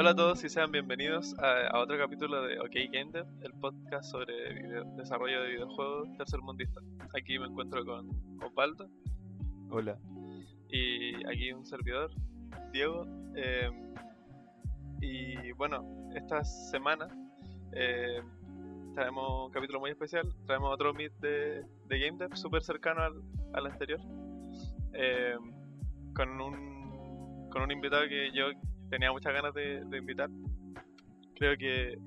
Hola a todos y sean bienvenidos a, a otro capítulo de OK Game Dev, el podcast sobre video- desarrollo de videojuegos tercermundista. Aquí me encuentro con Osvaldo Hola. y aquí un servidor, Diego. eh, y bueno, esta semana eh, traemos un capítulo muy especial, traemos otro meet de, de Game Dev súper cercano al, al anterior, eh, con, un, con un invitado que yo tenía muchas ganas de, de invitar. Creo que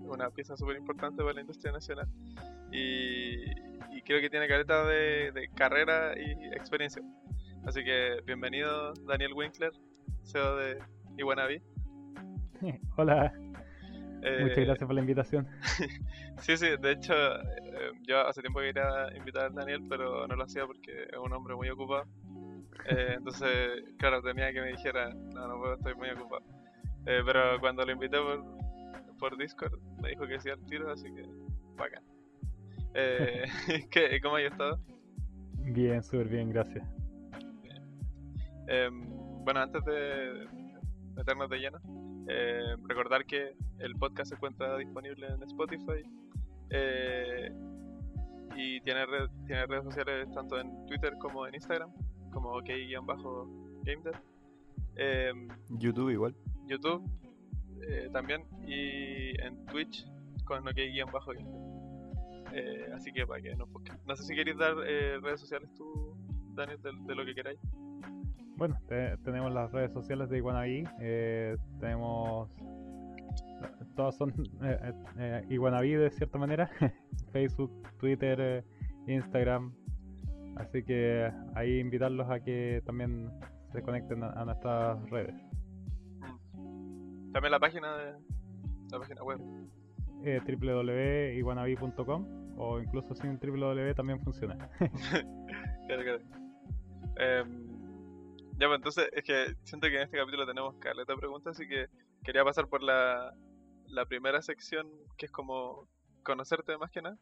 una pieza súper importante para la industria nacional y, y creo que tiene careta de, de carrera y experiencia. Así que bienvenido Daniel Winkler, CEO de Iguanaví. Hola, Eh, muchas gracias por la invitación. Sí, sí, de hecho, eh, yo hace tiempo que quería invitar a Daniel, pero no lo hacía porque es un hombre muy ocupado. Eh, entonces, claro, tenía que me dijera, no, no puedo, estoy muy ocupado. Eh, pero cuando lo invité por, por Discord, me dijo que sí al tiro, así que, bacán. Eh, ¿qué- ¿Cómo has estado? Bien, súper bien, gracias. Em, bueno, antes de meternos de lleno, eh, recordar que el podcast se encuentra disponible en Spotify eh, y tiene, red- tiene redes sociales tanto en Twitter como en Instagram, como ok-gamedev. Em, YouTube igual. YouTube eh, también y en Twitch con ok-gamedev. Eh, así que para que nos busquen. No sé si queréis dar eh, redes sociales tú, Daniel, de, de lo que queráis. Bueno, te- tenemos las redes sociales de Iguanaví, eh, tenemos... Todas son eh, eh, eh, Iguanaví de cierta manera, Facebook, Twitter, eh, Instagram, así que ahí invitarlos a que también se conecten a, a nuestras redes. También la página de la página web. Eh, www.iguanaví.com o incluso sin www también funciona. Claro, claro. Em, ya, pues entonces es que siento que en este capítulo tenemos caleta preguntas, así que quería pasar por la, la primera sección, que es como conocerte más que nada.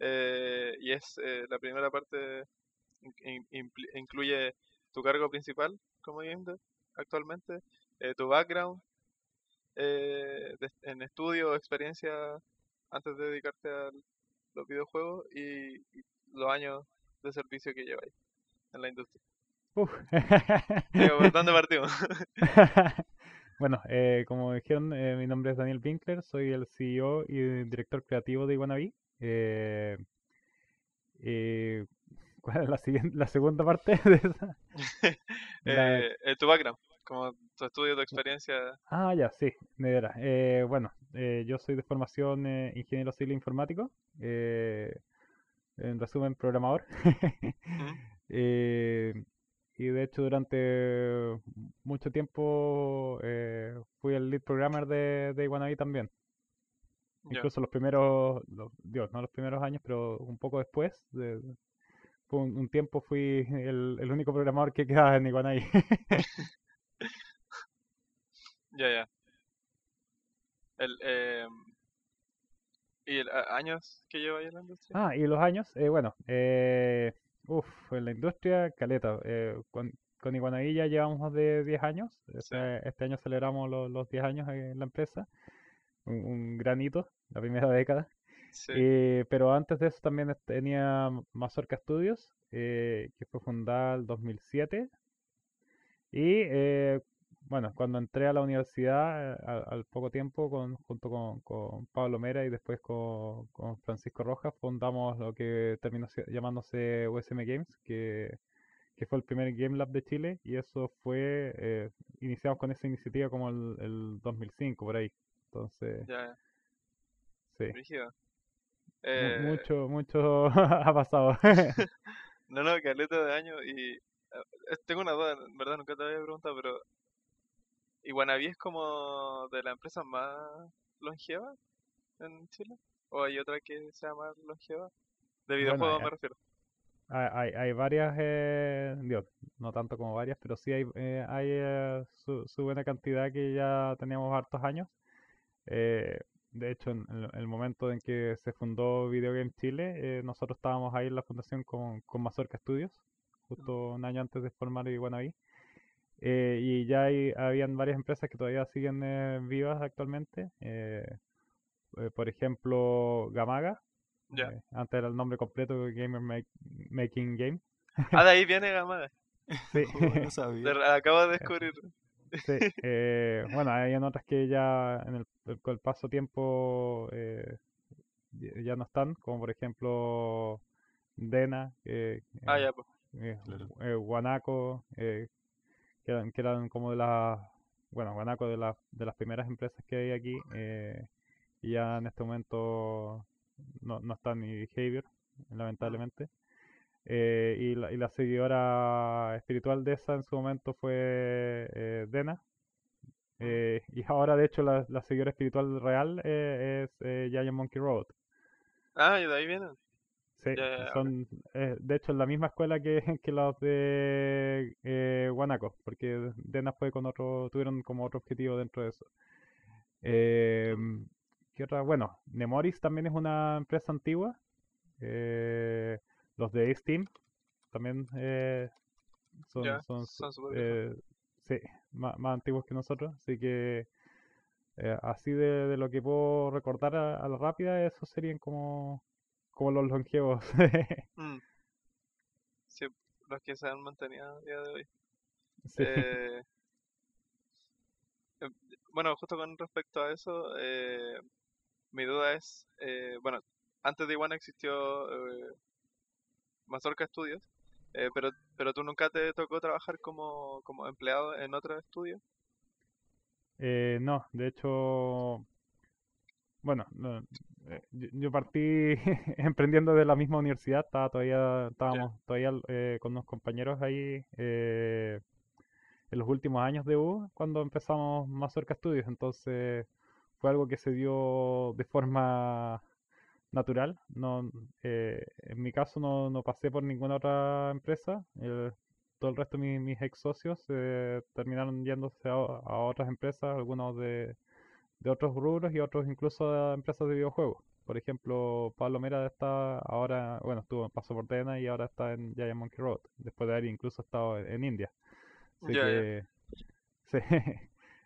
Eh, y es eh, la primera parte, in- incluye tu cargo principal como game dev actualmente, eh, tu background eh, de- en estudio experiencia antes de dedicarte a los videojuegos y, y los años de servicio que lleváis en la industria. Uf. Diego, ¿por dónde partimos? Bueno, eh, como dijeron, eh, mi nombre es Daniel Winkler, soy el CEO y director creativo de Iguanaví. Eh, eh, ¿cuál es la, siguiente, la segunda parte de esa? La- Eh, eh, tu background, como tu estudio, tu experiencia. Ah, ya, sí, de veras. Eh, bueno, eh, yo soy de formación eh, ingeniero civil informático, eh, en resumen, programador. ¿Mm? Eh, y de hecho durante mucho tiempo eh, fui el lead programmer de, de Iguanaví también. Incluso los primeros, los- Dios, no los primeros años, pero un poco después, de, fue un, un tiempo fui el, el único programador que quedaba en Iguanaví. Ya, ya. El, eh, ¿Y el, años que lleva ahí en la industria? Ah, y los años, eh, bueno, eh, uf, en la industria, caleta. eh, con, con Iguanaví ya llevamos más de 10 años. Este, este año celebramos los, los 10 años en la empresa. Un, un gran hito, la primera década. Sí. Eh, pero antes de eso también tenía Mazorca Studios, eh, que fue fundada en 2007. Y eh, bueno, cuando entré a la universidad, eh, al, al poco tiempo, con, junto con, con Pablo Mera y después con, con Francisco Rojas, fundamos lo que terminó llamándose USM Games, que, que fue el primer Game Lab de Chile. Y eso fue, eh, iniciamos con esa iniciativa como el, el 2005, por ahí. Entonces, ya. Sí. Eh, Mucho, mucho ha pasado. No, no, caleta de años y... eh, tengo una duda, en verdad nunca te había preguntado, pero... ¿Iguanaví es como de las empresas más longevas en Chile? ¿O hay otra que sea más longeva? De videojuegos hay- me refiero. Hay, hay, hay varias, eh, no tanto como varias, pero sí hay, eh, hay eh, su, su buena cantidad que ya teníamos hartos años. Eh, de hecho, en, el momento en que se fundó Video Game Chile, eh, nosotros estábamos ahí en la fundación con, con Mazorca Studios, justo un año antes de formar Iguanaví. Eh, y ya hay, habían varias empresas que todavía siguen eh, vivas actualmente. eh, eh, por ejemplo, Gamaga. Ya. eh, antes era el nombre completo Gamer Make- Making Game. Ah, de ahí viene Gamaga. Sí. No sabía. De- acabo de descubrir. Sí, eh, bueno, hay en otras que ya en el, el- con el paso tiempo eh, ya no están, como por ejemplo Dena, eh, Ah, eh, ya, pues. eh, Claro. eh, Guanaco, eh, que eran, que eran como de las, bueno, Guanaco de las, de las primeras empresas que hay aquí, eh, y ya en este momento no, no está ni Behavior, lamentablemente. Eh, y, la, y la seguidora espiritual de esa en su momento fue eh, Dena. Eh, y ahora, de hecho, la, la seguidora espiritual real eh, es Giant Monkey Road. Ah, y de ahí viene. Sí, son, de hecho, en la misma escuela que, que los de Guanaco, porque Dena fue con otro, tuvieron como otro objetivo dentro de eso. Eh, ¿qué otra? Bueno, Nemoris también es una empresa antigua. Eh, los de Steam también eh, son, Ya, son, eh, sí, más, más antiguos que nosotros, así que eh, así de, de lo que puedo recordar a, a la rápida, esos serían como, como los longevos. Mm. Sí, los que se han mantenido a día de hoy. Sí. Eh, eh, bueno, justo con respecto a eso, eh, mi duda es, bueno, antes de Iguana existió eh, Mazorca Studios, eh, pero, pero tú nunca te tocó trabajar como, como empleado en otro estudio. Eh, no, de hecho, bueno, no, eh, yo, yo partí emprendiendo de la misma universidad, estaba todavía, estábamos todavía eh, con unos compañeros ahí eh, en los últimos años de U cuando empezamos Mazorca Studios, entonces fue algo que se dio de forma natural. No, eh, en mi caso no, no pasé por ninguna otra empresa. el- todo el resto de mi- mis ex socios eh, terminaron yéndose a, a otras empresas, algunos de, de otros rubros y otros incluso a empresas de videojuegos. Por ejemplo, Pablo Mera está ahora, bueno, estuvo pasó por Dena y ahora está en Giant Monkey Road, después de haber incluso estado en, en India. Así que, sí.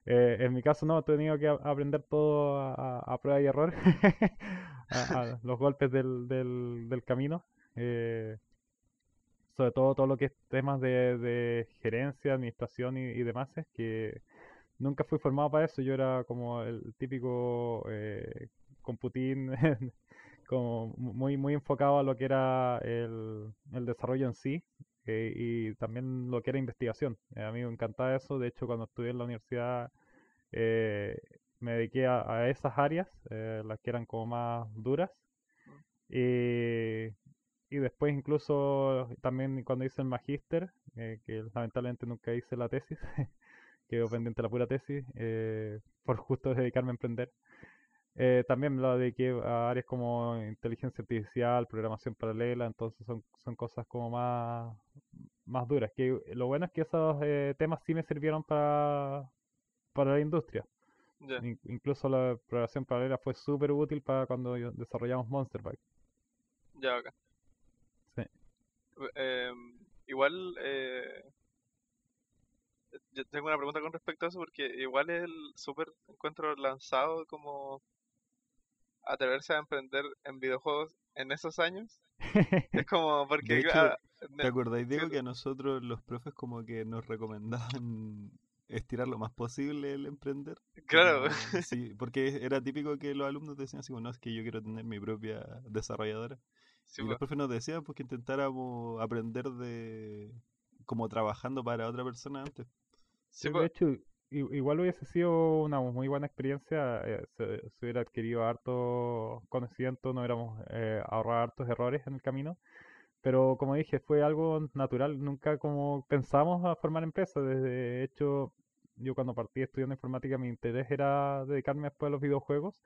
Eh, en mi caso no, he tenido que aprender todo a prueba y error, a, los golpes del, del, del camino. eh, sobre todo todo lo que es temas de, de gerencia, administración y, y demás, es que nunca fui formado para eso. Yo era como el típico eh, computín, como mu- muy, muy enfocado a lo que era el, el desarrollo en sí eh, y también lo que era investigación. A mí me encantaba eso. De hecho, cuando estudié en la universidad eh, me dediqué a, a esas áreas, eh, las que eran como más duras. Y, y después incluso también cuando hice el magíster, eh, que lamentablemente nunca hice la tesis, quedó pendiente la pura tesis, eh, por justo dedicarme a emprender. Eh, también me lo dediqué a áreas como inteligencia artificial, programación paralela, entonces son, son cosas como más, más duras. Que lo bueno es que esos eh, temas sí me sirvieron para, para la industria. In- incluso la programación paralela fue súper útil para cuando desarrollamos Monster Bike. Ya, acá. Sí. Em, igual, eh, yo tengo una pregunta con respecto a eso, porque igual es el súper encuentro lanzado como atreverse a emprender en videojuegos en esos años. Es como porque... De hecho, ah, ¿Te acordáis, Diego, que a nosotros los profes como que nos recomendaban estirar lo más posible el emprender? Claro. Como- sí, porque era típico que los alumnos decían así, bueno, es que yo quiero tener mi propia desarrolladora. sí, y los profes nos decían pues que intentáramos aprender de como trabajando para otra persona antes. Sí, po. de hecho, igual hubiese sido una muy buena experiencia, eh, se, se hubiera adquirido harto conocimiento, no hubiéramos eh, ahorrado hartos errores en el camino, pero como dije, fue algo natural, nunca como pensamos a formar empresas, de hecho, yo cuando partí estudiando informática mi interés era dedicarme después a los videojuegos,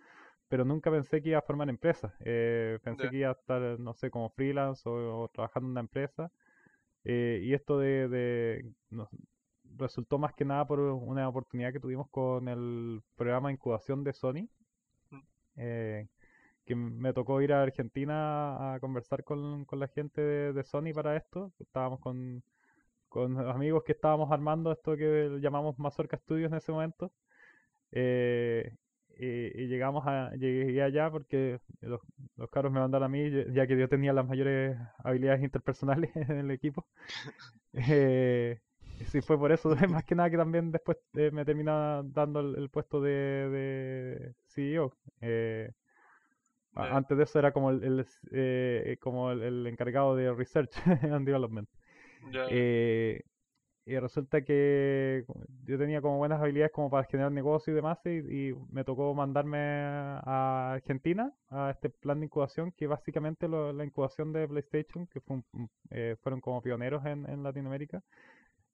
pero nunca pensé que iba a formar empresas, eh, pensé que iba a estar, no sé, como freelance o, o trabajando en una empresa, eh, y esto de, de no- resultó más que nada por una oportunidad que tuvimos con el programa de incubación de Sony, Mm. eh, que me tocó ir a Argentina a conversar con, con la gente de, de Sony para esto. Estábamos con, con amigos que estábamos armando esto que llamamos Mazorca Studios en ese momento. Eh, y, y llegamos a, llegué allá porque los, los cabros me mandaron a mí, ya- que yo tenía las mayores habilidades interpersonales en el equipo. Eh, y sí, fue por eso, más que nada que también después eh, me terminaba dando el, el puesto de, de CEO. Eh, antes de eso era como el, el, eh, como el, el encargado de Research and Development. Eh, y resulta que yo tenía como buenas habilidades como para generar negocio y demás, y, y me tocó mandarme a Argentina a este plan de incubación, que básicamente lo- la incubación de PlayStation, que fue un- un- eh, fueron como pioneros en, en Latinoamérica,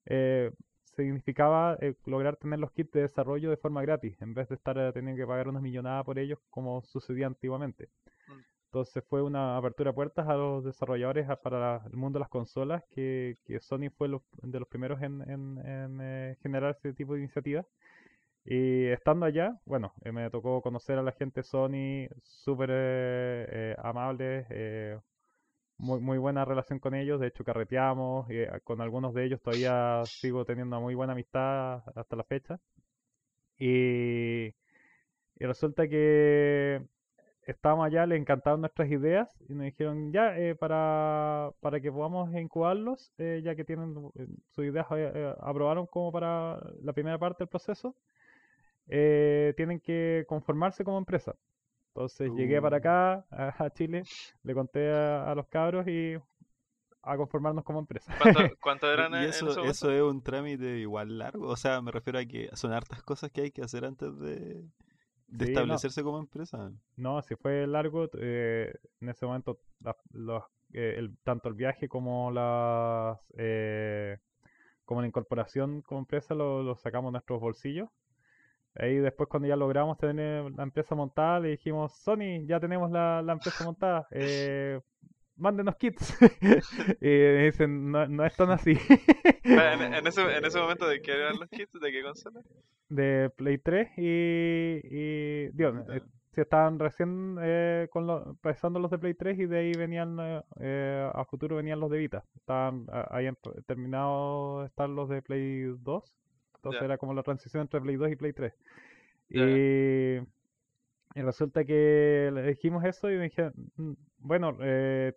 eh, significaba eh, lograr tener los kits de desarrollo de forma gratis, en vez de estar eh, teniendo que pagar unas millonadas por ellos como sucedía antiguamente. Mm. Entonces fue una apertura de puertas a los desarrolladores a- para el mundo de las consolas, que, que Sony fue los- de los primeros en, en- en, eh, generar ese tipo de iniciativas. Y estando allá, bueno, me tocó conocer a la gente Sony, súper amables, eh, muy, muy buena relación con ellos, de hecho carreteamos, y, eh, con algunos de ellos todavía sigo teniendo una muy buena amistad hasta la fecha. Y, y resulta que estábamos allá, les encantaban nuestras ideas y nos dijeron ya, eh, para, para que podamos incubarlos, eh, ya que tienen eh, sus ideas, eh, aprobaron como para la primera parte del proceso, tienen que conformarse como empresa. Entonces llegué para Uh. acá, a, a Chile, le conté a, a los cabros y a conformarnos como empresa. ¿Cuánto, cuánto eran Y eso, eso es un trámite igual largo. O sea, me refiero a que son hartas cosas que hay que hacer antes de, de Sí, no. establecerse como empresa. No, si fue largo, eh, en ese momento la- los, eh, el- tanto el viaje como las eh, como la incorporación como empresa lo, lo sacamos de nuestros bolsillos. Ahí después cuando ya logramos tener la empresa montada, le dijimos, Sony, ya tenemos la, la empresa montada, eh, mándenos kits. y me dicen, no, no es tan así. En, en ese, en ese momento, ¿de qué eran los kits? ¿De qué consola? de Play 3 y, y Puta. eh, sí, estaban recién eh, con los, empezando los de Play 3 y de ahí venían, eh, eh, a futuro venían los de Vita. Estaban, habían terminado de estar los de Play 2, entonces Ya. era como la transición entre Play 2 y Play 3. Ya. Y, y resulta que le dijimos eso y me dijeron, "Mm, bueno, eh,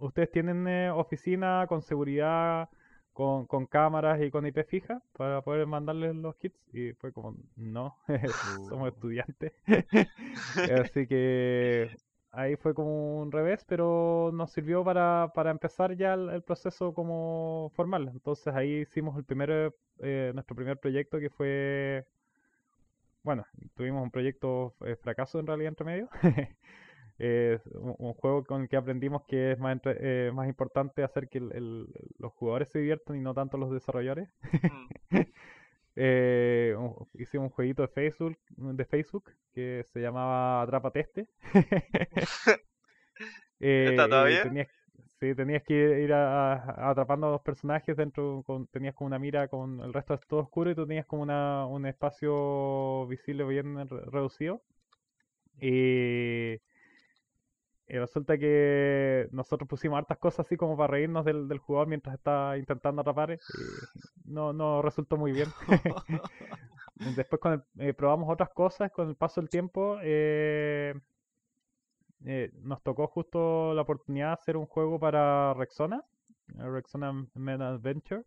ustedes tienen eh, oficina con seguridad, con, con cámaras y con IP fija para poder mandarles los kits. Y fue como, no, somos Uh. estudiantes. Así que ahí fue como un revés, pero nos sirvió para, para empezar ya el, el proceso como formal. Entonces ahí hicimos el primer, eh, nuestro primer proyecto que fue, bueno, tuvimos un proyecto eh, fracaso en realidad entre medio. Eh, un, un juego con el que aprendimos que es más, entre- eh, más importante hacer que el- el- los jugadores se diviertan y no tanto los desarrolladores. Eh, un- hicimos un jueguito de Facebook, de Facebook que se llamaba Atrapa Teste. Eh, ¿Está y todavía? tenías, sí, tenías que ir a- a- atrapando a los personajes dentro, con, tenías como una mira con el resto todo oscuro y tú tenías como una, un espacio visible bien re- reducido. Y, y resulta que nosotros pusimos hartas cosas así como para reírnos del, del jugador mientras está intentando atrapar y no, no resultó muy bien. Después con el- eh, probamos otras cosas con el paso del tiempo. eh, eh, nos tocó justo la oportunidad de hacer un juego para Rexona, eh, Rexona Men Adventure,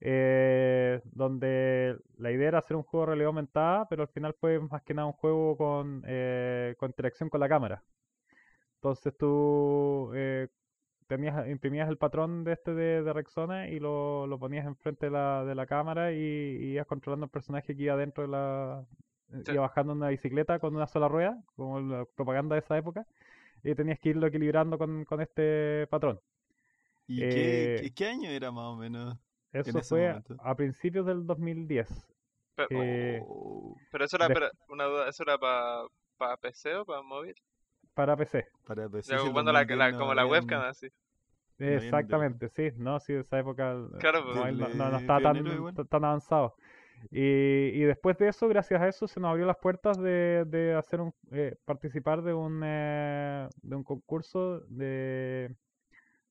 eh, donde la idea era hacer un juego de realidad aumentada, pero al final fue más que nada un juego con, eh, con interacción con la cámara. Entonces tú eh, tenías, imprimías el patrón de este de, de Rexona y lo, lo ponías enfrente de la, de la cámara y, y ibas controlando el personaje que iba dentro de la... eh, Sí. Iba bajando en una bicicleta con una sola rueda, como la propaganda de esa época, y tenías que irlo equilibrando con, con este patrón. ¿Y qué, Eh, qué, qué año era más o menos? Eso ese fue momento. a principios del 2010. Pero, eh, Oh, pero eso era, de- una duda, ¿eso era para PC o para móvil? Para PC. para PC. Si ocupando la, 2010 la- no como la webcam así. Exactamente, sí, no, sí, esa época Claro, pues. no, no- no Tele- estaba tan, igual. avanzado. Y, y después de eso, gracias a eso, se nos abrió las puertas de, de hacer un, eh, participar de un, eh, de un concurso de,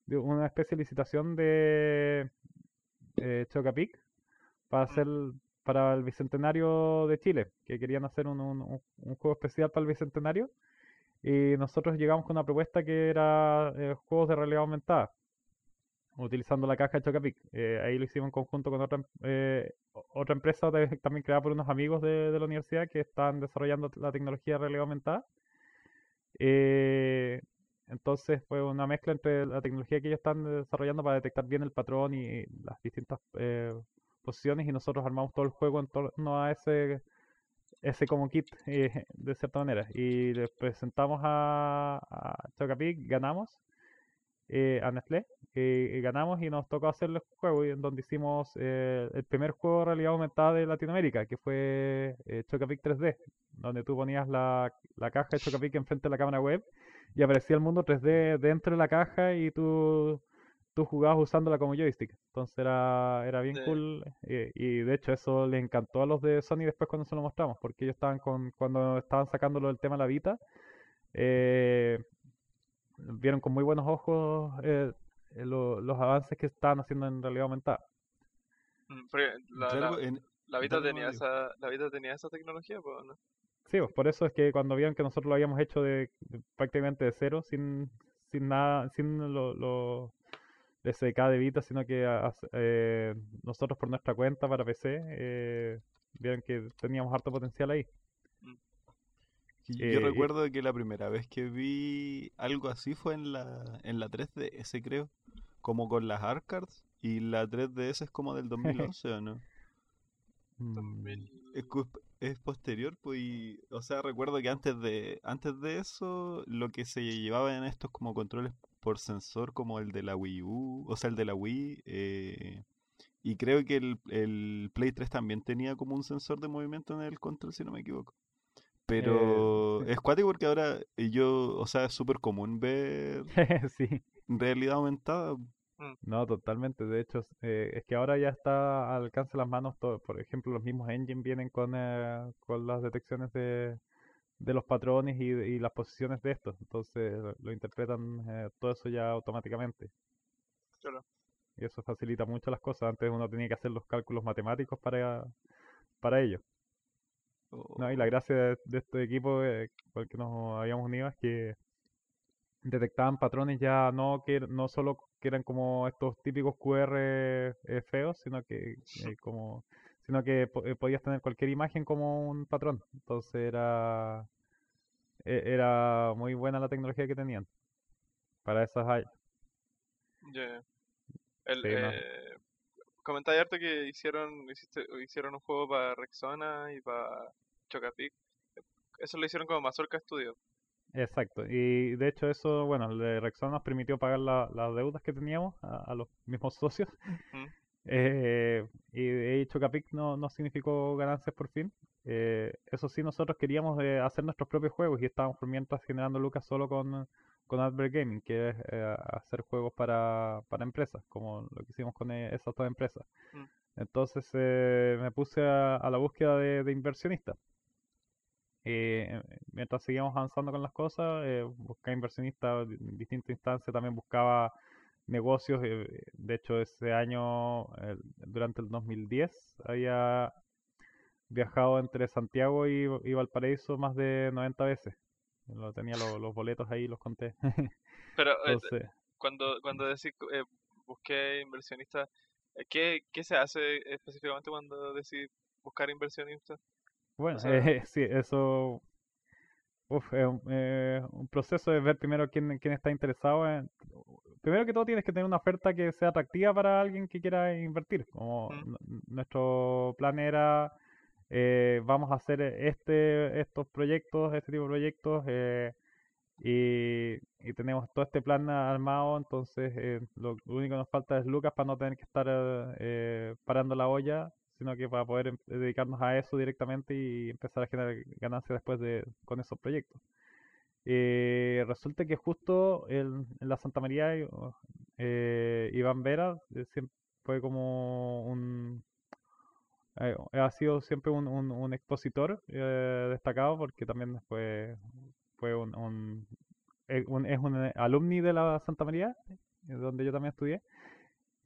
de una especie de licitación de, eh, Chocapic, para hacer para el Bicentenario de Chile, que querían hacer un, un, un juego especial para el Bicentenario. Y nosotros llegamos con una propuesta que era eh, juegos de realidad aumentada, utilizando la caja de Chocapic. Eh, ahí lo hicimos en conjunto con otra, eh, o- otra empresa también creada por unos amigos de, de la universidad que están desarrollando la tecnología de realidad aumentada. Eh, entonces fue una mezcla entre la tecnología que ellos están desarrollando para detectar bien el patrón y las distintas eh, posiciones y nosotros armamos todo el juego en torno a ese ese como kit eh, de cierta manera. Y le presentamos a, a Chocapic, ganamos eh, a Nestlé eh, ganamos y nos tocó hacer el juego en donde hicimos eh, el primer juego de realidad aumentada de Latinoamérica que fue eh, Chocapic 3D donde tú ponías la, la caja de Chocapic enfrente de la cámara web y aparecía el mundo 3D dentro de la caja y tú, tú jugabas usándola como joystick. Entonces era, era bien Sí. cool eh, y de hecho eso les encantó a los de Sony después cuando se lo mostramos, porque ellos estaban con, cuando estaban sacándolo del tema de la Vita, eh, vieron con muy buenos ojos eh, lo- los avances que estaban haciendo en realidad aumentada. Mm, la, Yo la, algo en- la Vita tenía esa, la Vita tenía esa tecnología, pues, ¿no? Sí, pues por eso es que cuando vieron que nosotros lo habíamos hecho de, de prácticamente de cero, sin, sin nada, sin lo, SDK de Vita, sino que a- eh, nosotros por nuestra cuenta para PC eh, vieron que teníamos harto potencial ahí. Eh, Yo y- recuerdo que la primera vez que vi algo así fue en la, en la 3DS, creo. Como con las Arcards. Y la 3DS es como del 2011, ¿o no? Mm, 2000 Es, posterior, pues, y, o sea, recuerdo que antes de, antes de eso, lo que se llevaba en estos como controles por sensor, como el de la Wii U, o sea, el de la Wii, eh, y creo que el, el Play 3 también tenía como un sensor de movimiento en el control, si no me equivoco. Pero sí. es cuático porque ahora yo, o sea, es súper común ver Sí, realidad aumentada. no, totalmente. De hecho, eh, es que ahora ya está al alcance de las manos todo. Por ejemplo, los mismos engine vienen con, eh, con las detecciones de, de los patrones y, y las posiciones de estos. Entonces lo, lo interpretan eh, todo eso ya automáticamente. Claro. Y eso facilita mucho las cosas. Antes uno tenía que hacer los cálculos matemáticos para, para ello. No, y la O- gracia de, de este equipo eh, con el que nos habíamos unido es que detectaban patrones ya no que no solo que eran como estos típicos QR eh, feos, sino que eh, como sino que po- eh, podías tener cualquier imagen como un patrón. Entonces era e- era muy buena la tecnología que tenían para esas áreas. Ya. El, Sí, eh, comentáis harto que hicieron, hiciste, hicieron un juego para Rexona y para Chocapic. Eso lo hicieron como Mazorca Studio. Exacto, y de hecho eso, bueno, el de Rexona nos permitió pagar la- las deudas que teníamos a, a los mismos socios. Mm. Eh, y de hecho Capic no, no significó ganancias por fin. Eh, eso sí, nosotros queríamos eh, hacer nuestros propios juegos y estábamos por mientras generando lucas solo con, con Advert Gaming, que es eh, hacer juegos para, para empresas, como lo que hicimos con eh, esas dos empresas. Mm. Entonces eh, me puse a, a la búsqueda de, de inversionistas. Eh, mientras seguíamos avanzando con las cosas, eh, buscaba inversionistas en distintas instancias, también buscaba negocios. eh, de hecho, ese año, durante el 2010, había viajado entre Santiago y, y Valparaíso más de 90 veces. Lo tenía lo- los boletos ahí, los conté. Pero eh, Entonces, cuando, cuando decís eh, busqué inversionistas, eh, ¿qué, ¿qué se hace específicamente cuando decís buscar inversionistas? bueno, sea- eh, sí, eso uf, es un, eh, un proceso de ver primero quién, quién está interesado en... Primero que todo tienes que tener una oferta que sea atractiva para alguien que quiera invertir. Como Mm. nuestro plan era, eh, vamos a hacer este, estos proyectos, este tipo de proyectos, eh, y, y tenemos todo este plan armado, entonces eh, lo, lo único que nos falta es lucas para no tener que estar eh, parando la olla, sino que para poder em- dedicarnos a eso directamente y empezar a generar ganancias después de con esos proyectos. Eh, resulta que justo en la Santa María eh, eh, Iván Vera eh, siempre fue como un eh, ha sido siempre un, expositor destacado porque también fue fue un, es un alumni de la Santa María donde yo también estudié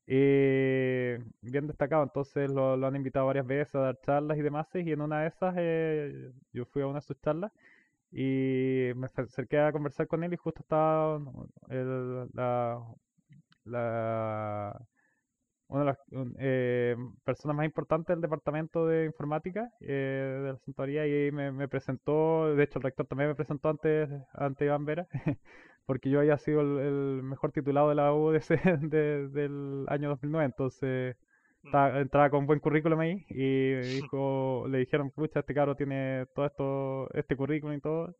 bien destacado, entonces lo, han invitado varias veces a dar charlas y demás, y en una de esas yo fui a una de sus charlas y me acerqué a conversar con él y justo estaba el- la, la- una de las eh, personas más importantes del departamento de informática eh, de la Santoría y me, me presentó, de hecho el rector también me presentó antes ante Iván Vera, porque yo había sido el, mejor titulado de la UDC de- del año 2009, entonces estaba- entraba con buen currículum ahí y dijo, le dijeron, pucha, este cabro tiene todo esto, este currículum y todo,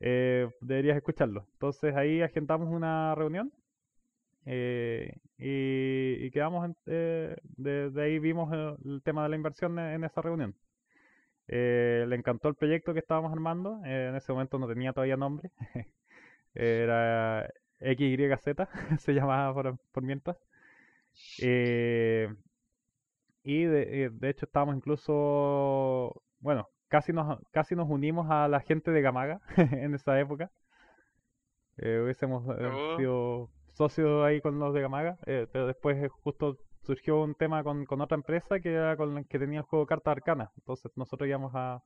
eh, deberías escucharlo. Entonces ahí agendamos una reunión eh, y, y quedamos, en- eh, de, de ahí vimos el, tema de la inversión en, en esa reunión. Le encantó el proyecto que estábamos armando, en ese momento no tenía todavía nombre, era XYZ, se llamaba por, por mientras. Eh, y de, eh, de hecho estábamos incluso, bueno, casi nos, casi nos unimos a la gente de Gamaga en esa época. Eh, hubiésemos eh, Oh. sido socios ahí con los de Gamaga, eh, pero después justo surgió un tema con, con otra empresa que era con la que tenía el juego cartas Arcana. Entonces nosotros íbamos a, a,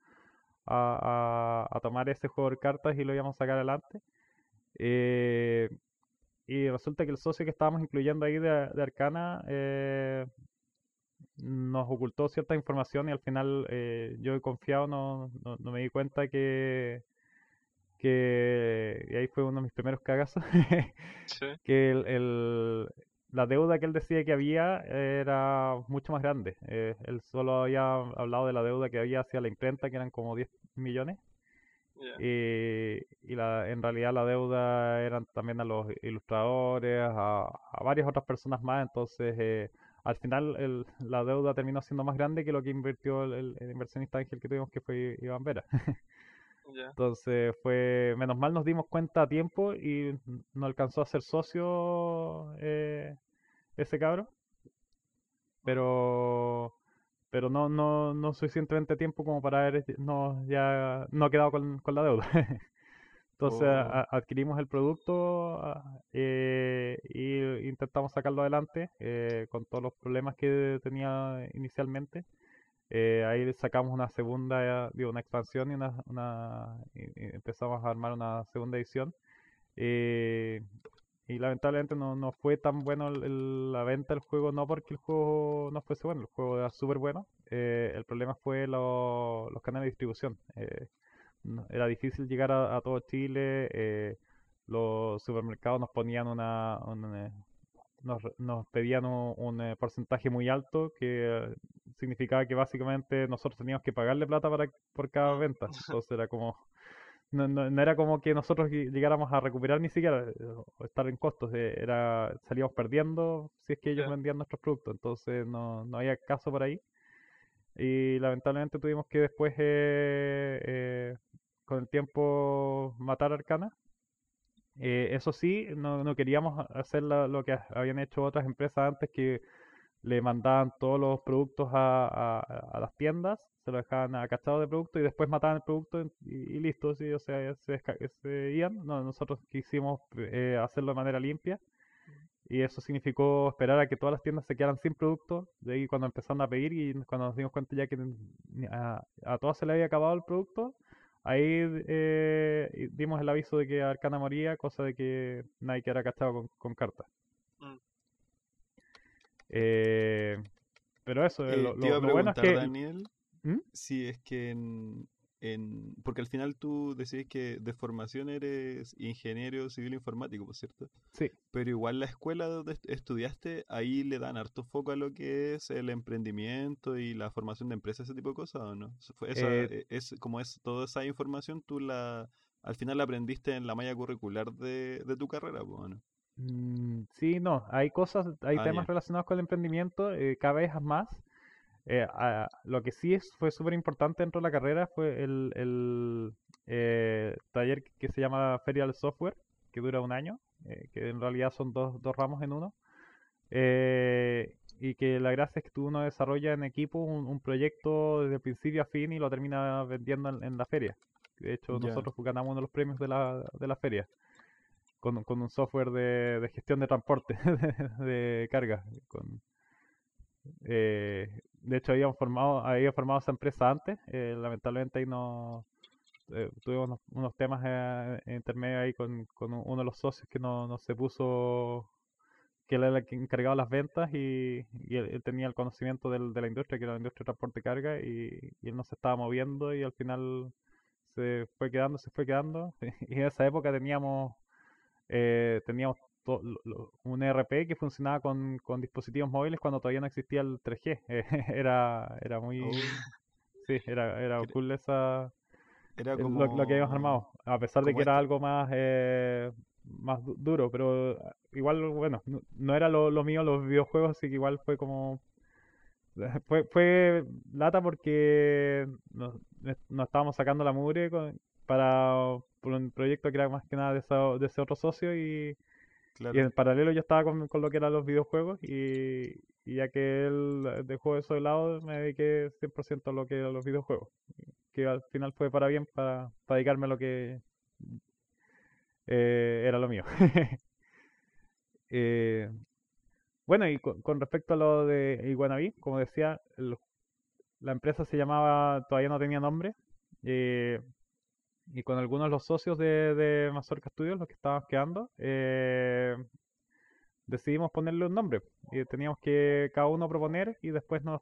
a- a tomar ese juego de cartas y lo íbamos a sacar adelante. Eh, y resulta que el socio que estábamos incluyendo ahí de, de Arcana nos ocultó cierta información y al final eh, yo he confiado, no, no, no me di cuenta que, que y ahí fue uno de mis primeros cagazos, Sí. que el, el- la deuda que él decía que había era mucho más grande. Eh, él solo había hablado de la deuda que había hacia la imprenta, que eran como 10 millones, y, y la, en realidad la deuda eran también a los ilustradores, a, a varias otras personas más, entonces eh, al final el- la deuda terminó siendo más grande que lo que invirtió el, inversionista ángel que tuvimos, que fue Iván Vera. Entonces fue, menos mal nos dimos cuenta a tiempo y no alcanzó a ser socio eh, ese cabro, pero pero no, no, no suficientemente tiempo como para haber no, ya no quedado con, con la deuda. Entonces Oh. a- adquirimos el producto eh, y intentamos sacarlo adelante eh, con todos los problemas que tenía inicialmente. Eh, ahí sacamos una segunda, digo, una expansión y una, una y- empezamos a armar una segunda edición. Eh, y lamentablemente no, no fue tan bueno el- el- la venta del juego, no porque el juego no fuese bueno, el juego era súper bueno. eh, el problema fue lo- los canales de distribución. Era difícil llegar a, a todo Chile. eh, los supermercados nos ponían una, un, eh, nos, pedían un, un, eh, porcentaje muy alto que significaba que básicamente nosotros teníamos que pagarle plata para, por cada venta. Entonces era como, no, no, no era como que nosotros lleg- llegáramos a recuperar ni siquiera estar en costos, era salíamos perdiendo si es que ellos vendían nuestros productos, entonces no, no había caso por ahí. Y lamentablemente tuvimos que después, eh, eh, con el tiempo, matar a Arcana. Eh, eso sí, no, queríamos ha- hacer lo que ha- habían hecho otras empresas antes que le mandaban todos los productos a, a- a las tiendas, se lo dejaban acachados de producto y después mataban el producto y, listo, sí, o sea, se, se iban. No, nosotros quisimos eh, hacerlo de manera limpia y eso significó esperar a que todas las tiendas se quedaran sin producto. De ahí cuando empezaron a pedir y cuando nos dimos cuenta ya que ni- a, a todas se le había acabado el producto, ahí eh, dimos el aviso de que Arcana moría, cosa de que nadie quedara cachado con, con cartas. Mm. Eh, pero eso, eh, Eh, lo, lo- lo bueno es que... Daniel, ¿Mm? si es que en, en- Porque al final tú decís que de formación eres ingeniero civil informático, por cierto. Sí, Pero igual la escuela donde est- estudiaste, ahí le dan harto foco a lo que es el emprendimiento y la formación de empresas, ese tipo de cosas, ¿o no? Esa, Eh, es como es toda esa información, tú la al final la aprendiste en la malla curricular de, de tu carrera, ¿o no? Mm, sí, no, hay cosas, hay Ah, temas relacionados con el emprendimiento, eh, cada vez más. Eh, a- lo que sí es, fue súper importante dentro de la carrera fue el, el, eh, taller que se llama Feria del Software, que dura un año, eh, que en realidad son dos, dos ramos en uno. eh, y que la gracia es que tú uno desarrolla en equipo un, un proyecto desde principio a fin y lo termina vendiendo en, en la feria. De hecho, nosotros ganamos uno de los premios de la, de la feria. con, con un software de, de gestión de transporte de, carga. Con, eh, de hecho, habíamos formado, había formado esa empresa antes. eh, lamentablemente ahí no eh, tuvimos unos, temas eh, intermedios ahí con, con uno de los socios que no, no se puso, que él era el que encargaba las ventas y, él, tenía el conocimiento del- de la industria, que era la industria de transporte y carga, y, y él no se estaba moviendo y al final se fue quedando, se fue quedando. Y en esa época teníamos, eh, teníamos to- lo- lo- un ERP que funcionaba con, con dispositivos móviles cuando todavía no existía el 3G. Eh, era, era muy... Oh, Sí, era, era cool esa, era lo, que habíamos armado, a pesar de que era esto- algo más, eh, más du- duro, pero ah, igual, bueno, no, no era lo, lo mío los videojuegos, así que igual fue como... Fue, fue lata porque nos, nos estábamos sacando la mugre con- para por un proyecto que era más que nada de, esa- de ese otro socio y, Y en paralelo yo estaba con, con lo que eran los videojuegos y, ya que él dejó eso de lado, me dediqué 100% a lo que eran los videojuegos. Que al final fue para bien, para, dedicarme a lo que eh, era lo mío. Eh, bueno, y con, respecto a lo de Iguanabí, como decía, la empresa se llamaba, todavía no tenía nombre, eh, y con algunos de los socios de, de Mazorca Studios, los que estaban quedando, eh, decidimos ponerle un nombre. Y teníamos que cada uno proponer y después nos,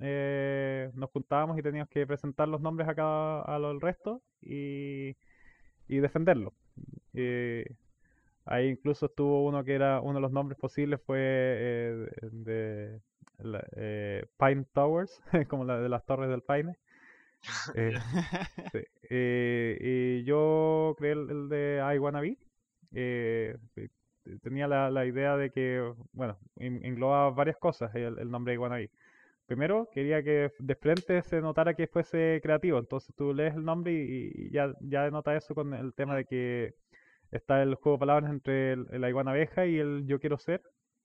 eh, nos juntábamos y teníamos que presentar los nombres a cada, a lo del resto y, y defenderlo. Eh, ahí incluso estuvo uno que era, uno de los nombres posibles fue eh, de eh, Pine Towers, como la de las torres del Paine. Sí, eh, y yo creé el, el de I Wanna Be. eh, tenía la, la idea de que, bueno, en- engloba varias cosas el, el nombre I Wanna Be. Primero, quería que de frente se notara que fuese creativo. Entonces tú lees el nombre y, y ya, ya denota eso con el tema de que está el juego de palabras entre el, el I Wanna Abeja y el Yo Quiero Ser.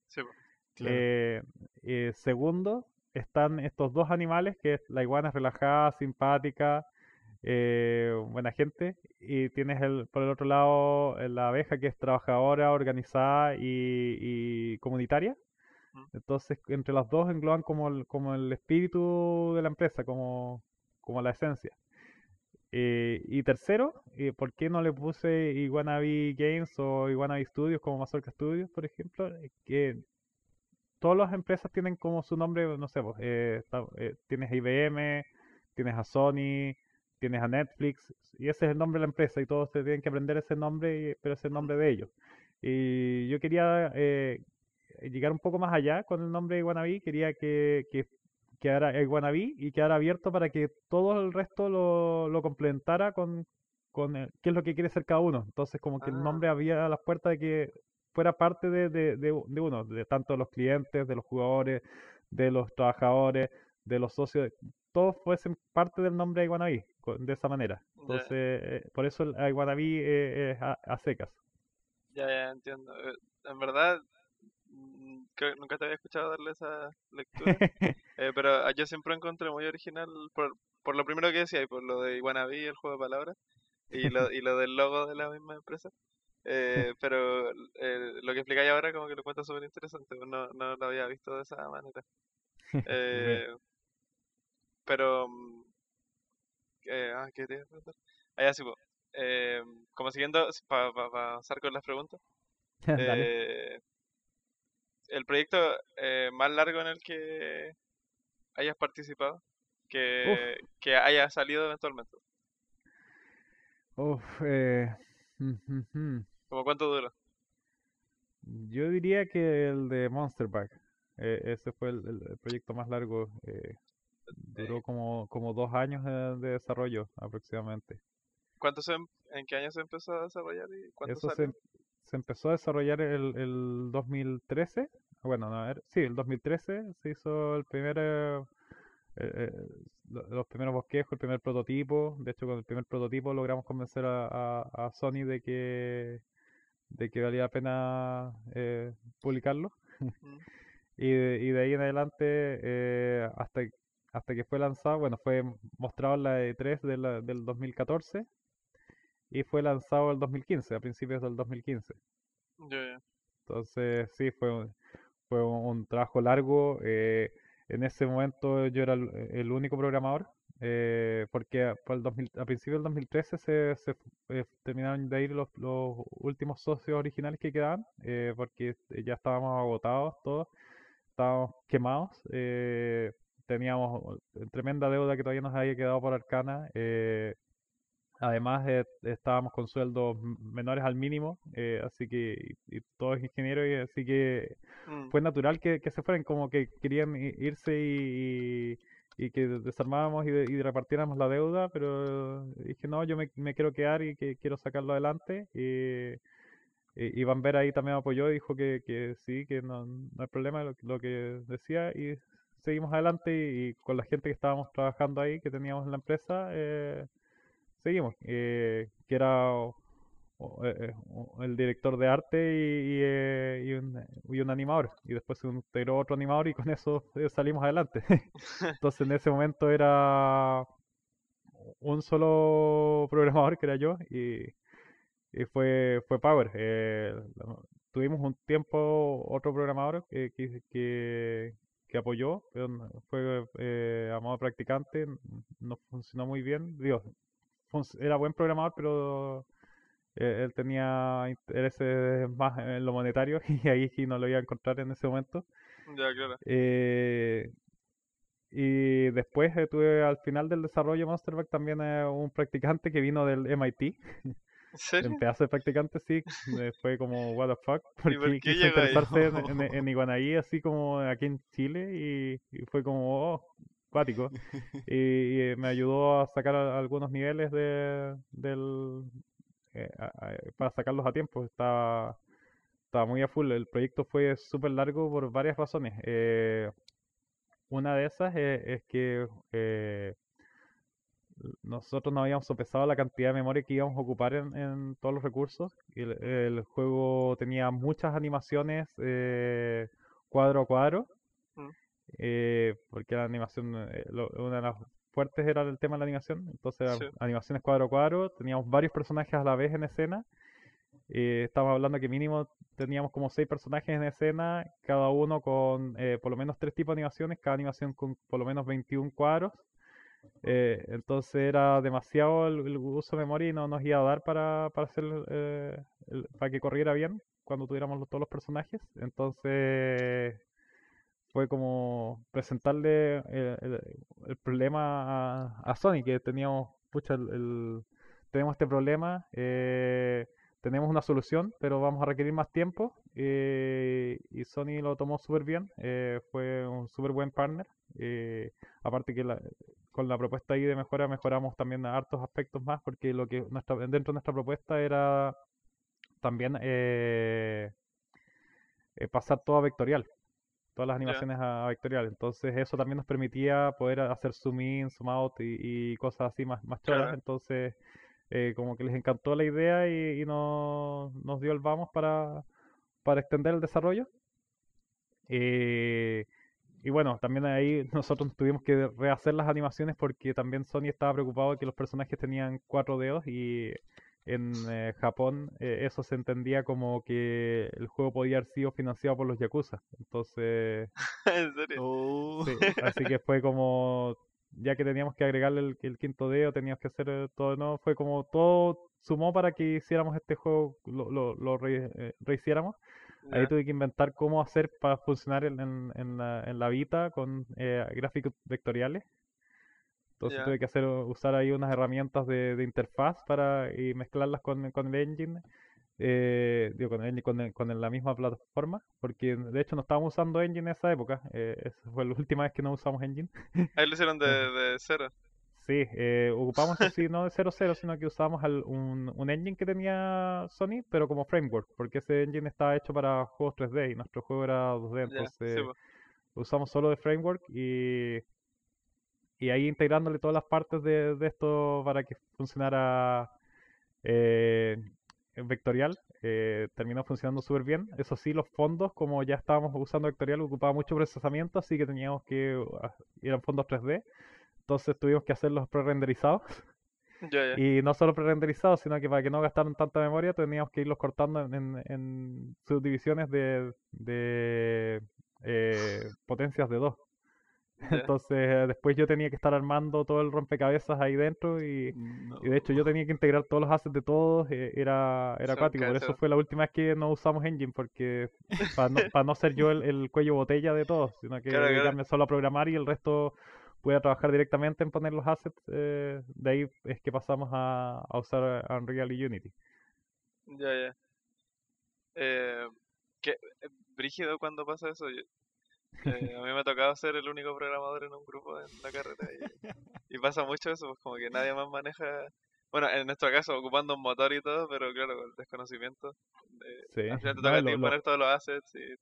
Sí, po. Claro. Eh, eh, segundo, están estos dos animales, que es la iguana relajada, simpática, eh, buena gente, y tienes el, por el otro lado eh, la abeja que es trabajadora, organizada y, y comunitaria. Mm. Entonces, entre las dos engloban como el, como el espíritu de la empresa, como, como la esencia. Eh, y tercero, eh, ¿por qué no le puse Iguanabi Games o Iguanabi Studios como Mazorca Studios, por ejemplo? Eh, Que todas las empresas tienen como su nombre, no sé, pues, eh, está- tienes a IBM, tienes a Sony, tienes a Netflix, y ese es el nombre de la empresa, y todos se tienen que aprender ese nombre, pero es el nombre de ellos. Y yo quería eh, llegar un poco más allá con el nombre de Iguanabí, quería que, que quedara Iguanabí y quedara abierto para que todo el resto lo, lo complementara con, con qué es lo que quiere ser cada uno. Entonces, como que el Ah. nombre abría las puertas de que fuera parte de, de, de u- de uno, de tanto de los clientes, de los jugadores, de los trabajadores, de los socios, todos fuesen parte del nombre de Iguanabí, co- de esa manera. Entonces, eh, por eso el Iguanabí eh, es a, a secas. Ya, ya entiendo. Eh, En verdad, mm, creo que nunca te había escuchado darle esa lectura. Eh, pero ah, yo siempre lo encontré muy original por, por lo primero que decía y por lo de Wannabe, el juego de palabras, y lo, y lo del logo de la misma empresa. Eh, pero eh, lo que explicáis ahora como que lo encuentro súper interesante, no, no lo había visto de esa manera. Eh, pero, mm, eh, ah, ¿qué te iba a preguntar? Ah, ya sí, po. Eh, como siguiendo, para avanzar con las preguntas, eh, el proyecto eh, más largo en el que hayas participado, que, que haya salido eventualmente. Uf, eh. ¿Como cuánto dura? Yo diría que el de Monster Bag. eh, ese fue el, el- el proyecto más largo. eh, duró como, como dos años de, de desarrollo aproximadamente. ¿Cuánto se, em- ¿En qué año se empezó a desarrollar y cuánto Eso se, salió? em- se empezó a desarrollar el, el 2013. Bueno, no, era- sí, el 2013 se hizo el primer, eh, eh, lo- los primeros bosquejos, el primer prototipo. De hecho, con el primer prototipo logramos convencer a, a- a Sony de que, de que valía la pena eh, publicarlo. Mm, Y de, y de ahí en adelante, eh, hasta, hasta que fue lanzado, bueno, fue mostrado en la E3 de la- del 2014. y fue lanzado el 2015, a principios del 2015. Ya, ya. Entonces, sí, fue un, fue un trabajo largo. eh, en ese momento yo era el, el único programador, eh, porque a, por el 2000 a principios del 2013 se, se eh, terminaron de ir los, los últimos socios originales que quedaban, porque ya estábamos agotados todos, estábamos quemados, eh, teníamos tremenda deuda que todavía nos había quedado por Arcana. eh, Además, eh, estábamos con sueldos menores al mínimo, eh, así que, y, y todos ingenieros, y así que Mm, fue natural que, que se fueran, como que querían irse y, y- que desarmábamos y, de- y repartiéramos la deuda, pero dije, no, yo me, me quiero quedar y que quiero sacarlo adelante. Y, y, y Van Ver ahí también apoyó y dijo que, que sí, que no, no hay problema lo, lo que decía y seguimos adelante y, y con la gente que estábamos trabajando ahí, que teníamos en la empresa, eh, seguimos, eh, que era o- o- eh, eh, o- el director de arte y, y, eh, y un, y un animador. Y después se integró otro animador y con eso salimos adelante. Entonces en ese momento era un solo programador que era yo y, y fue, fue Power. La- tuvimos un tiempo otro programador que, que, que, que apoyó, pero fue eh, a modo practicante, no funcionó muy bien. Digo, era buen programador, pero eh, él tenía intereses más en lo monetario y ahí sí no lo iba a encontrar en ese momento. Ya, claro. Eh, y después tuve al final del desarrollo de Monsterback también un practicante que vino del MIT. ¿En serio? En pedazo de practicante, sí. eh, fue como, what the fuck, por porque qué quiso interesarse en, en, en Iguanaí, así como aquí en Chile, y, y fue como, oh, cuático. Y, y, eh, me ayudó a sacar a- algunos niveles de, del, eh, a- para sacarlos a tiempo. Estaba, estaba muy a full. El proyecto fue súper largo por varias razones. Eh, una de esas es, es que eh, nosotros no habíamos sopesado la cantidad de memoria que íbamos a ocupar en, en todos los recursos. El, el juego tenía muchas animaciones eh, cuadro a cuadro, Mm. eh, porque la animación, eh, lo- una de las fuertes era el tema de la animación, entonces eran Sí. animaciones cuadro a cuadro, teníamos varios personajes a la vez en escena. Eh, estamos hablando que mínimo teníamos como seis personajes en escena, cada uno con eh, por lo menos tres tipos de animaciones, cada animación con por lo menos 21 cuadros. Eh, entonces era demasiado el, uso de memoria y no nos iba a dar para, para hacer eh, el- para que corriera bien cuando tuviéramos los- todos los personajes. Entonces fue como presentarle el, problema a, Sony, que teníamos, pucha, tenemos este problema, eh, tenemos una solución, pero vamos a requerir más tiempo. y Sony lo tomó súper bien, fue un súper buen partner. aparte que la- con la propuesta ahí de mejora mejoramos también hartos aspectos más, porque lo que nuestra, dentro de nuestra propuesta era también eh, eh, pasar todo a vectorial todas las animaciones a, a vectorial. Entonces eso también nos permitía poder hacer zoom in, zoom out y, y cosas así más, más choras. Claro. Entonces eh, como que les encantó la idea y, y no- nos dio el vamos para, para extender el desarrollo. Eh, y bueno, también ahí nosotros tuvimos que rehacer las animaciones porque también Sony estaba preocupado de que los personajes tenían cuatro dedos y en eh, Japón eh, eso se entendía como que el juego podía haber sido financiado por los Yakuza. Entonces, ¿En serio? Oh. sí, así que fue como, ya que teníamos que agregarle el, el quinto dedo, teníamos que hacer eh, todo nuevo, fue como todo sumó para que hiciéramos este juego, lo, lo, lo re- eh, rehiciéramos. Ahí tuve que inventar cómo hacer para funcionar en, en- en la, en la Vita con eh, gráficos vectoriales. Entonces tuve que hacer usar ahí unas herramientas de, de interfaz para y mezclarlas con, con el engine, eh, digo, con el con, el- con la misma plataforma, porque de hecho no estábamos usando engine en esa época. eh, esa fue la última vez que no usamos engine. Ahí lo hicieron de, de cero. Sí, eh, ocupamos así no de 0.0, sino que usamos al- un, un engine que tenía Sony, pero como framework, porque ese engine estaba hecho para juegos 3D y nuestro juego era 2D, Ya, entonces sí, usamos solo de framework y, y ahí integrándole todas las partes de, de esto para que funcionara eh, vectorial, eh, terminó funcionando súper bien. Eso sí, los fondos, como ya estábamos usando vectorial, ocupaba mucho procesamiento, así que teníamos que, uh, eran fondos 3D, entonces tuvimos que hacerlos pre-renderizados. Y no solo pre-renderizados, sino que para que no gastaran tanta memoria teníamos que irlos cortando en, en- en subdivisiones de, de eh, potencias de 2. Ya. Entonces después yo tenía que estar armando todo el rompecabezas ahí dentro y, No. y de hecho yo tenía que integrar todos los assets de todos, eh, era, era acuático, por eso fue la última vez que no usamos Engine, porque para no, pa' no ser yo el, el cuello botella de todos, sino que Claro, claro. solo a programar y el resto pueda trabajar directamente en poner los assets, eh, de ahí es que pasamos a, a usar Unreal y Unity. Ya, ya. Eh, ¿qué, eh, brígido cuando pasa eso. Yo- eh, a mí me ha tocado ser el único programador en un grupo en la carrera y, y pasa mucho eso, pues como que nadie más maneja, bueno, en nuestro caso ocupando un motor y todo, pero claro, con el desconocimiento. eh, Sí, al final te no, toca a lo- ti lo- poner todos los assets y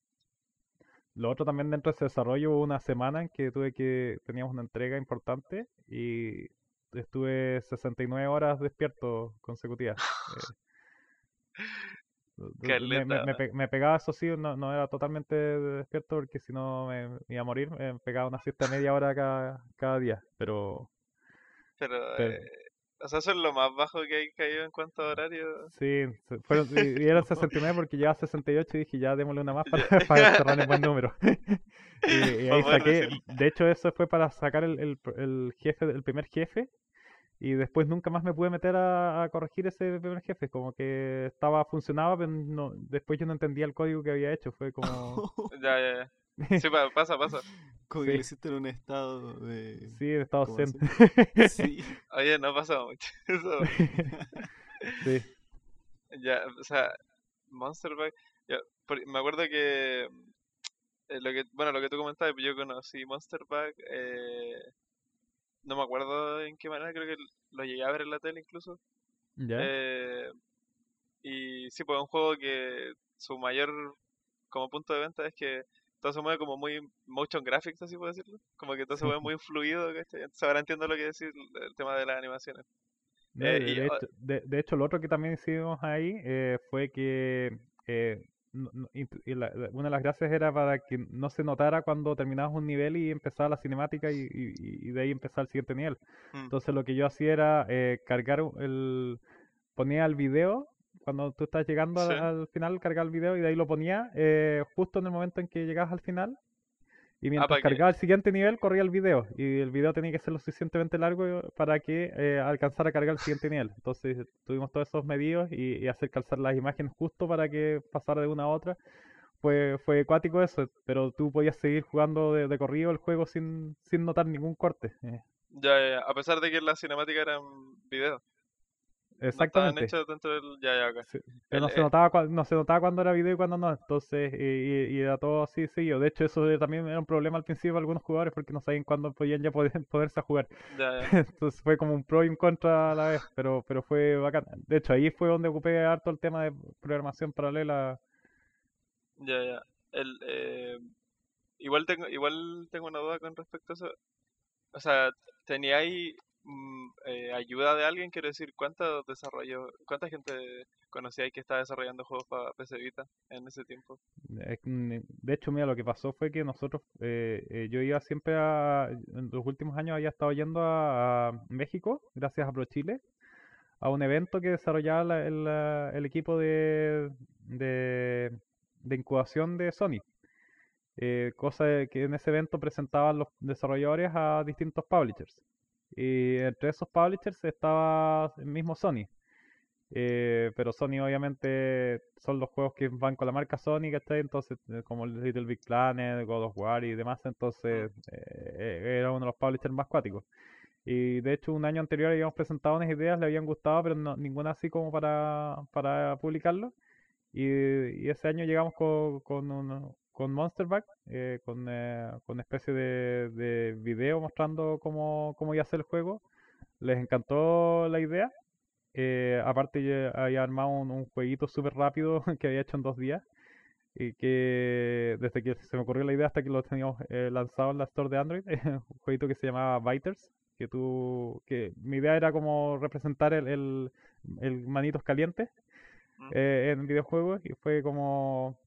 Lo otro también dentro de ese desarrollo hubo una semana en que tuve que teníamos una entrega importante y estuve 69 horas despierto consecutivas. Eh, me, me- pe- pegaba, eso sí, no, no era totalmente despierto porque si no me, me iba a morir, me pegaba una siesta media hora cada, cada día, pero Pero, Pero- eh, o sea, eso es lo más bajo que hay caído en cuanto a horario. sí, fueron, y, eran 69 porque llevaba 68 y dije ya démosle una más para, para cerrar el buen número. Y, ahí saqué, de hecho eso fue para sacar el, el jefe, el primer jefe, y después nunca más me pude meter a, a corregir ese primer jefe, como que estaba, funcionaba, pero no, después yo no entendía el código que había hecho, fue como, Ya, ya, ya. Sí, pa- pasa, pasa. Como que Sí. lo hiciste en un estado de. sí, en estado ¿cómo zen. Sí. Oye, no pasa mucho. Eso. Sí, Ya, o sea, Monster Bag, ya, por- me acuerdo que, eh, lo que, bueno, lo que tú comentabas, yo conocí Monster Bag, eh, no me acuerdo en qué manera, creo que lo llegué a ver en la tele incluso, ya, eh, y sí, pues es un juego que su mayor como punto de venta es que todo se mueve como muy motion graphics, así puedo decirlo, como que todo se mueve muy fluido, ¿cachai? Entonces ahora entiendo lo que decís, el tema de las animaciones. No, eh, de, y hecho, de, de hecho, lo otro que también hicimos ahí eh, fue que eh, no- no- int- y la- la- una de las gracias era para que no se notara cuando terminabas un nivel y empezaba la cinemática y, y- y de ahí empezaba el siguiente nivel. Mm. Entonces lo que yo hacía era eh, cargar el... ponía el video, cuando tú estás llegando al, Sí. al final, cargar el video y de ahí lo ponía eh, justo en el momento en que llegabas al final. Y mientras pa' que- cargaba el siguiente nivel, corría el video. Y el video tenía que ser lo suficientemente largo para que eh, alcanzara a cargar el siguiente nivel. Entonces tuvimos todos esos medidos y, y hacer calzar las imágenes justo para que pasara de una a otra. Fue, fue acuático eso, pero tú podías seguir jugando de, de corrido el juego sin, sin notar ningún corte. eh. Ya, ya, a pesar de que las cinemáticas eran No Exactamente. hechos dentro del... Ya, ya, ok. Sí, Pero no El- se notaba no se notaba cuando era video y cuando no, entonces y, y- y era todo así seguido. De hecho eso también era un problema al principio para algunos jugadores porque no sabían cuándo podían ya poder, poderse a jugar. Ya, ya. Entonces fue como un pro y un contra a la vez, pero pero fue bacán. De hecho ahí fue donde ocupé harto el tema de programación paralela. Ya, ya. El, eh, igual tengo, igual tengo una duda con respecto a eso. O sea, ¿teníais eh, ayuda de alguien? Quiero decir, ¿cuántos desarrollos, cuánta gente conocíais que estaba desarrollando juegos para PC Vita en ese tiempo? Mm, De hecho, mira, lo que pasó fue que nosotros, eh, eh, yo iba siempre a, en los últimos años había estado yendo a, México, gracias a ProChile, a un evento que desarrollaba la- el, el equipo de, de, incubación de Sony. Eh, cosa que en ese evento presentaban los desarrolladores a distintos publishers. Y entre esos publishers estaba el mismo Sony. Eh, pero Sony obviamente son los juegos que van con la marca Sony, ¿cachai? Entonces, eh, como Little Big Planet, God of War y demás, entonces eh, eh, era uno de los publishers más cuáticos. Y de hecho un año anterior habíamos presentado unas ideas, le habían gustado, pero no- ninguna así como para, para publicarlo. Y, y ese año llegamos con, con, un- con Monster Bag, eh, con, eh, con una especie de, de video mostrando cómo, cómo iba a ser el juego. Les encantó la idea. Eh, aparte yo había armado un, un jueguito súper rápido que había hecho en dos días. Y que desde que se me ocurrió la idea hasta que lo teníamos eh, lanzado en la store de Android, un jueguito que se llamaba Biters, que tú, que mi idea era como representar el, el, el manitos calientes eh, en videojuegos y fue como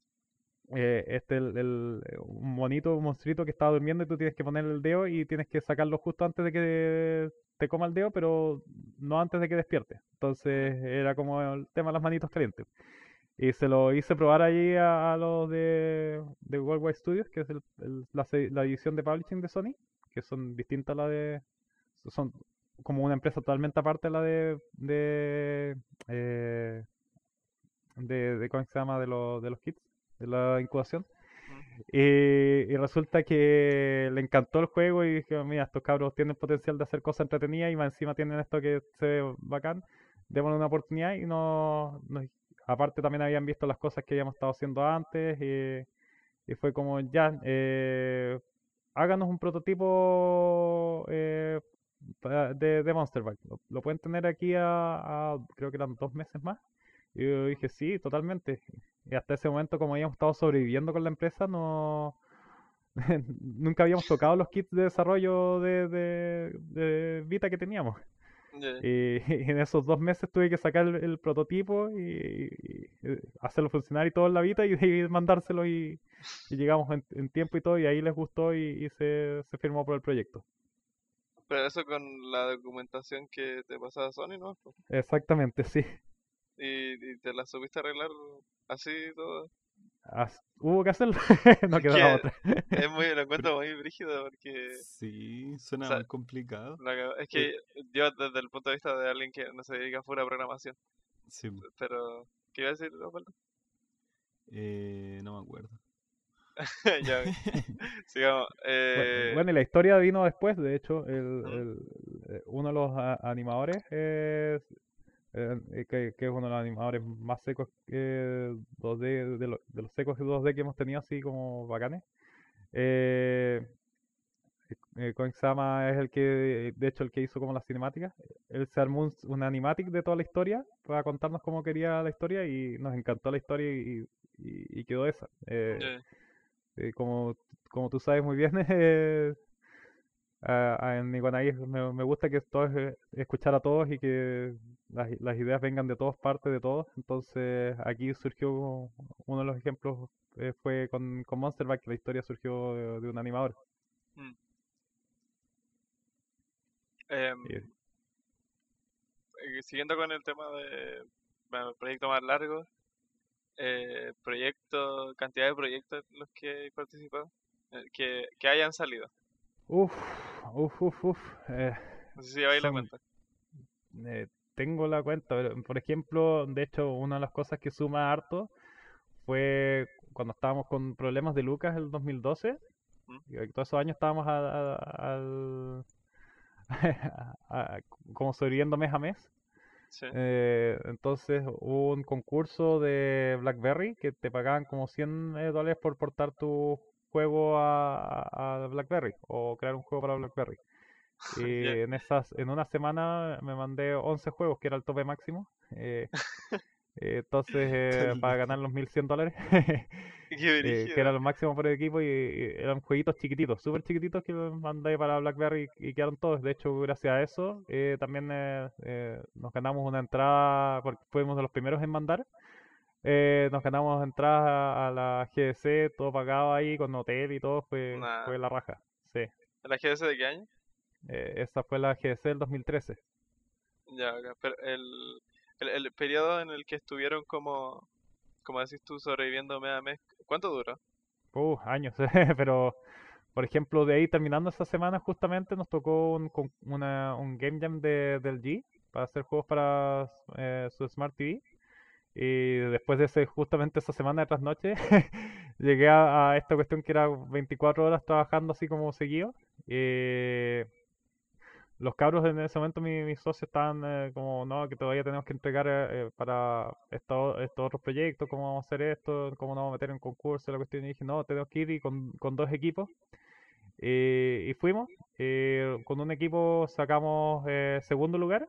eh, este el, el- un monito, un monstruito que estaba durmiendo y tú tienes que ponerle el dedo y tienes que sacarlo justo antes de que te coma el dedo, pero no antes de que despierte. Entonces era como el tema de las manitos calientes. Y se lo hice probar allí a, los de, de Worldwide Studios, que es la, la división de publishing de Sony, que son distintas a la de... Son como una empresa totalmente aparte de la de... de eh, de, de, ¿cómo se llama? De, los de los kits, de la incubación. Y, resulta que le encantó el juego y dije, mira, estos cabros tienen potencial de hacer cosas entretenidas y más encima tienen esto que se ve bacán, démosle una oportunidad y no, aparte también habían visto las cosas que habíamos estado haciendo antes y, fue como, ya, eh, háganos un prototipo eh, de, de Monster Bike. Lo, pueden tener aquí a, creo que eran dos meses más. Y yo dije, sí, totalmente. Y hasta ese momento, como habíamos estado sobreviviendo con la empresa, no nunca habíamos tocado los kits de desarrollo de, de, Vita que teníamos. Y, en esos dos meses tuve que sacar el, prototipo y, hacerlo funcionar y todo en la Vita y, mandárselo y, llegamos en, tiempo y todo y ahí les gustó y, se, se firmó por el proyecto. Pero eso con la documentación que te pasaba Sony, ¿no? Exactamente, sí. ¿Y, te la supiste arreglar así todo? hubo que hacerlo, no quedaba otra. es muy, lo encuentro muy brígido porque... Sí, suena muy complicado. es que yo desde el punto de vista de alguien que no se dedica a pura programación. Sí. Pero, ¿qué iba a decir, Eh, no me acuerdo. ya, sigamos. Eh... Bueno, y la historia vino después, de hecho, el, el, eh, uno de los animadores es eh, eh, que, es uno de los animadores más secos que 2D, de, de los secos 2D que hemos tenido así como bacanes. Eh, eh Koinsama es el que, de hecho, el que hizo como las cinemáticas. Él se armó un, animatic de toda la historia para contarnos cómo quería la historia y nos encantó la historia y, y, quedó esa. como, como tú sabes muy bien, en Iguanaí me, me gusta que todos escuchar a todos y que las, las, ideas vengan de todas partes, de todos. Entonces aquí surgió uno de los ejemplos eh, fue con, con Monster Bike, la historia surgió de, un animador. Mm. Em, eh, siguiendo con el tema de bueno, proyectos más largos, eh, proyectos, cantidad de proyectos en los que he participado, eh, que, que hayan salido. Uf, uf, uf, uf. sé si lleváis la cuenta tengo la cuenta, pero por ejemplo, de hecho, una de las cosas que suma harto fue cuando estábamos con problemas de Lucas el 2012. ¿Mm? Y todos esos años estábamos al, como sobreviviendo mes a mes. Eh, entonces hubo un concurso de BlackBerry que te pagaban como 100 eh, dólares por portar tu juego a, a BlackBerry o crear un juego para BlackBerry. Y en esas, en una semana me mandé 11 juegos, que era el tope máximo. Eh, eh entonces, eh, para ganar los 1100 dólares, eh, que era lo máximo por el equipo, y, eran jueguitos chiquititos, súper chiquititos que mandé para BlackBerry y, quedaron todos. De hecho, gracias a eso, también nos ganamos una entrada, porque fuimos de los primeros en mandar. Nos ganamos entradas a, la GDC, todo pagado ahí, con hotel y todo, fue, fue la raja. Sí. ¿La GDC de qué año? Eh, esa fue la GDC del 2013. Ya, pero el, el, periodo en el que estuvieron como, como decís tú, sobreviviendo mes a mes, ¿cuánto duró? Uh, años, pero por ejemplo, de ahí terminando esa semana justamente nos tocó un, una, un Game Jam de, del G para hacer juegos para eh, su Smart TV. Y después de ese, justamente esa semana de trasnoche, llegué a, esta cuestión que era 24 horas trabajando así como seguido. Y los cabros en ese momento, mis, socios estaban eh, como, no, que todavía tenemos que entregar eh, para estos otros proyectos, cómo vamos a hacer esto, cómo nos vamos a meter en concurso, la cuestión. Y dije, no, tenemos que ir y con, con dos equipos. y fuimos, con un equipo sacamos eh, segundo lugar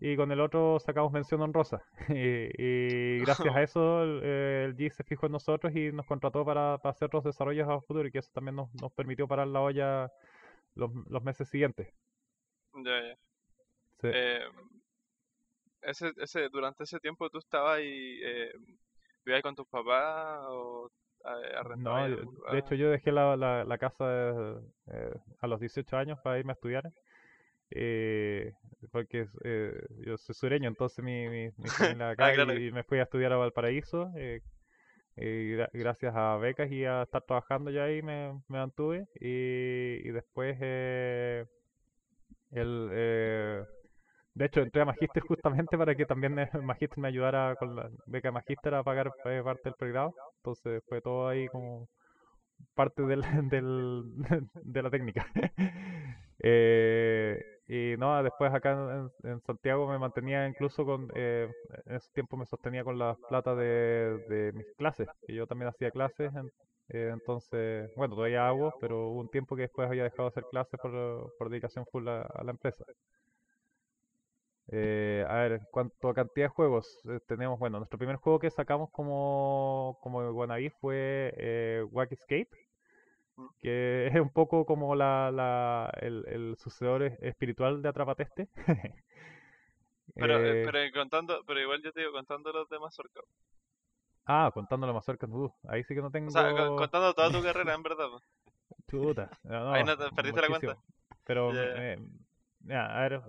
y con el otro sacamos mención honrosa. y, gracias a eso el, G se fijó en nosotros y nos contrató para, hacer los desarrollos a futuro y que eso también nos, nos permitió parar la olla los, los meses siguientes. Ya, ya. Eh, ese, ese, durante ese tiempo tú estabas ahí, eh, vivías con tus papás o eh, No, de hecho yo dejé la, la, casa eh, a los 18 años para irme a estudiar. Eh, porque eh, yo soy sureño, entonces mi, mi, mi familia acá Ah, claro. y, y me fui a estudiar a Valparaíso. eh, y gra- gracias a becas y a estar trabajando ya ahí me, me mantuve. Y, y después, eh, el, eh, de hecho, entré a Magíster justamente para que también el Magíster me ayudara con la beca de Magíster a pagar parte del pregrado. Entonces fue todo ahí como parte del, del, de la técnica. Eh, y no, después acá en, Santiago me mantenía incluso con, eh, en ese tiempo me sostenía con la plata de, de mis clases, que yo también hacía clases, en- eh, entonces, bueno, todavía hago, pero hubo un tiempo que después había dejado de hacer clases por, por dedicación full a, la empresa. Eh, a ver, en cuanto a cantidad de juegos, eh, tenemos, bueno, nuestro primer juego que sacamos como, como fue eh, Wack Escape. Que es un poco como la, la- el, el sucedor es- espiritual de Atrapateste. Pero, eh, Eh, pero contando, pero igual yo te digo, contando los demás Mazorca. ah, contándolo más cerca, uh, ahí sí que no tengo... O sea, co- contando toda tu carrera, en verdad. Chuta, no, Ahí no te- perdiste la cuenta. Pero, ya. eh, a ver,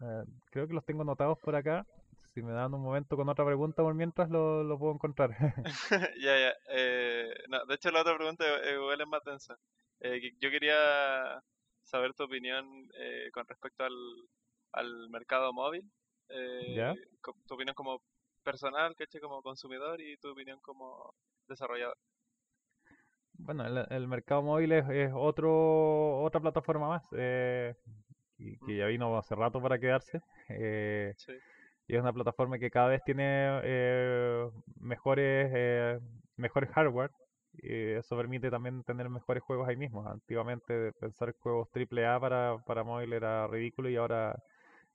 eh, creo que los tengo anotados por acá. Si me dan un momento con otra pregunta por mientras lo, lo puedo encontrar. Ya, ya. Eh, no, de hecho, la otra pregunta eh, igual es más densa. Eh, que yo quería saber tu opinión eh, con respecto al, al mercado móvil. Eh, ¿Ya? co- Tu opinión como personal, ¿cachai? Como consumidor y tu opinión como desarrollador. Bueno, el, el mercado móvil es, es otro, otra plataforma más, eh, y que ya vino hace rato para quedarse. eh, Sí. Y es una plataforma que cada vez tiene eh, mejores, eh, mejores hardware. Y eso permite también tener mejores juegos ahí mismo. Antiguamente pensar en juegos AAA para, para móvil era ridículo y ahora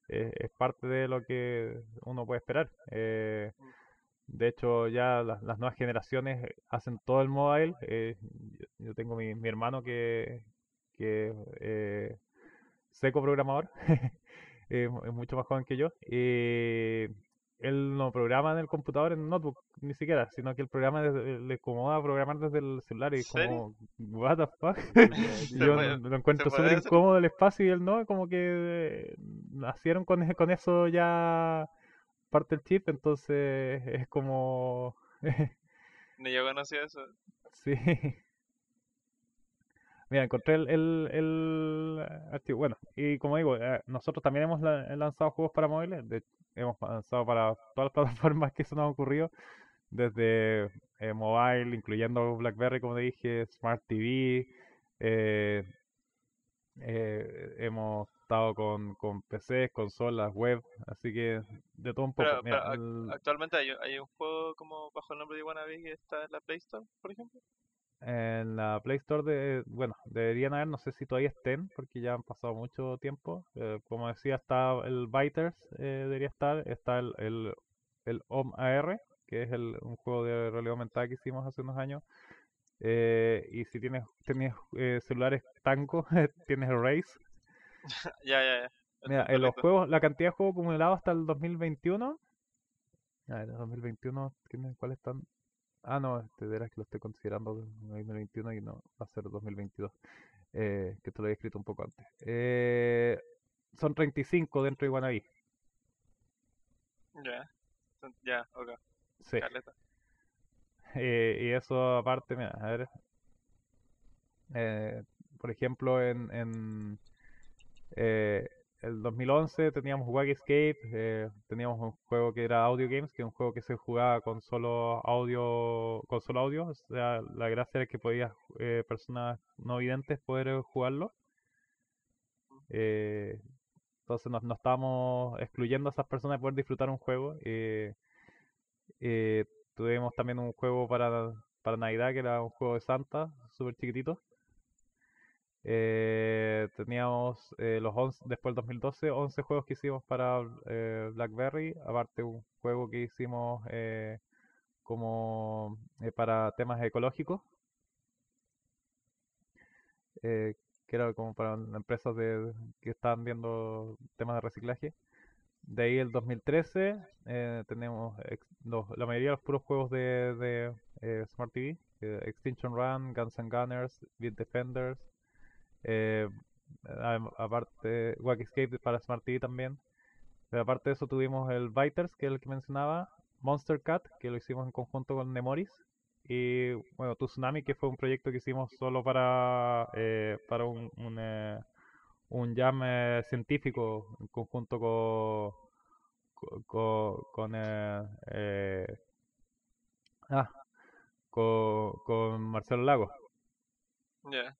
es parte de lo que uno puede esperar. Eh, de hecho, ya las, las nuevas generaciones hacen todo el mobile. eh, yo, yo tengo mi, mi hermano que, que eh, seco programador, eh, es mucho más joven que yo. Y él no programa en el computador, en el notebook, ni siquiera, sino que el programa desde- le acomoda programar desde el celular y es como, what the fuck? Yo puede- lo encuentro súper incómodo el espacio y él no, como que eh, nacieron con, e- con eso ya parte del chip, entonces es como... Ni yo conocía eso. Sí. Mira, encontré el, el, el archivo. Bueno, y como digo, eh, nosotros también hemos la- lanzado juegos para móviles. de- hemos lanzado para todas las plataformas que se nos han ocurrido. Desde eh, mobile, incluyendo BlackBerry, como te dije, Smart TV. eh, eh, hemos estado con, con PCs, consolas, web. Así que de todo un poco. Pero, Mira, pero ac- el- actualmente hay, hay un juego como bajo el nombre de Wannabe que está en la Play Store, por ejemplo. En la Play Store, de, bueno, deberían haber, no sé si todavía estén, porque ya han pasado mucho tiempo. Eh, como decía, está el Biters, eh, debería estar. Está el, el, el OM AR, que es el, un juego de realidad aumentada que hicimos hace unos años. Eh, y si tienes, tienes eh, celulares tanco, tienes el Race. Ya, ya, ya. El Mira, en los juegos, la cantidad de juegos acumulados hasta el 2021. A ver, 2021, ¿quiénes- ¿cuáles están? Ah, no, este de que lo estoy considerando del 2021 y no va a ser 2022. Eh, que te lo había escrito un poco antes. Eh, son 35 dentro de Wannabe. Ya. Son- Ya, ok. Sí. Eh, y eso aparte, mira, a ver. eh, por ejemplo, en, en eh, el 2011 teníamos Wack Escape, eh, teníamos un juego que era Audio Games, que es un juego que se jugaba con solo audio, con solo audio, o sea, la gracia era que podías eh, personas no videntes poder jugarlo. Eh, entonces no, estábamos excluyendo a esas personas de poder disfrutar un juego. tuvimos también un juego para, para Navidad que era un juego de Santa, súper chiquitito. Eh, teníamos eh, los 11, después del 2012, 11 juegos que hicimos para eh, BlackBerry, aparte un juego que hicimos eh, como para temas ecológicos, que era como para empresas de, que estaban viendo temas de reciclaje. De ahí el 2013 eh, tenemos los- la mayoría de los puros juegos de, Smart TV, Extinction Run, Guns and Gunners, Beat Defenders, eh, Aparte, Wacky Escape para Smart TV también. Pero aparte de eso tuvimos el Biters, que es el que mencionaba, Monster Cat, que lo hicimos en conjunto con Nemoris, y bueno, Tsunami, que fue un proyecto que hicimos solo para, eh, para un, un, eh, un jam eh, científico en conjunto con, co- co- con, eh, eh, ah, con, con Marcelo Lago. Ya.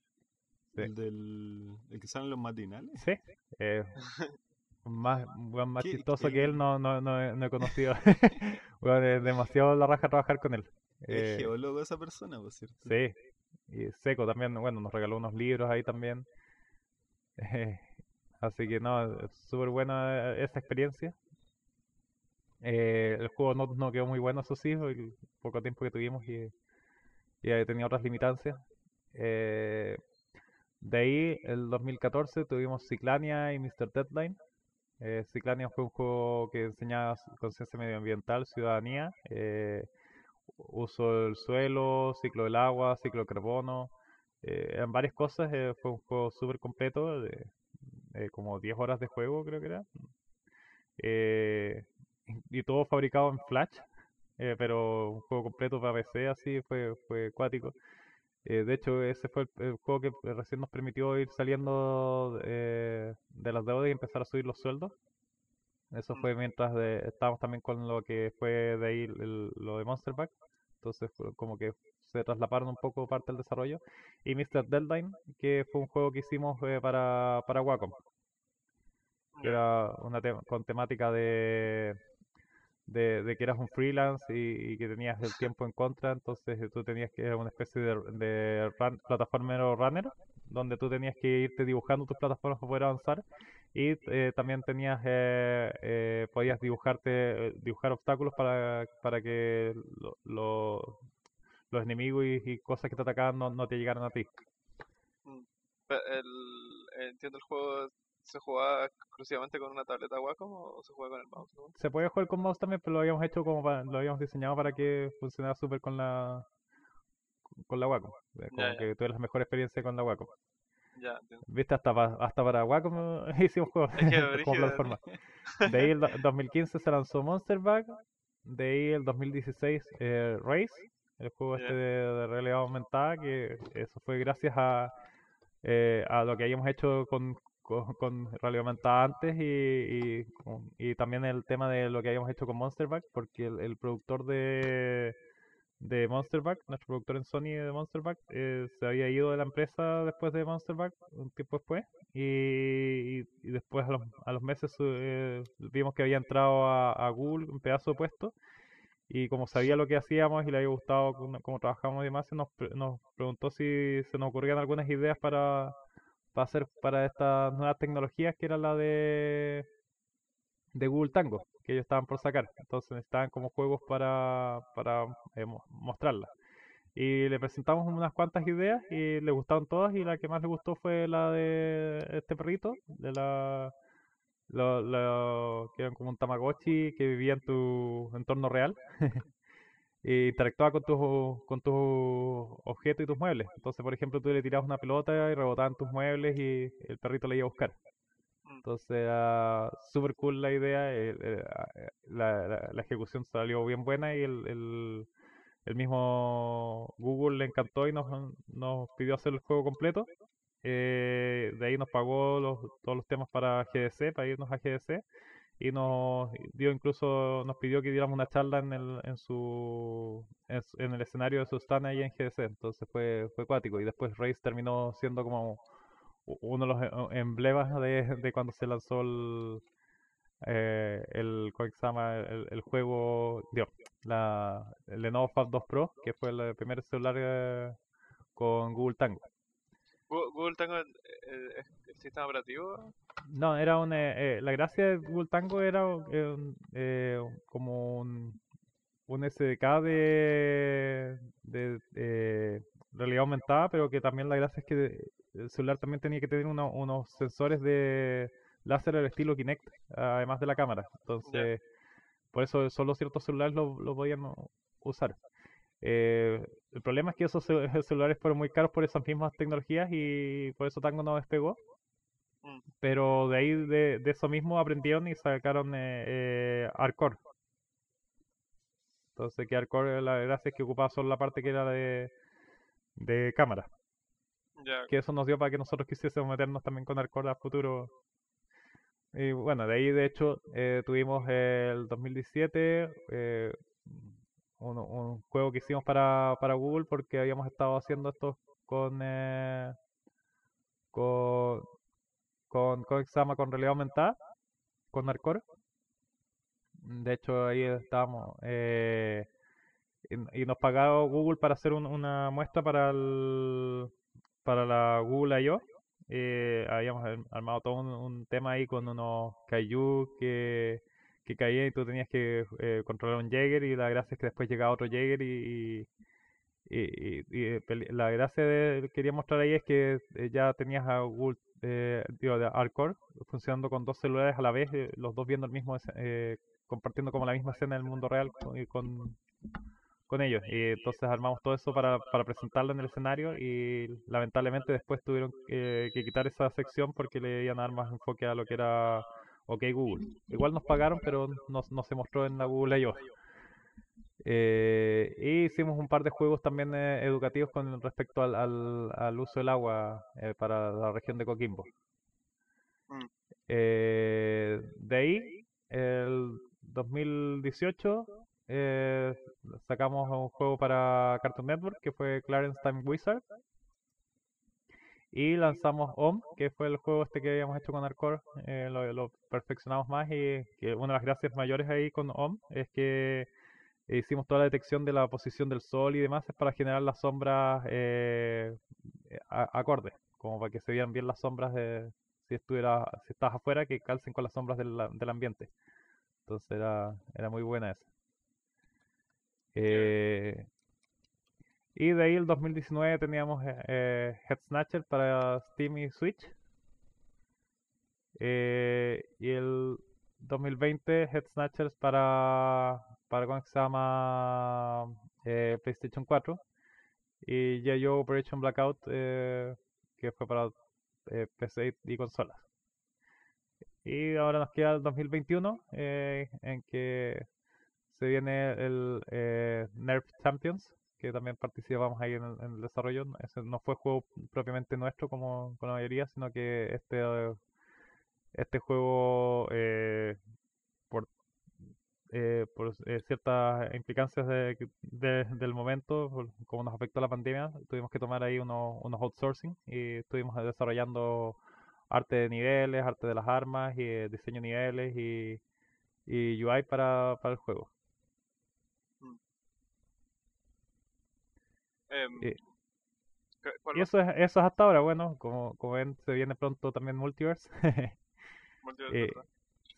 El del. El que salen los matinales. Sí, eh, más, más ¿Qué- chistoso que él no, no, no, he- no he conocido. Es demasiado la raja trabajar con él. Es Eh, geólogo esa persona, por cierto. sí, y Seco también, bueno, nos regaló unos libros ahí también. Eh, así que no, súper buena esa experiencia. Eh, el juego no, no quedó muy bueno, eso sí, el poco tiempo que tuvimos y, y tenía otras limitancias. Eh, de ahí, el 2014 tuvimos Ciclania y Mr. Deadline. Eh, Ciclania fue un juego que enseñaba conciencia medioambiental, ciudadanía, eh, uso del suelo, ciclo del agua, ciclo de carbono, eh, eran varias cosas. eh, fue un juego súper completo, de, como 10 horas de juego creo que era. Eh, y todo fabricado en Flash, pero un juego completo para PC así, fue, fue acuático. Eh, de hecho, ese fue el, el juego que eh, recién nos permitió ir saliendo eh, de las deudas y empezar a subir los sueldos. Eso Mm. fue mientras de, estábamos también con lo que fue de ahí el- lo de Monster Back. Entonces, como que se traslaparon un poco parte del desarrollo. Y Mr. Deadline, que fue un juego que hicimos eh, para, para Wacom, que era una te- con temática de, de, que eras un freelance y, que tenías el tiempo en contra, entonces eh, tú tenías que, era una especie de, de run- runner, donde tú tenías que irte dibujando tus plataformas para poder avanzar y eh, también tenías, eh, eh, podías dibujarte, eh, dibujar obstáculos para, para que lo- lo- los enemigos y, cosas que te atacaban no, no te llegaran a ti. El, entiendo el juego se jugaba exclusivamente con una tableta Wacom o se juega con el mouse, ¿no? Se podía jugar con mouse también, pero lo habíamos hecho como para- lo habíamos diseñado para que funcionara súper con la con la Wacom. Como Ya, ya. que tuvieras la mejor experiencia con la Wacom. Ya, entiendo. Viste, hasta, pa- hasta para Wacom hicimos juegos como plataforma. De ahí el do- 2015 se lanzó Monster Bag. De ahí el 2016 eh, Race, el juego este de, de realidad aumentada, que eso fue gracias a, eh, a lo que habíamos hecho con, con, con realidad aumentada antes y, y, y también el tema de lo que habíamos hecho con Monster Bag, porque el, productor de, de Monster Bag, nuestro productor en Sony de Monster Bag, eh, se había ido de la empresa después de Monster Bag, un tiempo después, y, y- después a los, a los meses eh, vimos que había entrado a, a Google un pedazo de puesto, y como sabía lo que hacíamos y le había gustado cómo, trabajamos y demás, nos, nos preguntó si se nos ocurrían algunas ideas para, para hacer para estas nuevas tecnologías, que era la de, de Google Tango, que ellos estaban por sacar. Entonces necesitaban como juegos para, para eh, mo- mostrarlas. Y le presentamos unas cuantas ideas y le gustaron todas y la que más le gustó fue la de este perrito, de la lo- que eran como un Tamagotchi que vivía en tu entorno real y interactuaba con tus con tus objetos y tus muebles. Entonces, por ejemplo, tú le tirabas una pelota y rebotaban tus muebles y el perrito la iba a buscar. Mm. Entonces, era súper cool la idea, a- eh, la, la- la ejecución salió bien buena y el, el, el mismo Google le encantó y nos, nos pidió hacer el juego completo. Eh, de ahí nos pagó los, todos los temas para GDC, para irnos a GDC. Y nos dio incluso, nos pidió que diéramos una charla en el, en su, en, el escenario de su stand ahí en GDC. Entonces fue, fue acuático. Y después Race terminó siendo como uno de los e- emblemas de, de cuando se lanzó el, eh, el. El, el juego, digo, la, el Lenovo Fab 2 Pro, que fue el primer celular eh, con Google Tango. Google Tango eh, eh, es el sistema operativo. No, era un, eh, eh, la gracia de Google Tango era eh, un- eh, como un, un SDK de, de, eh, realidad aumentada, pero que también la gracia es que el celular también tenía que tener uno- unos sensores de láser al estilo Kinect, además de la cámara. Entonces, por eso solo ciertos celulares lo, lo podían u- usar. Eh, el problema es que esos ce- celulares fueron muy caros por esas mismas tecnologías y por eso Tango no despegó. Mm. Pero de ahí, de, de eso mismo, aprendieron y sacaron eh, eh, Arcore. Entonces, que Arcore, la gracia es que ocupaba solo la parte que era de, de cámara. Que eso nos dio para que nosotros quisiésemos meternos también con Arcore a futuro. Y bueno, de ahí, de hecho, eh, tuvimos el 2017 eh, un, un juego que hicimos para, para Google porque habíamos estado haciendo esto con, eh, con, con, ¿cómo se llama? con realidad aumentada, con Arcore. De hecho, ahí estábamos. eh, y, nos pagó Google para hacer un- una muestra para el, para la Google I.O. Eh, habíamos ar- armado todo un, un tema ahí con unos kaiju que, que caían y tú tenías que eh, controlar un Jaeger y la gracia es que después llegaba otro Jaeger y, y, la gracia de, que quería mostrar ahí es que eh, ya tenías a Google, eh, digo, de Hardcore funcionando con dos celulares a la vez, eh, los dos viendo el mismo, eh, compartiendo como la misma escena en el mundo real con, ellos. Y entonces armamos todo eso para, para presentarlo en el escenario y lamentablemente después tuvieron que quitar esa sección porque le iban a dar más enfoque a lo que era OK Google. Igual nos pagaron, pero no, no se mostró en la Google I.O. Eh, y hicimos un par de juegos también eh, educativos con respecto al, al, al uso del agua eh, para la región de Coquimbo. Mm. Eh, de ahí, el 2018, eh, sacamos un juego para Cartoon Network que fue Clarence Time Wizard. Y lanzamos OM, que fue el juego este que habíamos hecho con Arcore, eh, lo, lo perfeccionamos más y que una de las gracias mayores ahí con OM es que hicimos toda la detección de la posición del sol y demás es para generar las sombras eh, eh, acordes, como para que se vieran bien las sombras de si estuviera, si estás afuera, que calcen con las sombras del, del ambiente. Entonces era, era muy buena esa. Eh, y de ahí el 2019 teníamos eh, eh, Head Snatcher para Steam y Switch. Eh, y el 2020 Head Snatchers para, para ¿cómo se llama? PlayStation 4. Y ya yo Operation Blackout, que fue para PC y consolas. Y ahora nos queda el 2021, eh, en que se viene el Nerf Champions, que también participamos ahí en el, desarrollo. No fue juego propiamente nuestro como con la mayoría, sino que este, eh, este juego, eh, por, eh, por eh, ciertas implicancias de, del momento, como nos afectó la pandemia, tuvimos que tomar ahí unos, unos outsourcing y estuvimos desarrollando arte de niveles, arte de las armas y eh, diseño de niveles y, y UI para, para el juego. Eh, ¿cu- ¿Cuál Y eso es, eso es hasta ahora, bueno, como, como ven, se viene pronto también Multiverse. Multiverse, eh.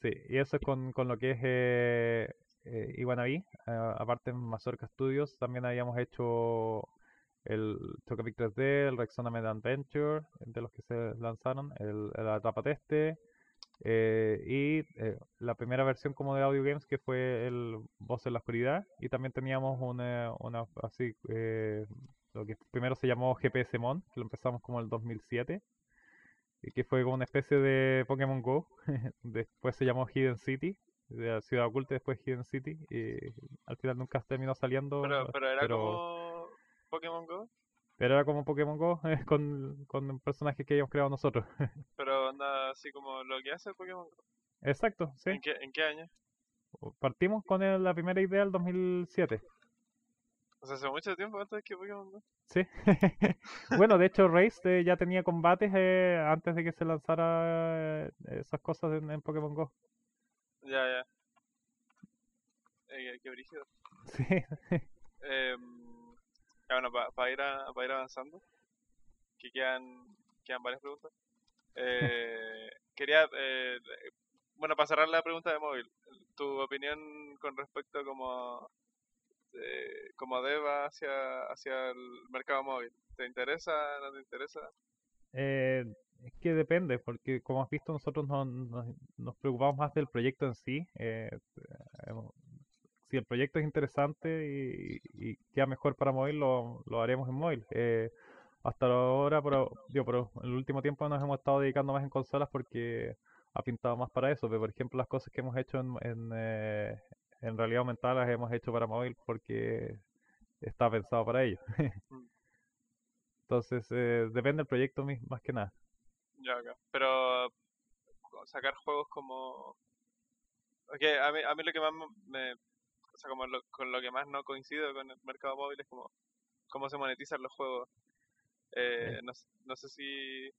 Sí, y eso es con, con lo que es eh, eh. Ah, aparte en Mazorca Studios también habíamos hecho el Chocapic 3D, el Rexona Med Adventure, de los que se lanzaron, el, el Atrapa Teste, eh, y eh, la primera versión como de Audio Games que fue el Voz en la Oscuridad, y también teníamos una, una así, eh, lo que primero se llamó GPS Mon, que lo empezamos como el 2007 y que fue como una especie de Pokémon Go. después se llamó Hidden City, de la ciudad oculta, después Hidden City, y al final nunca terminó saliendo. Pero, pero era pero- como Pokémon Go, pero era como Pokémon Go eh, con, con personajes que habíamos creado nosotros. pero anda así como lo que hace Pokémon Go. Exacto, sí. ¿En qué, ¿En qué año? Partimos con el- la primera idea el 2007. O sea, hace mucho tiempo antes que Pokémon Go. Sí. bueno, de hecho, Race eh, ya tenía combates eh, antes de que se lanzara eh, esas cosas en, en Pokémon Go. Ya, ya. Qué brígido. Sí. Ya, bueno, para ir, a- pa ir avanzando, que quedan, quedan varias preguntas. Eh, quería, eh, bueno, para cerrar la pregunta de móvil, tu opinión con respecto como, eh, como Deva hacia, hacia el mercado móvil. ¿Te interesa? ¿No te interesa? Eh, es que depende, porque como has visto nosotros no- nos, nos preocupamos más del proyecto en sí. eh, si el proyecto es interesante y, y queda mejor para móvil, lo, lo haremos en móvil. Eh, hasta ahora, pero, digo, pero en el último tiempo nos hemos estado dedicando más en consolas porque ha pintado más para eso. Pero, por ejemplo, las cosas que hemos hecho en, en, eh, en realidad aumentada las hemos hecho para móvil porque está pensado para ello. Mm. Entonces, eh, depende del proyecto más que nada. Ya, acá. Pero sacar juegos como... Ok, a mí, a mí lo que más me... sea, como lo- con lo que más no coincido con el mercado móvil es como cómo se monetizan los juegos. Eh, no, no sé si...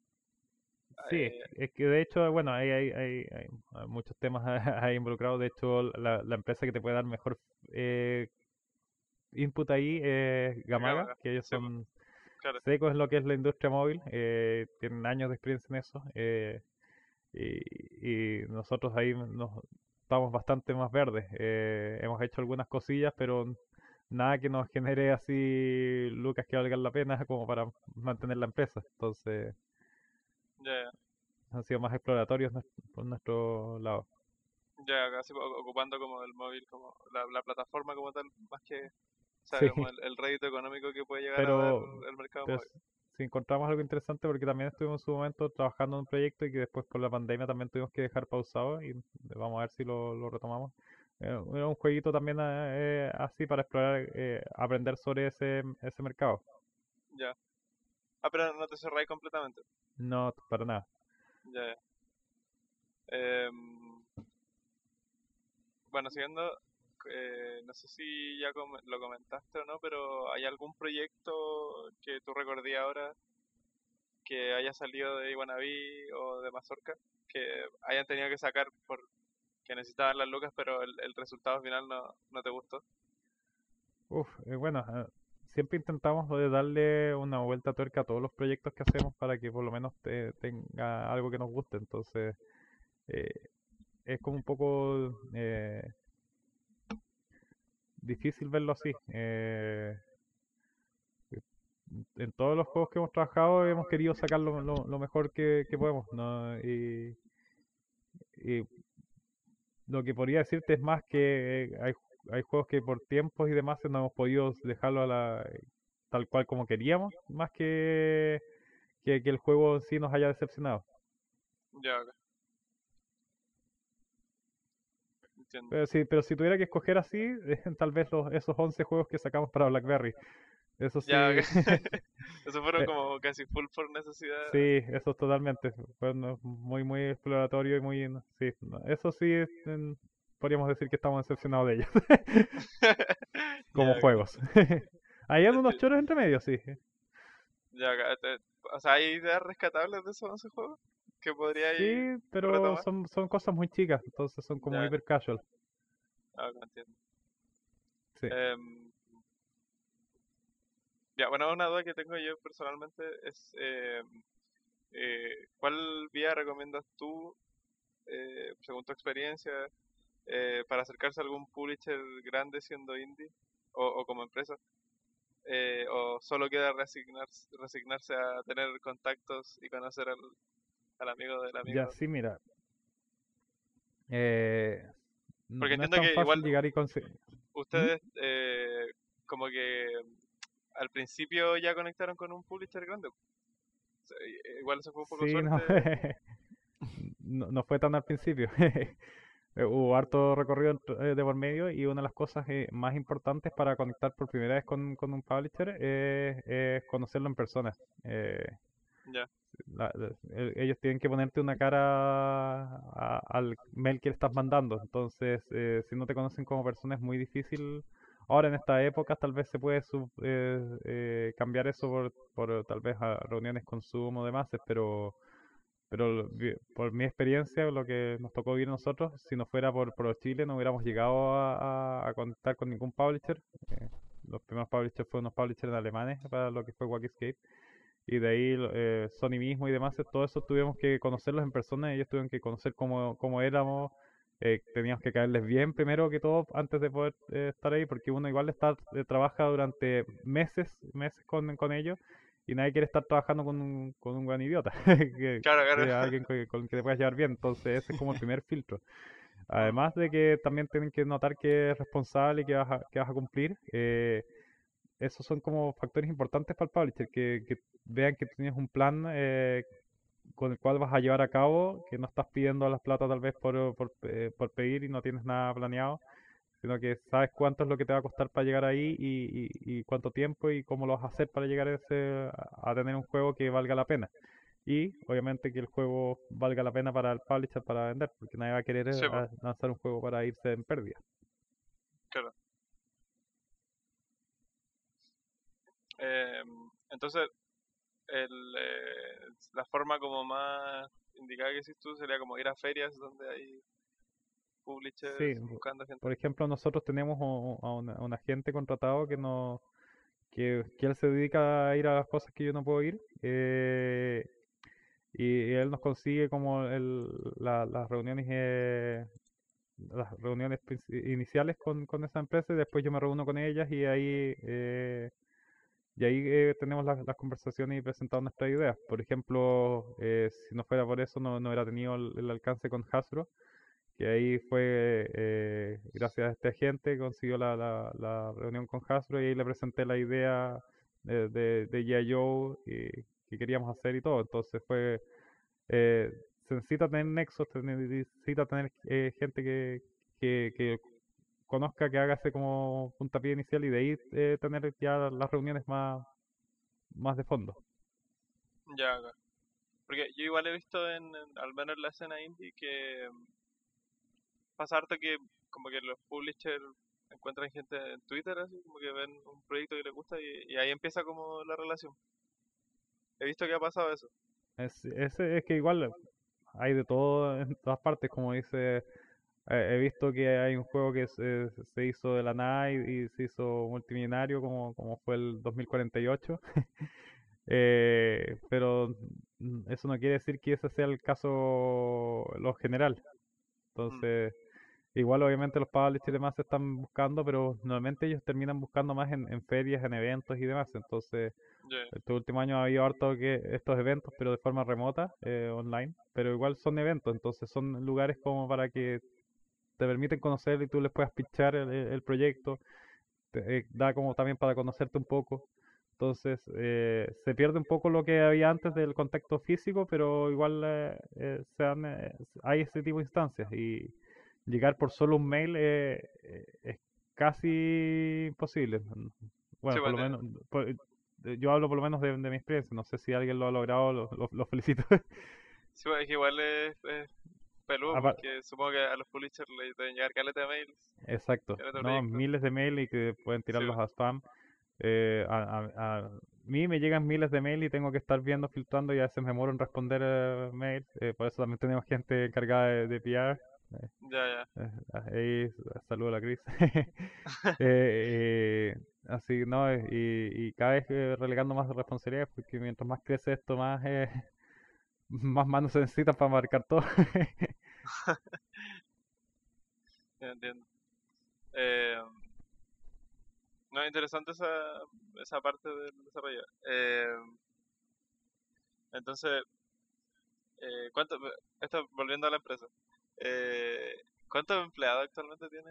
Sí, eh, es que de hecho, bueno, hay, hay, hay, hay muchos temas ahí involucrados. De hecho, la, la empresa que te puede dar mejor eh, input ahí es Gamaga, Gamaga, que ellos sí, son claro, secos en lo que es la industria móvil, eh, tienen años de experiencia en eso. eh, y, y nosotros ahí nos estamos bastante más verdes. eh, hemos hecho algunas cosillas, pero nada que nos genere así lucas que valgan la pena como para mantener la empresa. Entonces ya. han sido más exploratorios por nuestro lado. Ya, casi ocupando como el móvil, como la, la plataforma como tal, más que o sea, Sí. como el, el rédito económico que puede llegar a Pero- dar el mercado Pero móvil. Si encontramos algo interesante, porque también estuvimos en su momento trabajando en un proyecto y que después por la pandemia también tuvimos que dejar pausado y vamos a ver si lo, lo retomamos. Eh, Era un jueguito también eh, así para explorar, eh, aprender sobre ese, ese mercado. Ya. Ah, pero no te cerráis completamente. No, para nada. Ya, ya. Em, bueno, siguiendo, eh, no sé si ya lo comentaste o no, pero ¿hay algún proyecto que tú recordí ahora que haya salido de Iguanabí o de Mazorca que hayan tenido que sacar por que necesitaban las lucas, pero el, el resultado final no, no te gustó? Uf, eh, bueno, eh, siempre intentamos darle una vuelta a tuerca a todos los proyectos que hacemos para que por lo menos te- tenga algo que nos guste. Entonces, eh, es como un poco eh, difícil verlo así. Eh, en todos los juegos que hemos trabajado hemos querido sacar lo, lo- mejor que, podemos, ¿no? Y, lo que podría decirte es más que eh, hay, hay juegos que por tiempos y demás no hemos podido dejarlo a la, tal cual como queríamos, más que, que, el juego en sí nos haya decepcionado. Ya. Entiendo. Pero si, pero si tuviera que escoger así, tal vez los, esos 11 juegos que sacamos para BlackBerry. Eso sí, Ya. Eso fueron Eh, como casi full por necesidad. sí, eso totalmente. Bueno, muy, muy exploratorio y muy... Sí, eso sí, en- podríamos decir que estamos decepcionados de ellos, como Ya, juegos. Hay unos choros entre medio, sí. Ya, ca- te- o sea, ¿hay ideas rescatables de esos 11 juegos? Que podría ir... Sí, pero retomar? son, son cosas muy chicas, entonces son como Ya. hiper casual. Ah, no entiendo. Sí. Em, ya, bueno, una duda que tengo yo personalmente es em, eh, ¿cuál vía recomiendas tú, eh, según tu experiencia, eh, para acercarse a algún publisher grande siendo indie o, o como empresa? Eh, ¿O solo queda resignarse, resignarse a tener contactos y conocer al, al amigo del amigo? Ya, sí, mira. Eh, Porque no es entiendo tan que fácil igual- llegar y conseguir. ustedes eh, como que al principio ya conectaron con un publisher grande. O sea, i- Igual eso fue un poco Sí, no, suerte. no, no fue tan al principio. Eh, Hubo harto recorrido eh, de por medio y una de las cosas eh, más importantes para conectar por primera vez con, con un publisher es, es conocerlo en persona. Eh, La- la- el- ellos tienen que ponerte una cara a- al mail que le estás mandando. Entonces, eh, si no te conocen como persona es muy difícil. Ahora en esta época tal vez se puede sub- eh, eh, cambiar eso por, por tal vez a reuniones con Zoom o demás, pero pero por mi experiencia, lo que nos tocó vivir nosotros, si no fuera por, por Chile, no hubiéramos llegado a, a, a conectar con ningún publisher. Eh, los primeros publishers fueron unos publishers alemanes para lo que fue Wackescape. Y de ahí eh, Sony mismo y demás, todo eso tuvimos que conocerlos en persona, ellos tuvieron que conocer cómo, cómo éramos, eh, teníamos que caerles bien primero que todo antes de poder eh, estar ahí, porque uno igual está, eh, trabaja durante meses, meses con, con ellos, y nadie quiere estar trabajando con un, con un gran idiota, que, claro, que claro. alguien con, con que te puedas llevar bien, entonces ese es como el primer filtro. Además de que también tienen que notar que es responsable y que vas a, que vas a cumplir, eh, esos son como factores importantes para el publisher, que, que vean que tienes un plan eh, con el cual vas a llevar a cabo, que no estás pidiendo las plata tal vez por, por, eh, por pedir y no tienes nada planeado, sino que sabes cuánto es lo que te va a costar para llegar ahí y, y, y cuánto tiempo y cómo lo vas a hacer para llegar a, ese, a tener un juego que valga la pena. Y obviamente que el juego valga la pena para el publisher para vender, porque nadie va a querer Sí, eh, lanzar un juego para irse en pérdida. Claro. Eh, entonces, el, eh, la forma como más indicada que decís tú sería como ir a ferias donde hay publishers Sí, buscando gente. Por ejemplo, nosotros tenemos a un, a un agente contratado que no que, que él se dedica a ir a las cosas que yo no puedo ir eh, y él nos consigue como el, la- las reuniones eh, las reuniones iniciales con, con esa empresa y después yo me reúno con ellas y ahí eh, y ahí eh, tenemos las, conversaciones y presentamos nuestras ideas. Por ejemplo, eh, si no fuera por eso no, no hubiera tenido el, alcance con Hasbro que ahí fue, eh, gracias a este agente, consiguió la, la, reunión con Hasbro y ahí le presenté la idea de, de, de G.I. Joe y- que queríamos hacer y todo. Entonces fue, eh, se necesita tener nexos, se necesita tener eh, gente que, que conozca, que haga ese como puntapié inicial y de ahí eh, tener ya las reuniones más, más de fondo. Ya, acá. Porque yo igual he visto en, en- al menos en la escena indie que mm, pasa harto que como que los publishers encuentran gente en Twitter así, como que ven un proyecto que les gusta y, y ahí empieza como la relación. He visto que ha pasado eso. Es, ese, es que igual hay de todo en todas partes, como dice, he visto que hay un juego que se, se hizo de la nada y, y se hizo multimillonario como, como fue el 2048, eh, pero mm, eso no quiere decir que ese sea el caso, lo general. Entonces, igual obviamente los publishers y demás se están buscando, pero normalmente ellos terminan buscando más en, en ferias, en eventos y demás. Entonces, Ya, estos últimos años ha habido harto que estos eventos, pero de forma remota, eh, online, pero igual son eventos, entonces son lugares como para que te permiten conocer y tú les puedas pitchar el, proyecto, te- eh, da como también para conocerte un poco. Entonces eh, se pierde un poco lo que había antes del contacto físico, pero igual eh, eh, se dan, eh, hay ese tipo de instancias y llegar por solo un mail es casi imposible. Bueno, Sí, por lo menos, por- yo hablo por lo menos de, de mi experiencia, no sé si alguien lo ha logrado, lo, lo- lo felicito. Sí, pues, es que igual es, es peludo porque supongo que a los publishers les deben llegar caleta de mails. Exacto, no, miles de mail y que pueden tirarlos a spam. Eh, a, a- a mí me llegan miles de mail y tengo que estar viendo, filtrando y a veces me demoro en responder eh, mail. eh, por eso también tenemos gente encargada de, de PR. Ya, ya. ahí saludo a la Cris. Así, ¿no? Y, y cada vez relegando más responsabilidades porque mientras más crece esto, más, eh, más manos se necesitan para marcar todo. Entiendo. Eh, no, interesante esa, esa parte del desarrollo. Eh, entonces, eh, ¿cuánto, esto volviendo a la empresa, eh, ¿cuántos empleados actualmente tiene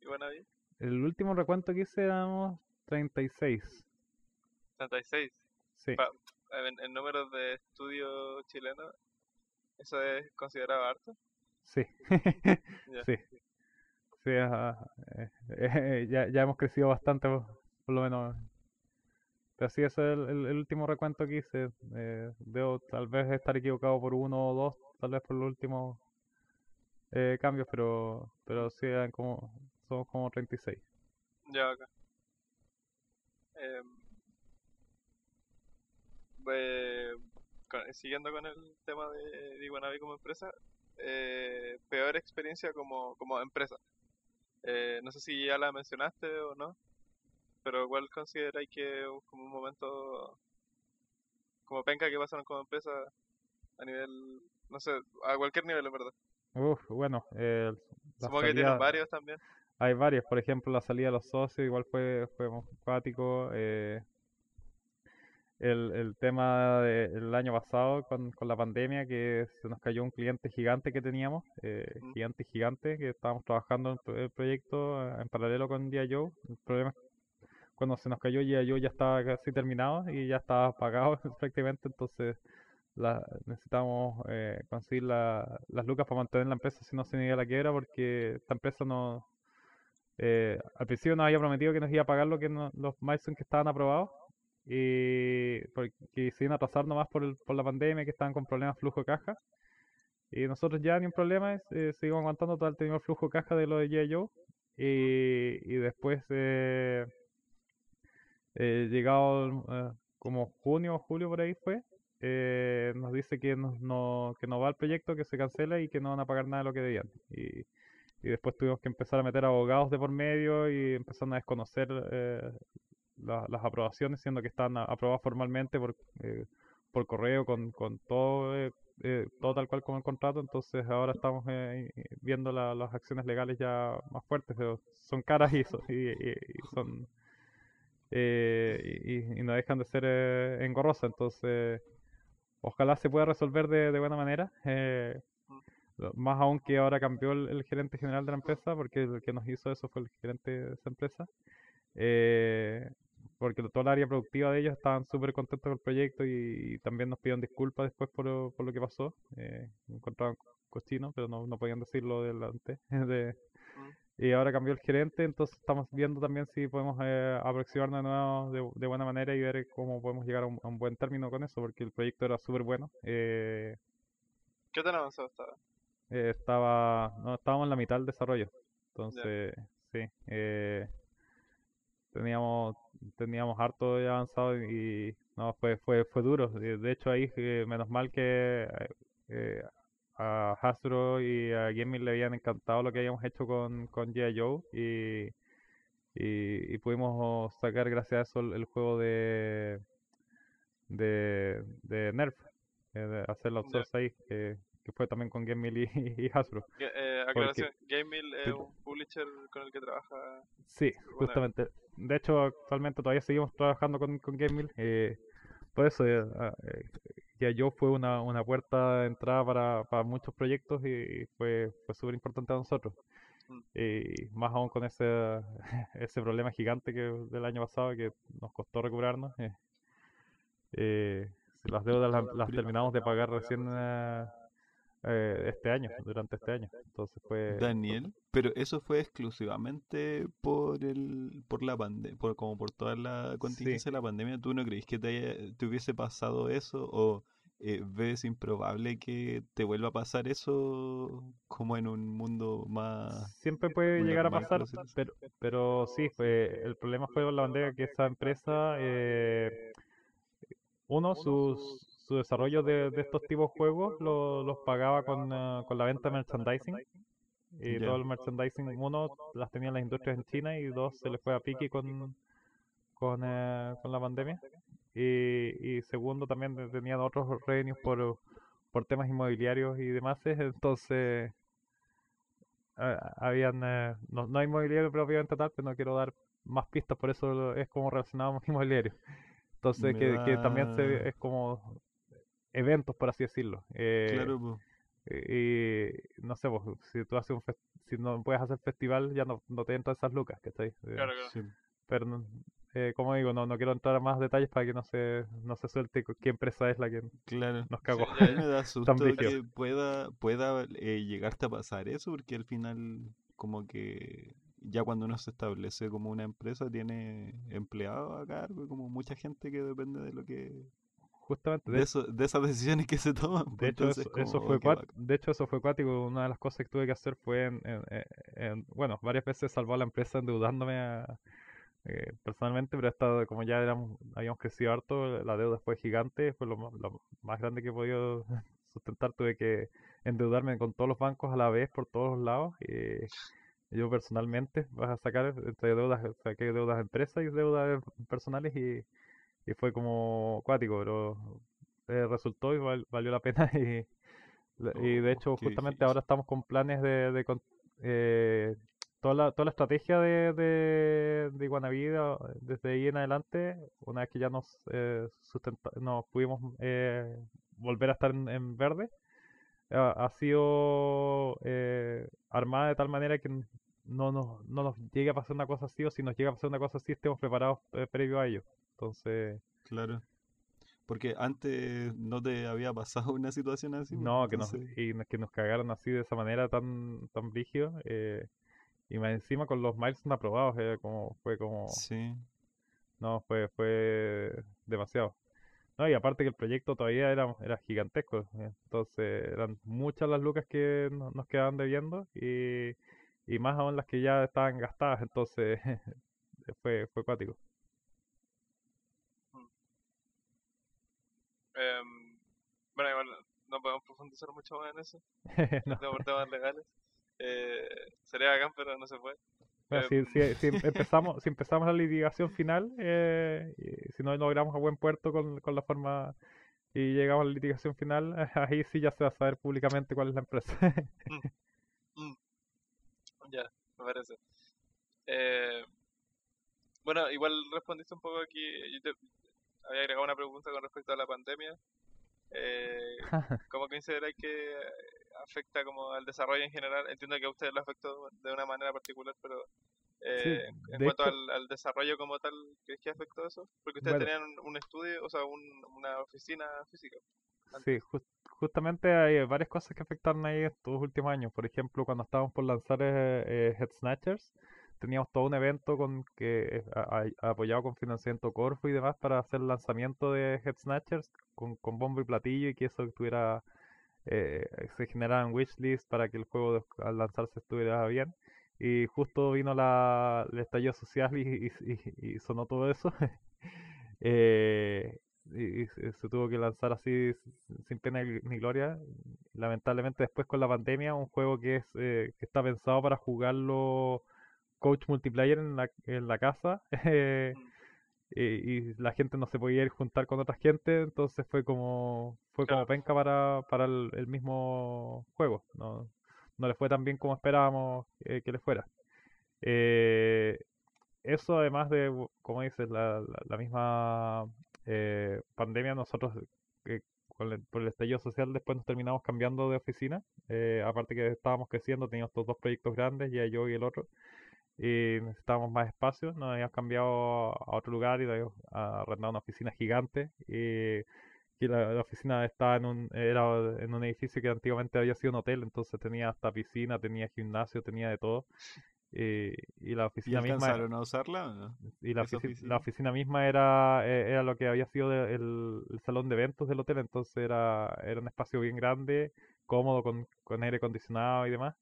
Iguanaví? El último recuento que hice éramos 36. 36. Sí. Pa- En, en números de estudio chileno, ¿eso es considerado harto? Sí, sí, sí, ajá, eh, eh, ya, ya hemos crecido bastante, por, por lo menos. Pero sí, ese es el, el- el último recuento que hice. eh, debo tal vez estar equivocado por uno o dos, tal vez por los últimos eh, cambios, pero, pero sí, eran como, somos como 36. Ya, acá. Em, eh, con- siguiendo con el tema de, Iguanaví como empresa, eh, peor experiencia como, como empresa. Eh, no sé si ya la mencionaste o no, pero igual consideráis que es como un momento como penca que pasaron como empresa a nivel, no sé, a cualquier nivel en verdad. Uf, bueno, eh, Supongo que tienen varios también. Hay varias, por ejemplo, la salida de los socios igual fue, fue acuático. eh, el, el tema del año pasado con, con la pandemia, que se nos cayó un cliente gigante que teníamos, eh, Mm. gigante, gigante, que estábamos trabajando en el pro- el proyecto eh, en paralelo con Día Joe. El problema es cuando se nos cayó ya yo ya estaba casi terminado y ya estaba pagado prácticamente, entonces la, necesitamos eh, conseguir la- las lucas para mantener la empresa si no se iba a la quiebra porque esta empresa no eh, al principio nos había prometido que nos iba a pagar lo que no- los milestones que estaban aprobados y porque se iban a atrasar nomás por, el- por la pandemia que estaban con problemas de flujo de caja y nosotros ya ni un problema eh, seguimos aguantando total teníamos flujo de caja de lo de G.I. Joe y, y después eh, eh, llegado eh, como junio o julio por ahí fue, eh, nos dice que no, no- que no va el proyecto, que se cancela y que no van a pagar nada de lo que debían. Y, y después tuvimos que empezar a meter abogados de por medio y empezaron a desconocer eh, la- las aprobaciones, siendo que están aprobadas formalmente por, eh, por correo, con, con todo, eh, eh, todo tal cual como el contrato. Entonces ahora estamos eh, viendo la- las acciones legales ya más fuertes, pero son caras y, so- y- y- y son eh, no dejan de ser engorrosas. Entonces, ojalá se pueda resolver de, de buena manera. más aún que ahora cambió el, el gerente general de la empresa, porque el que nos hizo eso fue el gerente de esa empresa. eh, porque toda el área productiva de ellos estaban súper contentos con el proyecto y, y también nos pidieron disculpas después por, lo- por lo que pasó. Eh, me encontraban cochino, pero no, no podían decirlo delante de, y ahora cambió el gerente, entonces estamos viendo también si podemos eh, aproximarnos de nuevo de, de buena manera y ver cómo podemos llegar a un, a un buen término con eso, porque el proyecto era súper bueno. Eh, ¿Qué tan avanzado estaba? eh, estaba, no, estábamos en la mitad del desarrollo, entonces sí, eh, teníamos, teníamos harto ya avanzado y no, fue, fue, fue duro. De hecho ahí, eh, menos mal que eh, eh, a Hasbro y a Gaming le habían encantado lo que habíamos hecho con, con G.I. Joe y, y, y pudimos sacar gracias a eso el, el juego de, de, de Nerf, eh, de hacer la outsource ahí, que, que fue también con Gaming y, y Hasbro. Eh, aclaración, GameMill es Pero- un publisher con el que trabaja. Sí, Bueno. justamente. De hecho, actualmente todavía seguimos trabajando con, con GameMill. eh, por eso, eh, ah, eh, ya yo fue una, una puerta de entrada para, para muchos proyectos y fue, fue súper importante a nosotros. Mm. Y más aún con ese, ese problema gigante que del año pasado que nos costó recuperarnos. eh, eh, las deudas las, las terminamos de pagar recién eh, eh, este año, durante este año. Entonces fue... Daniel, pero eso fue exclusivamente por el por la pandemia, por como por toda la contingencia de la pandemia. ¿Tú no crees que te, haya- te hubiese pasado eso o eh, ves improbable que te vuelva a pasar eso como en un mundo más Siempre puede llegar a pasar, pero, pero sí, fue, el problema fue con la bandera que esa empresa, eh, uno, sus, su desarrollo de, de estos tipos de juegos lo- los pagaba con, ah, con la venta de merchandising. Y todo el merchandising, uno, las tenían las industrias en China y dos, se les fue a pique con, con, eh, con la pandemia. Y, y segundo, también te- tenían otros revenues por, por temas inmobiliarios y demás. Entonces, ah, habían, eh, no, no hay inmobiliario propiamente tal, pero no quiero dar más pistas, por eso es como relacionado con inmobiliario. Entonces, que, que también se, es como eventos, por así decirlo. Eh, Claro, po. y no sé, pues, si tú haces un si no puedes hacer festival, ya no, no te entran esas lucas, ¿cachai? Eh, Claro, claro. Sí. Pero, eh, como digo, no, no quiero entrar a más detalles para que no se, no se suelte qué empresa es la que Claro. nos cagó. ya, A mí me da susto que pueda, pueda eh, llegarte a pasar eso, porque al final, como que ya cuando uno se establece como una empresa, tiene empleados a cargo, como mucha gente que depende de lo que. Justamente, de, de, eso, de esas decisiones que se toman. de pues, hecho, entonces eso, como, eso fue bacán. de hecho, eso fue cuático. Una de las cosas que tuve que hacer fue, en, en- en- en- bueno, varias veces salvar a la empresa endeudándome a- eh, personalmente, pero esta, como ya éramos, habíamos crecido harto, la deuda fue gigante, fue lo, más- lo más grande que he podido sustentar. Tuve que endeudarme con todos los bancos a la vez por todos los lados. Y yo personalmente vas a sacar entre deudas, saqué deudas de empresas y deudas personales y, y fue como cuático, pero eh, resultó y val- valió la pena y, y de hecho justamente difícil. ahora estamos con planes de, de con- eh, toda la, toda la estrategia de, de, de Iguanavida desde ahí en adelante, una vez que ya nos, eh, sustenta- nos pudimos eh, volver a estar en, en verde, ha, ha sido eh, armada de tal manera que no nos, no nos llegue a pasar una cosa así o si nos llega a pasar una cosa así estemos preparados eh, previo a ello. Entonces, Claro. Porque antes no te había pasado una situación así. pues, no, que nos, y que nos cagaron así de esa manera tan, tan brígido. eh, y más encima con los milestones aprobados, eh, como, fue como, Sí. no, fue, fue demasiado. No, y aparte que el proyecto todavía era, era gigantesco, entonces eran muchas las lucas que no- nos quedaban debiendo y, y más aún las que ya estaban gastadas, entonces fue, fue cuático. Em, bueno, igual no podemos profundizar mucho más en eso, No. por temas legales. Eh, sería bacán, pero no se puede. Bueno, Em, si, si- si empezamos, si empezamos la litigación final, eh, y si no logramos a buen puerto con, con la forma y llegamos a la litigación final, ahí sí ya se va a saber públicamente cuál es la empresa. Ya, me parece. Eh, bueno, igual respondiste un poco aquí. Yo te había agregado una pregunta con respecto a la pandemia. Eh, ¿Cómo consideráis que afecta como al desarrollo en general? Entiendo que a ustedes lo afectó de una manera particular, pero eh, en cuanto hecho- al, al desarrollo como tal, ¿crees que afectó eso? Porque ustedes Bueno. tenían un, estudio, o sea, un- una oficina física. Sí, jus- justamente hay varias cosas que afectaron ahí estos últimos años. Por ejemplo, cuando estábamos por lanzar eh, eh, Head Snatchers, teníamos todo un evento con que eh, apoyado con financiamiento Corfo y demás para hacer el lanzamiento de Head Snatchers con, con bombo y platillo y que eso tuviera eh, se generaran wishlist para que el juego al lanzarse estuviera bien. Y justo vino la, el estallido social y, y- y- sonó todo eso. Eh, y, y se, tuvo que lanzar así sin pena ni gloria. Lamentablemente después con la pandemia, un juego que es eh, que está pensado para jugarlo coach multiplayer en la, en la casa eh, y, y la gente no se podía ir juntar con otra gente, entonces fue como fue como penca para, para el, el mismo juego. No, no le fue tan bien como esperábamos eh, que le fuera. Eh, eso además de, como dices, la, la, la misma eh, pandemia, nosotros eh, con el- por el estallido social después nos terminamos cambiando de oficina. eh, aparte que estábamos creciendo, teníamos estos dos proyectos grandes, ya yo y el otro, y necesitábamos más espacio. Nos habíamos cambiado a otro lugar y habíamos arrendado una oficina gigante. Y, y la, la oficina estaba en un, era en un edificio que antiguamente había sido un hotel, entonces tenía hasta piscina, tenía gimnasio, tenía de todo. Y, y la ¿Y oficina misma alcanzaron a usarla o no? y la, ofici- oficina? la oficina misma era, eh, era lo que había sido el, el salón de eventos del hotel, entonces era, era un espacio bien grande, cómodo, con, con aire acondicionado y demás.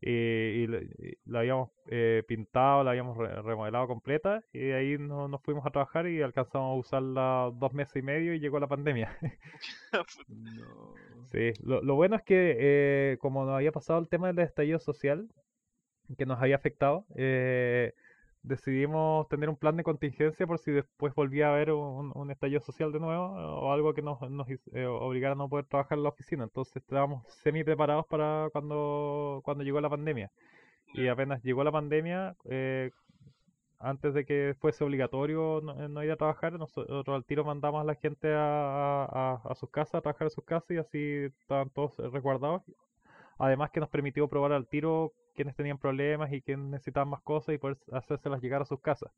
Y, y y la habíamos eh, pintado, la habíamos re- remodelado completa y de ahí no- nos fuimos a trabajar y alcanzamos a usarla dos meses y medio y llegó la pandemia. No. Sí, lo, lo bueno es que eh, como nos había pasado el tema del estallido social, que nos había afectado, eh, decidimos tener un plan de contingencia por si después volvía a haber un, un estallido social de nuevo o algo que nos, nos eh, obligara a no poder trabajar en la oficina. Entonces estábamos semi preparados para cuando, cuando llegó la pandemia. Y apenas llegó la pandemia, eh, antes de que fuese obligatorio no, eh, no ir a trabajar, nosotros al tiro mandamos a la gente a, a- a sus casas, a trabajar en sus casas y así estaban todos eh, resguardados. Además que nos permitió probar al tiro quienes tenían problemas y quienes necesitaban más cosas y poder hacérselas llegar a sus casas.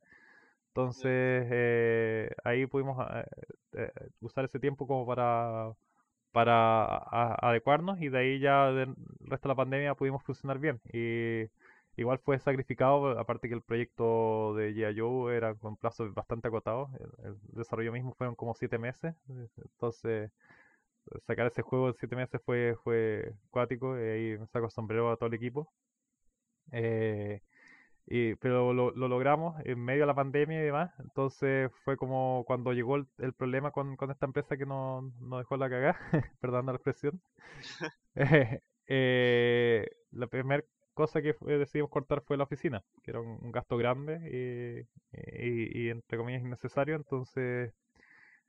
Entonces eh, ahí pudimos eh, eh, usar ese tiempo como para, para adecuarnos y de ahí ya del resto de la pandemia pudimos funcionar bien. Y igual fue sacrificado, aparte que el proyecto de G.I. Joe era con plazos bastante acotados. El, desarrollo mismo fueron como siete meses. Entonces sacar ese juego en siete meses fue, fue cuático y ahí me saco sombrero a todo el equipo. Eh, y, pero lo, lo logramos en medio de la pandemia y demás. Entonces fue como cuando llegó el, el problema con, con esta empresa que nos no dejó la cagada, perdón la expresión. Eh, eh, la primera cosa que decidimos cortar fue la oficina, que era un, un gasto grande y, y- y, entre comillas innecesario. Entonces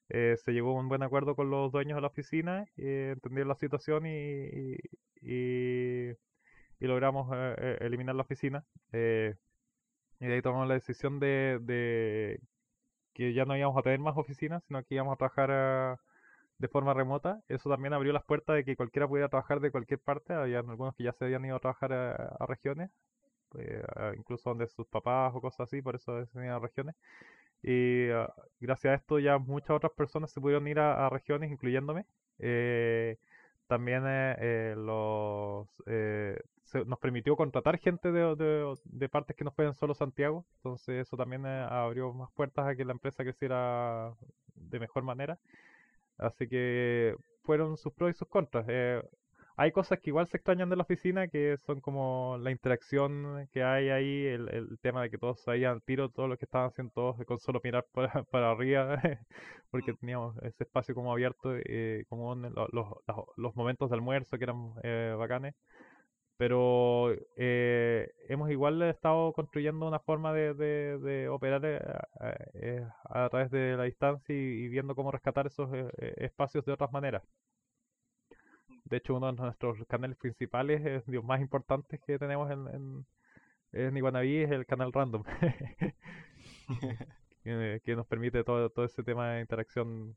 eh, se llegó a un buen acuerdo con los dueños de la oficina, eh, entendieron la situación y, y, y- logramos eh, eh, eliminar la oficina. eh, y de ahí tomamos la decisión de, que ya no íbamos a tener más oficinas, sino que íbamos a trabajar ah, de forma remota. Eso también abrió las puertas de que cualquiera pudiera trabajar de cualquier parte. Había algunos que ya se habían ido a trabajar a, a regiones. eh, incluso donde sus papás o cosas así, por eso se venían a regiones. Y ah, gracias a esto ya muchas otras personas se pudieron ir a, regiones, incluyéndome. También eh, los, nos permitió contratar gente de, de, partes que no fueran solo Santiago. Entonces eso también abrió más puertas a que la empresa creciera de mejor manera. Así que fueron sus pros y sus contras. Hay cosas que igual se extrañan de la oficina, que son como la interacción que hay ahí, el, tema de que todos sabían tiro, todo lo que estaban haciendo todos con solo mirar para, para arriba, porque teníamos ese espacio como abierto, eh, como los, los, momentos de almuerzo que eran eh, bacanes. Pero eh, hemos igual estado construyendo una forma de, de, operar eh, eh, a través de la distancia y, viendo cómo rescatar esos espacios de otras maneras. De hecho, uno de nuestros canales principales, los más importantes que tenemos en, en, en Iguanaví, es el canal Random, que, nos permite todo, todo ese tema de interacción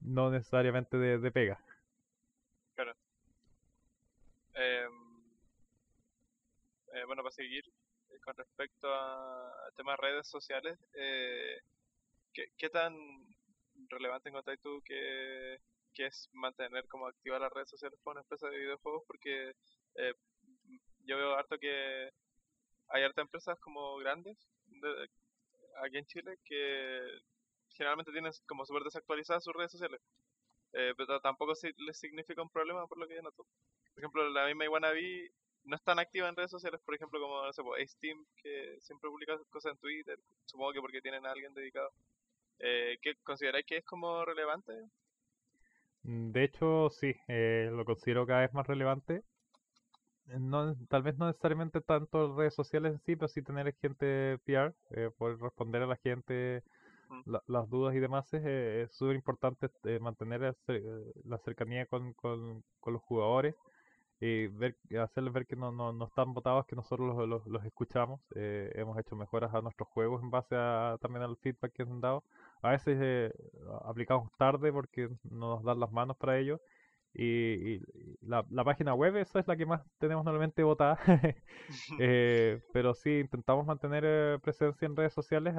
no necesariamente de, de pega. Claro. Eh eh, bueno, para seguir, eh, con respecto a temas de redes sociales, eh, ¿qué, tan relevante encontráis tú que, es mantener como activa las redes sociales para una empresa de videojuegos? Porque yo veo harto que hay harta empresas como grandes aquí en Chile que generalmente tienen como súper desactualizadas sus redes sociales. pero tampoco les significa un problema por lo que yo noto. Por ejemplo, la misma Iguanaví no es tan activa en redes sociales, por ejemplo, como, no sé, Steam, que siempre publica cosas en Twitter, supongo que porque tienen a alguien dedicado. Eh, ¿qué, ¿Consideráis que es como relevante? Mm, de hecho, sí, eh, lo considero cada vez más relevante. No, tal vez no necesariamente tanto redes sociales en sí, pero sí tener gente PR, eh, poder responder a la gente las dudas y demás. Es súper importante eh, mantener la cercanía con, con, con los jugadores y ver, hacerles ver que no, no, no están votados, que nosotros los, los, escuchamos. Eh, hemos hecho mejoras a nuestros juegos en base a, también al feedback que han dado. A veces eh, aplicamos tarde porque no nos dan las manos para ello. Y, la, la, página web, esa es la que más tenemos normalmente votada. eh, pero sí, intentamos mantener eh, presencia en redes sociales.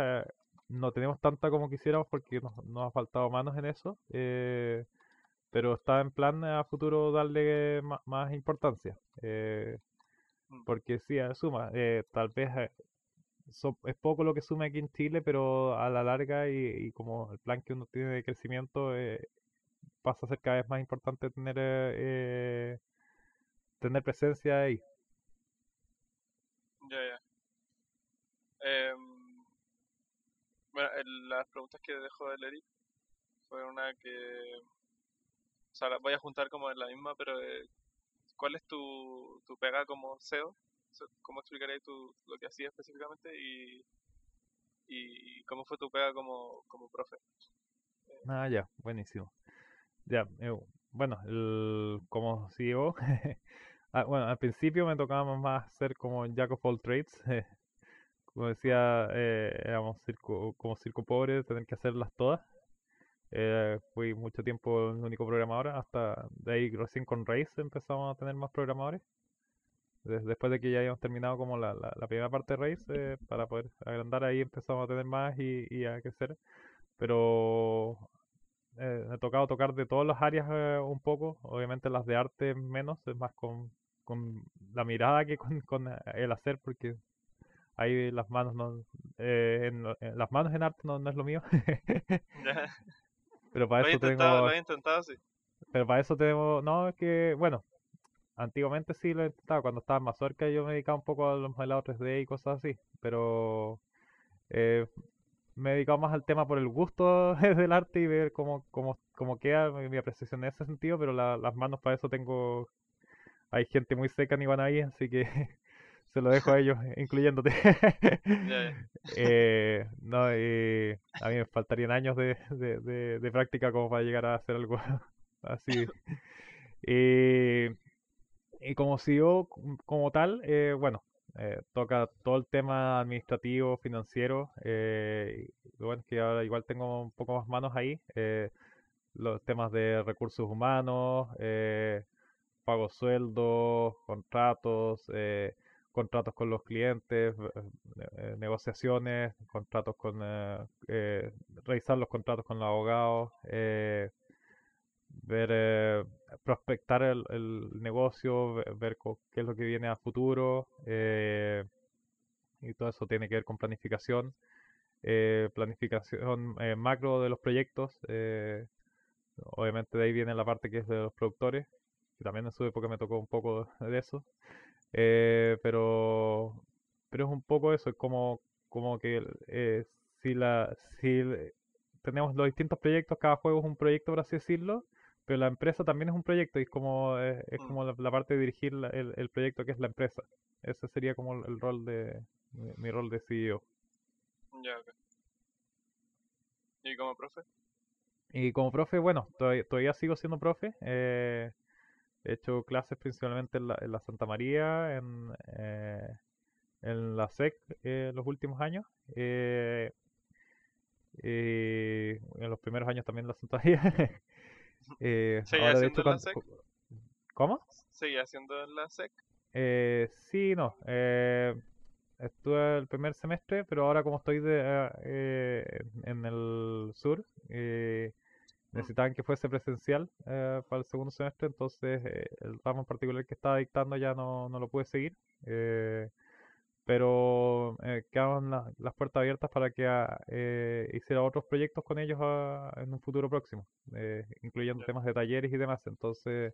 no tenemos tanta como quisiéramos porque nos, nos ha faltado manos en eso. Eh, pero está en plan a futuro darle más, importancia. Eh, mm. porque sí, suma, eh, tal vez eh, es poco lo que suma aquí en Chile, pero a la larga y, como el plan que uno tiene de crecimiento pasa a ser cada vez más importante tener tener presencia ahí. Ya, ya. Em, bueno, las preguntas que dejó el Eric fue una que o sea, voy a juntar como en la misma, pero eh, ¿cuál es tu, tu pega como SEO? ¿Cómo explicarías tú lo que hacías específicamente y, y cómo fue tu pega como, como profe? Ah, ya, buenísimo. Ya, eh, bueno, el, como CEO, ah, bueno, al principio me tocaba más ser como Jack of all trades. como decía, eh, éramos circo, como circo pobre, tener que hacerlas todas. Eh, fui mucho tiempo el único programador, hasta de ahí recién con Race empezamos a tener más programadores. después de que ya habíamos terminado como la, la, primera parte de Race, eh, para poder agrandar ahí empezamos a tener más y, y a crecer. Pero eh, me ha tocado tocar de todas las áreas eh, un poco, obviamente las de arte menos, es más con, con la mirada que con, con el hacer, porque ahí las manos no, en, las manos en arte no, no es lo mío. Pero para eso tengo... intentado, sí. Pero para eso tenemos... No, es que, bueno, antiguamente sí lo he intentado. Cuando estaba más cerca yo me dedicaba un poco a los modelados 3D y cosas así. Pero eh, me he dedicado más al tema por el gusto del arte y ver cómo, cómo, cómo queda mi apreciación en ese sentido. Pero las manos para eso tengo... Hay gente muy seca en Iguanaví, así que se lo dejo a ellos, incluyéndote. eh, no, a mí me faltarían años de, de, de, práctica como para llegar a hacer algo así. y como CEO como tal, eh, bueno, eh, toca todo el tema administrativo, financiero. Eh, bueno, que ahora igual tengo un poco más manos ahí. Eh, los temas de recursos humanos, eh, pago sueldos, contratos, eh, contratos con los clientes, eh, negociaciones, contratos con, revisar los contratos con los abogados, ver, prospectar el, el negocio, ver qué es lo que viene a futuro, y todo eso tiene que ver con planificación, planificación macro de los proyectos, obviamente de ahí viene la parte que es de los productores, que también en su época me tocó un poco de eso. Eh, pero, pero es un poco eso, es como, como que eh, si, la, si tenemos los distintos proyectos, cada juego es un proyecto, por así decirlo, pero la empresa también es un proyecto y es como, es, mm. como la, parte de dirigir el, el, proyecto que es la empresa. Ese sería como el rol de mi, rol de CEO. Ya, ¿Y como profe? Y como profe, bueno, todavía, todavía sigo siendo profe. Eh, He hecho clases principalmente en la, Santa María, en, eh, en la SEC eh, los últimos años. Eh, en los primeros años también en la Santa María. eh, ahora, de hecho, en la SEC? ¿Cómo? ¿Seguía haciendo en la SEC? Eh, sí, no. Eh, estuve el primer semestre, pero ahora como estoy de, eh, en el sur, eh, necesitaban que fuese presencial eh, para el segundo semestre, entonces eh, el ramo en particular que estaba dictando ya no, no lo pude seguir. Eh, pero quedaban las puertas abiertas para que ah, hiciera otros proyectos con ellos ah, en un futuro próximo, incluyendo temas de talleres y demás. Entonces,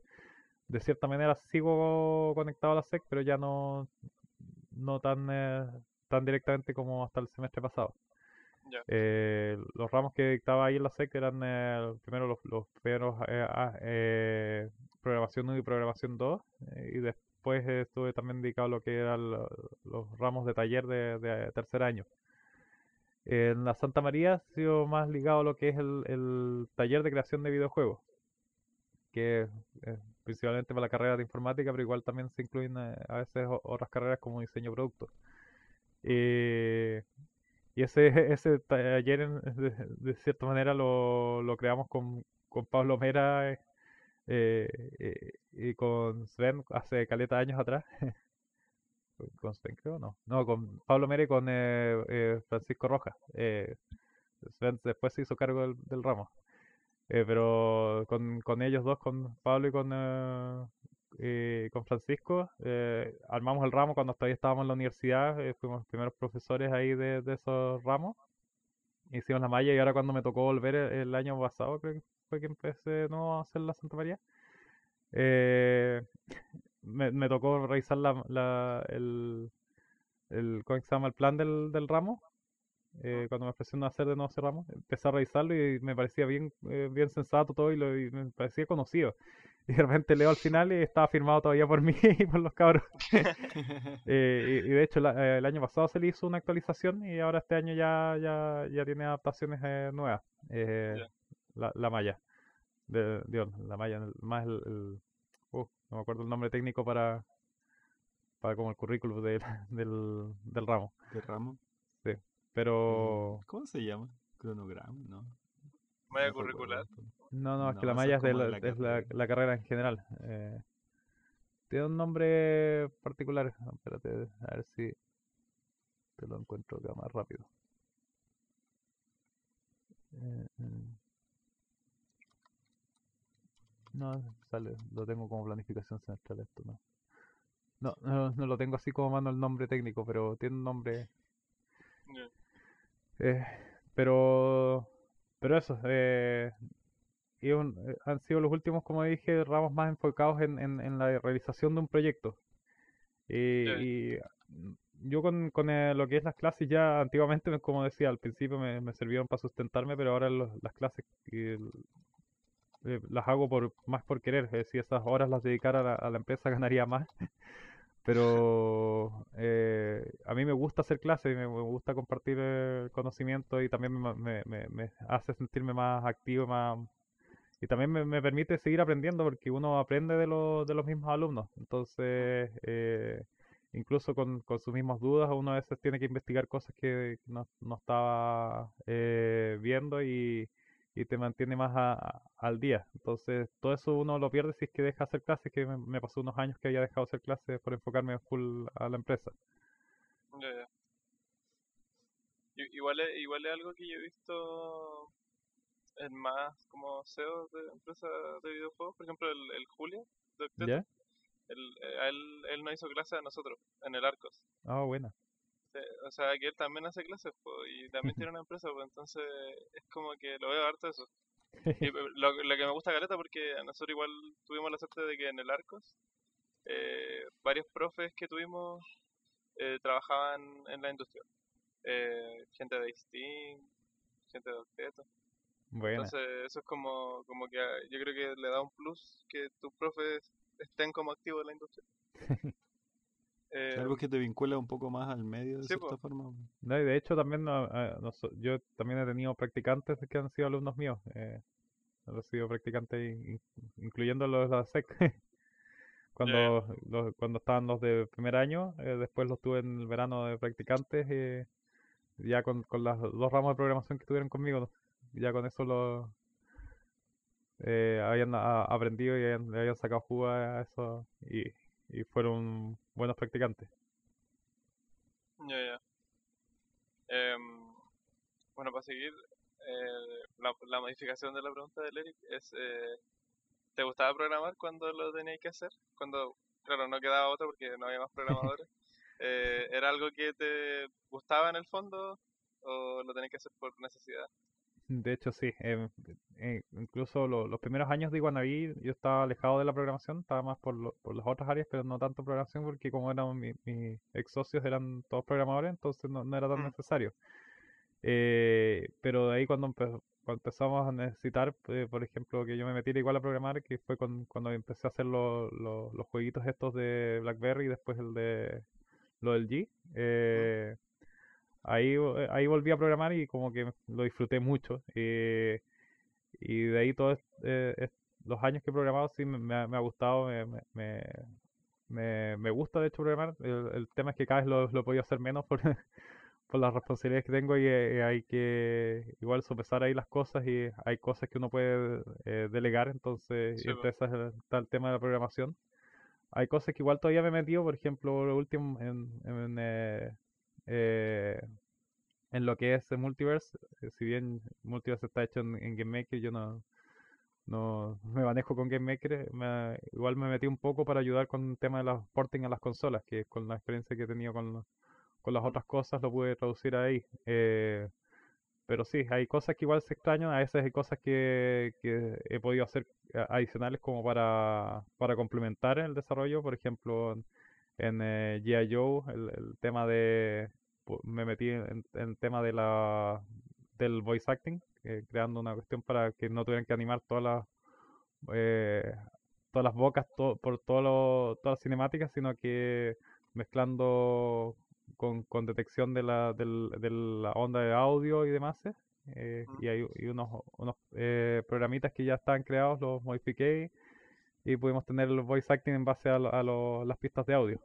de cierta manera sigo conectado a la SEC, pero ya no, no tan, tan directamente como hasta el semestre pasado. Eh, los ramos que dictaba ahí en la SEC eran primero los, los primeros eh, ah, eh programación 1 y programación 2 eh, y después estuve también dedicado a lo que eran los ramos de taller de, tercer año. En la Santa María ha sido más ligado a lo que es el, taller de creación de videojuegos, que es principalmente para la carrera de informática, pero igual también se incluyen a veces otras carreras como diseño producto. Eh, y ese, ese taller, de, cierta manera, lo, lo creamos con, con Pablo Mera eh, eh, y con Sven hace caleta años atrás. con Sven, creo, no. No, con Pablo Mera y con eh, Francisco Rojas. Sven después se hizo cargo del, del ramo. pero con, con ellos dos, con Pablo y con eh, con Francisco, eh, armamos el ramo cuando todavía estábamos en la universidad, eh, fuimos los primeros profesores ahí de, esos ramos, hicimos la malla y ahora cuando me tocó volver el, año pasado, creo que fue que empecé ¿no? a hacer la Santa María, me, tocó revisar la, el, el, ¿cómo se llama? el plan del, del ramo. cuando me ofrecieron hacer de nuevo ese ramo, empecé a revisarlo y me parecía bien, bien sensato todo y, lo, y me parecía conocido. Y de repente leo al final y estaba firmado todavía por mí y por los cabros. Eh, y, de hecho eh, el año pasado se le hizo una actualización y ahora este año ya, ya, ya tiene adaptaciones eh, nuevas. La, la, malla. De, Dios, la malla, más el, uh, no me acuerdo el nombre técnico para para como el currículum del, del ramo. ¿Del ramo? Sí, pero... Mm, ¿Cómo se llama? Cronograma, ¿no? Malla curricular. No, no, es que la malla es, de la, es la, carrera en general. Eh, tiene un nombre particular. espérate, a ver si te lo encuentro acá más rápido. Eh, mm. no, sale, lo tengo como planificación semestral esto, ¿no? No, no, lo tengo así como mando el nombre técnico, pero tiene un nombre. Eh, pero, pero eso, eh, y eh, han sido los últimos, como dije, ramos más enfocados en, en, la realización de un proyecto. Y, yo con, con eh, lo que es las clases ya antiguamente, como decía, al principio me, me sirvieron para sustentarme, pero ahora las clases eh, las hago por más por querer. si esas horas las dedicara a la, empresa ganaría más. Pero a mí me gusta hacer clases, me, me gusta compartir el conocimiento y también me, hace sentirme más activo, más, y también me, permite seguir aprendiendo porque uno aprende de, de los mismos alumnos. Entonces, eh, incluso con, con, sus mismas dudas, uno a veces tiene que investigar cosas que no, no estaba eh, viendo y, y te mantiene más a- a- al día. Entonces, todo eso uno lo pierde si es que deja hacer clases, que me, me pasó unos años que había dejado hacer clases por enfocarme full a la empresa. Ya. I- Igual es, igual es algo que yo he visto en más como CEOs de empresas de videojuegos, por ejemplo el, el Julio de Octeto, él, eh, a él, él nos hizo clases a nosotros en el Arcos. Ah, buena. O sea, que él también hace clases po, y también tiene una empresa, pues entonces es como que lo veo harto eso. Y lo, lo que me gusta Caleta porque a nosotros igual tuvimos la suerte de que en el Arcos eh, varios profes que tuvimos eh, trabajaban en la industria. Eh, gente de Steam, gente de. Buena. Entonces eso es como, como que ah, yo creo que le da un plus que tus profes estén como activos en la industria. Eh, Algo que te vincula un poco más al medio de sí, cierta po. forma. No, y de hecho también no- ah, noso- yo también he tenido practicantes que han sido alumnos míos. Eh, he sido practicantes in- incluyendo los de la SEC. Cuando, los- cuando estaban los de primer año, eh, después los tuve en el verano de practicantes, eh, ya con, con las dos ramos de programación que tuvieron conmigo, ya con eso lo eh, habían a- aprendido y habían, le habían sacado jugo a eso y, y fueron buenos practicantes. Ya, ya. Em, bueno, para seguir, eh, la, la modificación de la pregunta del Eric es, eh, ¿te gustaba programar cuando lo tenías que hacer? Cuando, claro, no quedaba otro porque no había más programadores. Eh, ¿Era algo que te gustaba en el fondo o lo tenías que hacer por necesidad? De hecho, sí. em, eh, incluso lo- los primeros años de Iguanaví yo estaba alejado de la programación, estaba más por, lo- por las otras áreas, pero no tanto programación porque como eran mi- mis ex socios eran todos programadores, entonces no, no era tan Mm. necesario. Eh, pero de ahí cuando, empe- cuando empezamos a necesitar, eh, por ejemplo, que yo me metiera igual a programar, que fue con- cuando empecé a hacer lo- lo- los jueguitos estos de BlackBerry y después el de lo del G. eh, ahí, vo- ahí volví a programar y como que lo disfruté mucho. eh, y de ahí todos los años que he programado sí me, me ha, me ha gustado, me, me, me, gusta de hecho programar. El, el tema es que cada vez lo, lo he podido hacer menos por, por las responsabilidades que tengo y eh, hay que igual sopesar ahí las cosas y hay cosas que uno puede eh, delegar, entonces Sí, y entre esas eh, está el tema de la programación. Hay cosas que igual todavía me he metido, por ejemplo, lo último en, en, eh, eh, en lo que es el Multiverse, eh, si bien Multiverse está hecho en, en GameMaker, yo no, no me manejo con GameMaker, me- igual me metí un poco para ayudar con el tema de los porting a las consolas, que con la experiencia que he tenido con, con las otras cosas lo pude traducir ahí. eh, pero sí, hay cosas que igual se extrañan, a veces hay cosas que, que he podido hacer a- adicionales como para, para complementar el desarrollo, por ejemplo, en, eh, G.I. Joe, el, el tema de, me metí en, el tema de la, del voice acting, eh, creando una cuestión para que no tuvieran que animar todas las, eh, todas las bocas to- por todo lo- todas las cinemáticas, sino que mezclando con, con detección de la, del- de la onda de audio y demás. eh, y hay y unos, unos programitas que ya están creados, los modifiqué y pudimos tener el voice acting en base a, lo- a lo- las pistas de audio.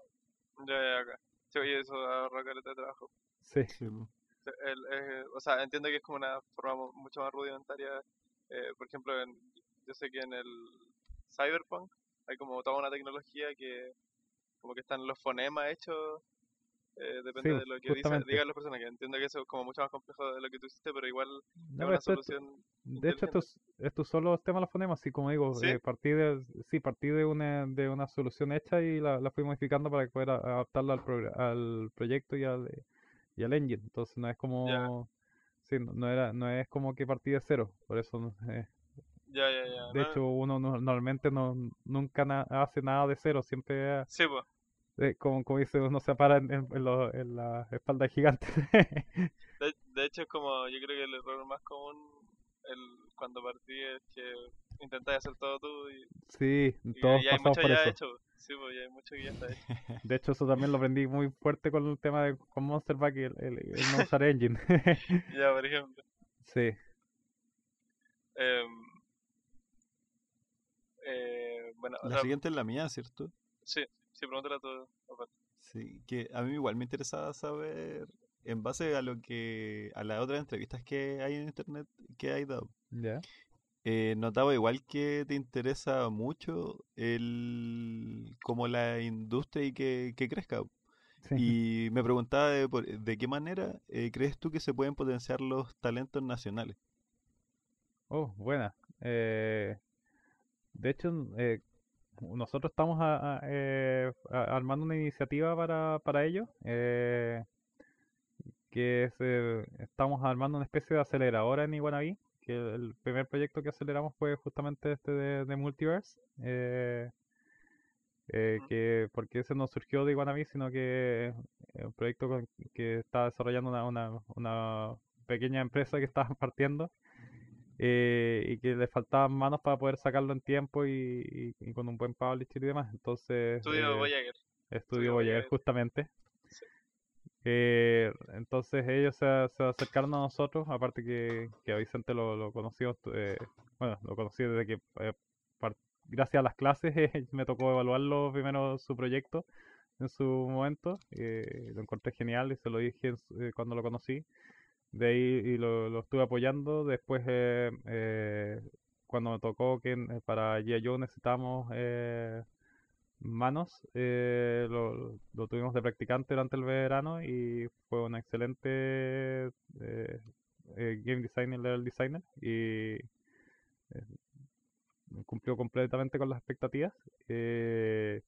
Ya, ya, acá. Sí, oye, eso ahorra caleta de trabajo. Sí, el- eh, o sea, entiendo que es como una forma mu- mucho más rudimentaria. eh, por ejemplo, en, yo sé que en el Cyberpunk hay como toda una tecnología que como que están los fonemas hechos. Eh, depende Sí, de lo que digan las personas, que entiendo que eso es como mucho más complejo de lo que tú hiciste, pero igual No, es una esto solución. De hecho, esto es, esto es solo el tema de los fonemas, así como digo, ¿Sí? eh, partí de, sí, partí de una, de una solución hecha y la, la fui modificando para poder adaptarla al, al proyecto y al, y al engine. Entonces no es como, sí, no, no era, no es como que partí de cero, por eso, eh, Ya, ya, ya. de no, hecho uno no- normalmente no, nunca na- hace nada de cero, siempre, Sí, pues. Eh, como, como dice, uno se para en, en- en lo- en la espalda gigante. De, de hecho, es como yo creo que el error más común el, cuando partí es que intentas hacer todo tú y, Sí, y todos ya hay pasamos mucho por ya eso. hecho. Sí, pues ya hay mucho que ya está hecho. De hecho, eso también lo aprendí muy fuerte con el tema de con Monster Back y el, el- el no usar engine. Ya, por ejemplo. sí, Em, eh, bueno, o La sea, siguiente es la mía, ¿cierto? sí, sí, pregúntale a tu papá. Sí, que a mí igual me interesaba saber, en base a lo que, a las otras entrevistas que hay en internet que hay dado. Ya. Eh, notaba igual que te interesa mucho el como la industria y que, que crezca. Sí. Y me preguntaba de, de qué manera eh, crees tú que se pueden potenciar los talentos nacionales. Oh, buena. Eh, de hecho, eh, nosotros estamos a- a- eh, a- armando una iniciativa para, para ello, eh, que es, eh, estamos armando una especie de aceleradora en Iguanabí, que el primer proyecto que aceleramos fue justamente este de, de Multiverse, eh, que porque ese no surgió de Iguanabí, sino que es un proyecto con- que está desarrollando una, una, una pequeña empresa que está partiendo eh, y que le faltaban manos para poder sacarlo en tiempo y, y- y con un buen publisher y demás. Entonces, Estudio eh, Voyager. Estudio Voyager. Justamente. Sí. Eh, entonces ellos se, se acercaron a nosotros, aparte que, que a Vicente lo, lo conocimos, eh, bueno, lo conocí desde que, eh, gracias a las clases, me tocó evaluarlo primero su proyecto en su momento, lo encontré genial y se lo dije en cuando lo conocí. De ahí y lo, lo estuve apoyando. Después, eh, eh, cuando me tocó que eh, para G.I. Joe necesitamos eh, manos, eh, lo, lo tuvimos de practicante durante el verano y fue un excelente eh, game designer, level designer y cumplió completamente con las expectativas. Eh,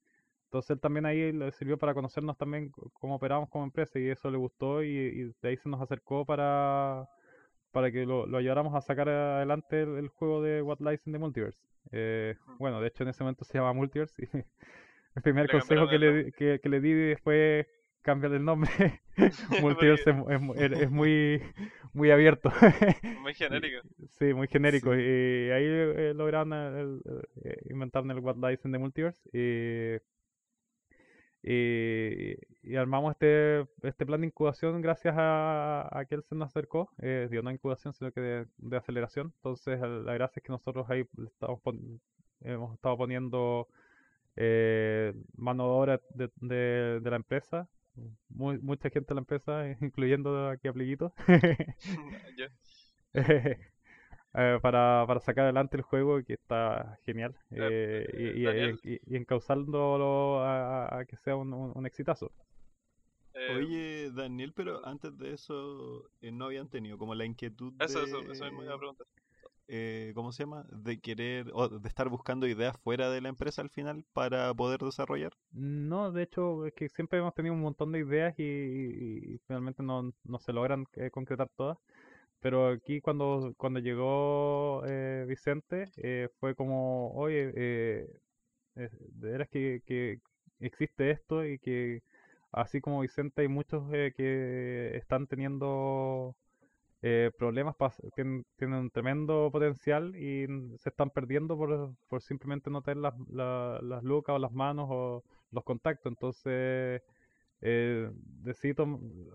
entonces él también ahí le sirvió para conocernos también cómo operábamos como empresa y eso le gustó y, y de ahí se nos acercó para, para que lo, lo ayudáramos a sacar adelante el, el juego de What Lies in the Multiverse. Eh, bueno, de hecho en ese momento se llama Multiverse y el primer Le consejo que el le, que, que le di fue cambiar el nombre. Multiverse es, es es- muy, muy abierto. Muy genérico. Sí, muy genérico. Sí. Y ahí eh, lograron el- el- eh, inventar el What Lies in the Multiverse. Y, y, y armamos este, este plan de incubación gracias a, a que él se nos acercó. Eh, digo, no incubación, sino que de, de aceleración. Entonces, la gracia es que nosotros ahí estamos pon- hemos estado poniendo eh, mano de obra de, de- de la empresa. Muy, mucha gente de la empresa, incluyendo aquí a Pliguito. Eh, para, para sacar adelante el juego que está genial Eh, eh, y, y- y- y encauzándolo a, a- que sea un, un, un exitazo. Eh, Oye, Daniel, pero antes de eso, eh, ¿no habían tenido como la inquietud eso, de, eso, eso mismo iba a preguntar. eh, ¿cómo se llama? De querer o de estar buscando ideas fuera de la empresa al final para poder desarrollar? No, de hecho, es que siempre hemos tenido un montón de ideas y, y- y finalmente no, no se logran eh, concretar todas. Pero aquí cuando, cuando llegó eh, Vicente, eh, fue como, oye, eh, eh, de veras que, que existe esto y que así como Vicente hay muchos eh, que están teniendo eh, problemas, tienen, tienen un tremendo potencial y se están perdiendo por, por simplemente no tener las, la- las lucas o las manos o los contactos. Entonces eh, decidí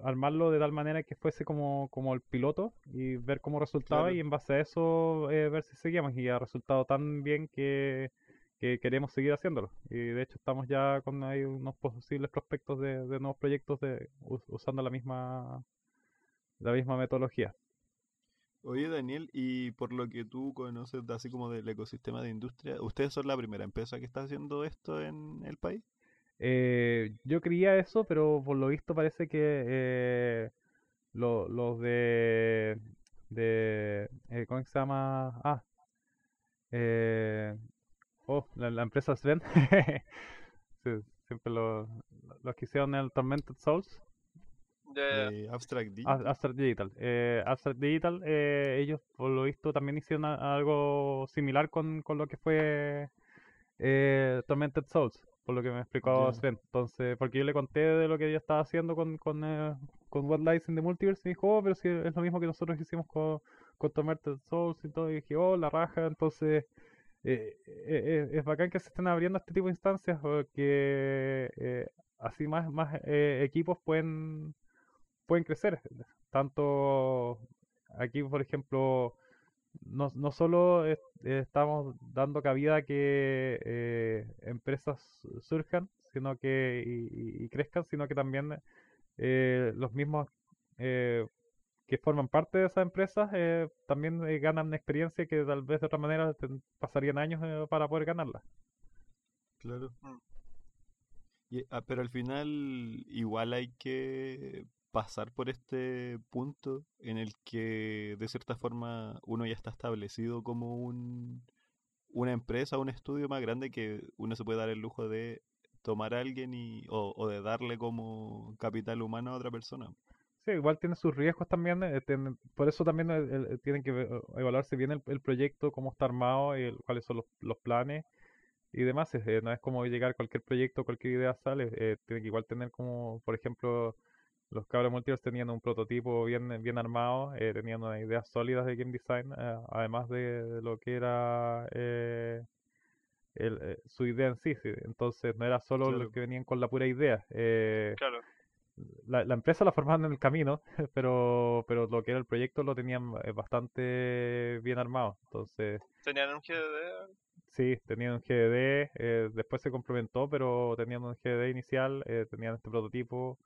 armarlo de tal manera que fuese como, como el piloto y ver cómo resultaba Claro. y en base a eso eh, ver si seguíamos y ha resultado tan bien que, que queremos seguir haciéndolo. Y de hecho estamos ya con ahí unos posibles prospectos de, de nuevos proyectos de, us- usando la misma, la misma metodología. Oye, Daniel, y por lo que tú conoces así como del ecosistema de industria, ¿ustedes son la primera empresa que está haciendo esto en el país? Eh, yo creía eso, pero por lo visto parece que eh, lo- los de, de eh, ¿cómo se llama? Ah, eh, oh, la, la empresa Sven, Sí, siempre lo, los que hicieron el Tormented Souls, Eh, Abstract A- Digital. Abstract Digital. Eh, Abstract Digital, eh, ellos por lo visto también hicieron algo similar con, con lo que fue eh, Tormented Souls, por lo que me explicó. Sven. Entonces, porque yo le conté de lo que ella estaba haciendo con, con, eh, con What Lies in the Multiverse y dijo, oh, pero si es lo mismo que nosotros hicimos con, con Tormented Souls y todo. Y dije, oh, la raja. Entonces, eh, eh, eh, es bacán que se estén abriendo este tipo de instancias porque eh, así más, más equipos pueden, pueden crecer. Tanto aquí, por ejemplo, no, no solo es- estamos dando cabida a que eh, empresas surjan sino que y, crezcan, sino que también eh, los mismos eh, que forman parte de esas empresas eh, también eh, ganan experiencia que tal vez de otra manera pasarían años eh, para poder ganarla. Claro. Mm. Y- ah, pero al final igual hay que pasar por este punto en el que de cierta forma uno ya está establecido como un, una empresa, un estudio más grande que uno se puede dar el lujo de tomar a alguien y, o, de darle como capital humano a otra persona. Sí, igual tiene sus riesgos también, eh, por eso también el- el- tienen que evaluarse bien el, el proyecto, cómo está armado, cuáles son los, los planes y demás. eh, no es como llegar a cualquier proyecto, cualquier idea sale, eh, tiene que igual tener como, por ejemplo, los cabros multiverse tenían un prototipo bien, bien armado, eh, tenían unas ideas sólidas de game design, eh, además de, de lo que era eh, el, eh, su idea en sí. Entonces no era solo Claro. los que venían con la pura idea. eh, Claro, la, la empresa la formaban en el camino, pero, pero lo que era el proyecto lo tenían bastante bien armado. Entonces, tenían un GDD. sí, tenían un GDD, eh, después se complementó, pero tenían un GDD inicial, eh, tenían este prototipo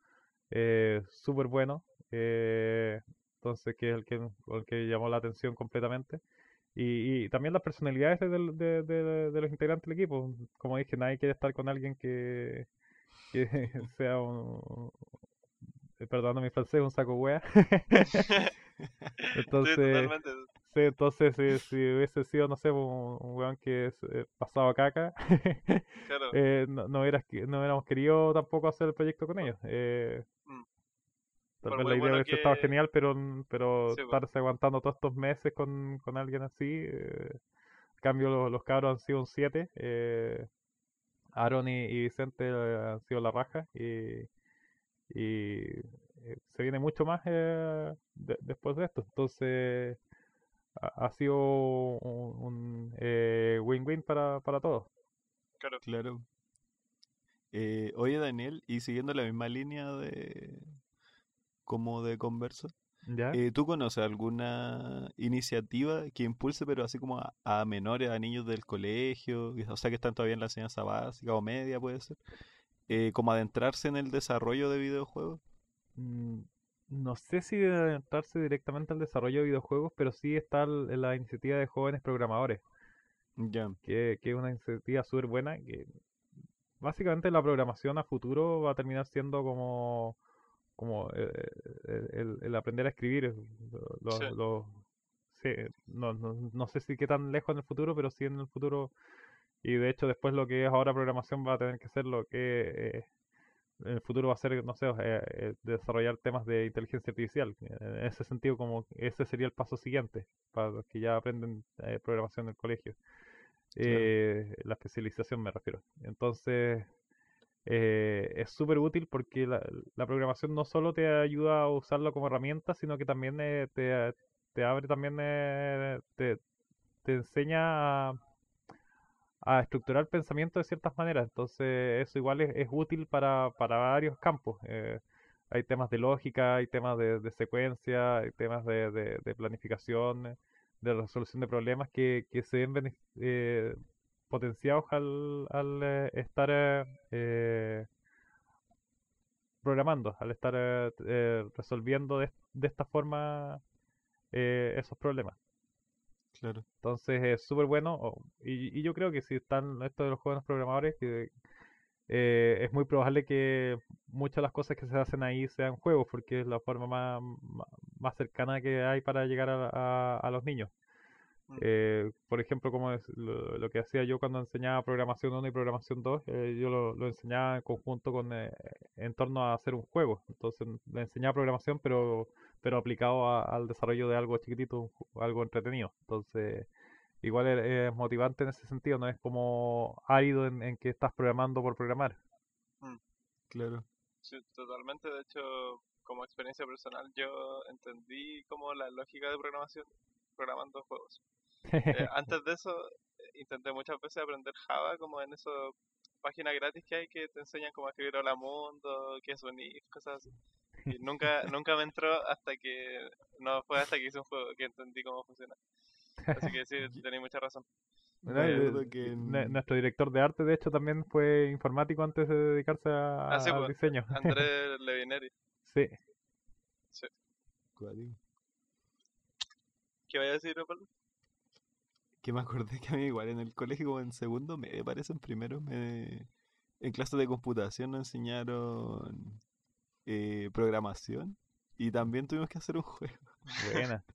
eh, súper bueno, eh, entonces que es el que, el que llamó la atención completamente. Y, y también las personalidades de, del- de- de- de los integrantes del equipo. Como dije, nadie quiere estar con alguien que, que sea un, eh, perdón mi francés, un saco wea. Entonces, sí, entonces si, si hubiese sido, no sé, un, un weón que es eh, pasado a caca, Claro, eh, no, no, hubieras que- no hubiéramos querido tampoco hacer el proyecto con ellos. Eh. Tal vez la idea bueno hubiese estado que- genial, pero, pero Sí, pues. estarse aguantando todos estos meses con, con alguien así. eh, en cambio, los, los cabros han sido un 7. Eh, Aaron y, y Vicente eh, han sido la raja. Y, y eh, se viene mucho más eh, de- después de esto. Entonces, ha, ha sido un, eh, win-win para, para todos. claro. Claro. Eh, oye, Daniel, y siguiendo la misma línea de como de conversa, ¿Ya? eh, ¿tú conoces alguna iniciativa que impulse, pero así como a, a menores, a niños del colegio, o sea que están todavía en la enseñanza básica o media, puede ser, eh, como adentrarse en el desarrollo de videojuegos? Mm, No sé si de adentrarse directamente al desarrollo de videojuegos, pero sí está la iniciativa de jóvenes programadores, Ya, que, que es una iniciativa súper buena, que básicamente la programación a futuro va a terminar siendo como, como eh, eh, el, el aprender a escribir. eh, lo- Sí. lo- sí, no, no, no sé si qué tan lejos en el futuro, pero sí en el futuro. Y de hecho después lo que es ahora programación va a tener que ser lo que eh, en el futuro va a ser, no sé, eh, desarrollar temas de inteligencia artificial. En ese sentido, como ese sería el paso siguiente para los que ya aprenden eh, programación en el colegio. Eh, la especialización me refiero. Entonces, eh, es súper útil porque la, programación no solo te ayuda a usarlo como herramienta, sino que también eh, te, te abre también, eh, te, te enseña a, estructurar pensamiento de ciertas maneras. Entonces, eso igual es, es útil para, para varios campos. Eh, hay temas de lógica, hay temas de, secuencia, hay temas de, de- de planificación, de resolución de problemas que, que se ven eh, potenciados al, al eh, estar eh, eh, programando, al estar eh, resolviendo de, de esta forma eh, esos problemas. claro. Entonces es súper bueno. y, y yo creo que si están estos de los jóvenes programadores, que es muy probable que muchas de las cosas que se hacen ahí sean juegos, porque es la forma más, más, más cercana que hay para llegar a, a- a los niños. Mm. Eh, por ejemplo, como es lo, lo que hacía yo cuando enseñaba programación 1 y programación 2, eh, yo lo, lo enseñaba en conjunto con eh, en torno a hacer un juego. Entonces le enseñaba programación, pero pero aplicado a- al desarrollo de algo chiquitito, algo entretenido. Entonces, igual es, es motivante en ese sentido, no es como árido en, en que estás programando por programar. Claro. Sí, totalmente. De hecho, como experiencia personal, yo entendí como la lógica de programación programando juegos. Eh, antes de eso, eh, intenté muchas veces aprender Java, como en esas páginas gratis que hay que te enseñan cómo escribir Hola Mundo, qué es un if, cosas así. Y nunca, nunca me entró hasta que, no fue hasta que hice un juego que entendí cómo funciona. Así que sí, tenéis mucha razón. Nuestro director de arte, de hecho, también fue informático antes de dedicarse a- Ah, sí, al pues, diseño. Andrés Levineri. Sí, Cuático. ¿Qué vaya a decir, Pablo? Que me acordé que a mí igual en el colegio, como en segundo, me parece en primero, me... en clase de computación nos enseñaron eh, programación y también tuvimos que hacer un juego. Buena.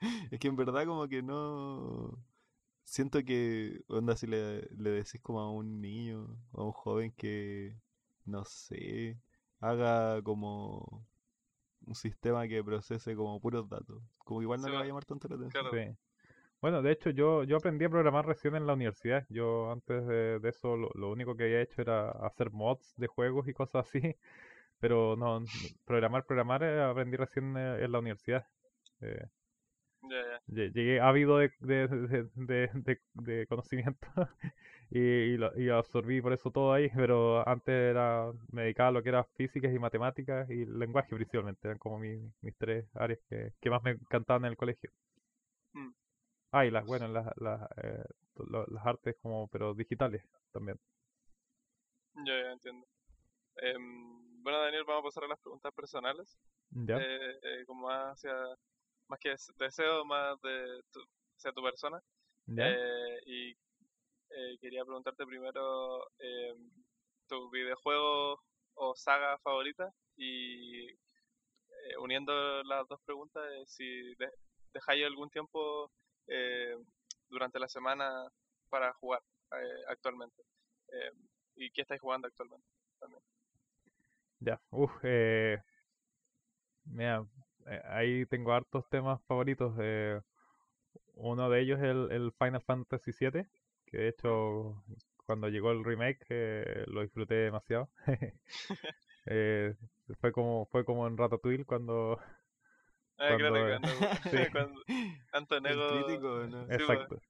Es que en verdad como que no... Siento que, onda, si le, le decís como a un niño o a un joven que, no sé, haga como un sistema que procese como puros datos. Como igual no Sí, le va a llamar tanto la atención. Claro. Sí. Bueno, de hecho yo, yo aprendí a programar recién en la universidad. Yo antes de, de eso lo, lo único que había hecho era hacer mods de juegos y cosas así. Pero no, programar, programar eh, aprendí recién eh, en la universidad. Eh, Lle- llegué ávido de, de, de, de- conocimiento y, y lo, y absorbí por eso todo ahí. Pero antes era, me dedicaba a lo que era físicas y matemáticas y lenguaje principalmente. Eran como mi- mis tres áreas que, que más me encantaban en el colegio. Mm. Ah, y las, bueno, las, las, eh, las artes como, pero digitales también. Ya, ya entiendo. Em, bueno, Daniel, vamos a pasar a las preguntas personales. ¿Ya? eh, eh, como más hacia, más que des- deseo, más de tu, hacia tu persona. Eh, y eh, quería preguntarte primero em, tu videojuego o saga favorita y eh, uniendo las dos preguntas, eh, si de- dejáis algún tiempo eh, durante la semana para jugar eh, actualmente. Em, ¿Y qué estáis jugando actualmente? También. Ya, uff, eh, mira, eh, ahí tengo hartos temas favoritos. eh, uno de ellos es el, el Final Fantasy VII, que de hecho cuando llegó el remake eh, lo disfruté demasiado. Eh, fue como fue como en Ratatouille cuando Ah, Cuando, claro, eh, cuando, sí. cuando crítico, ¿no? Sí, exacto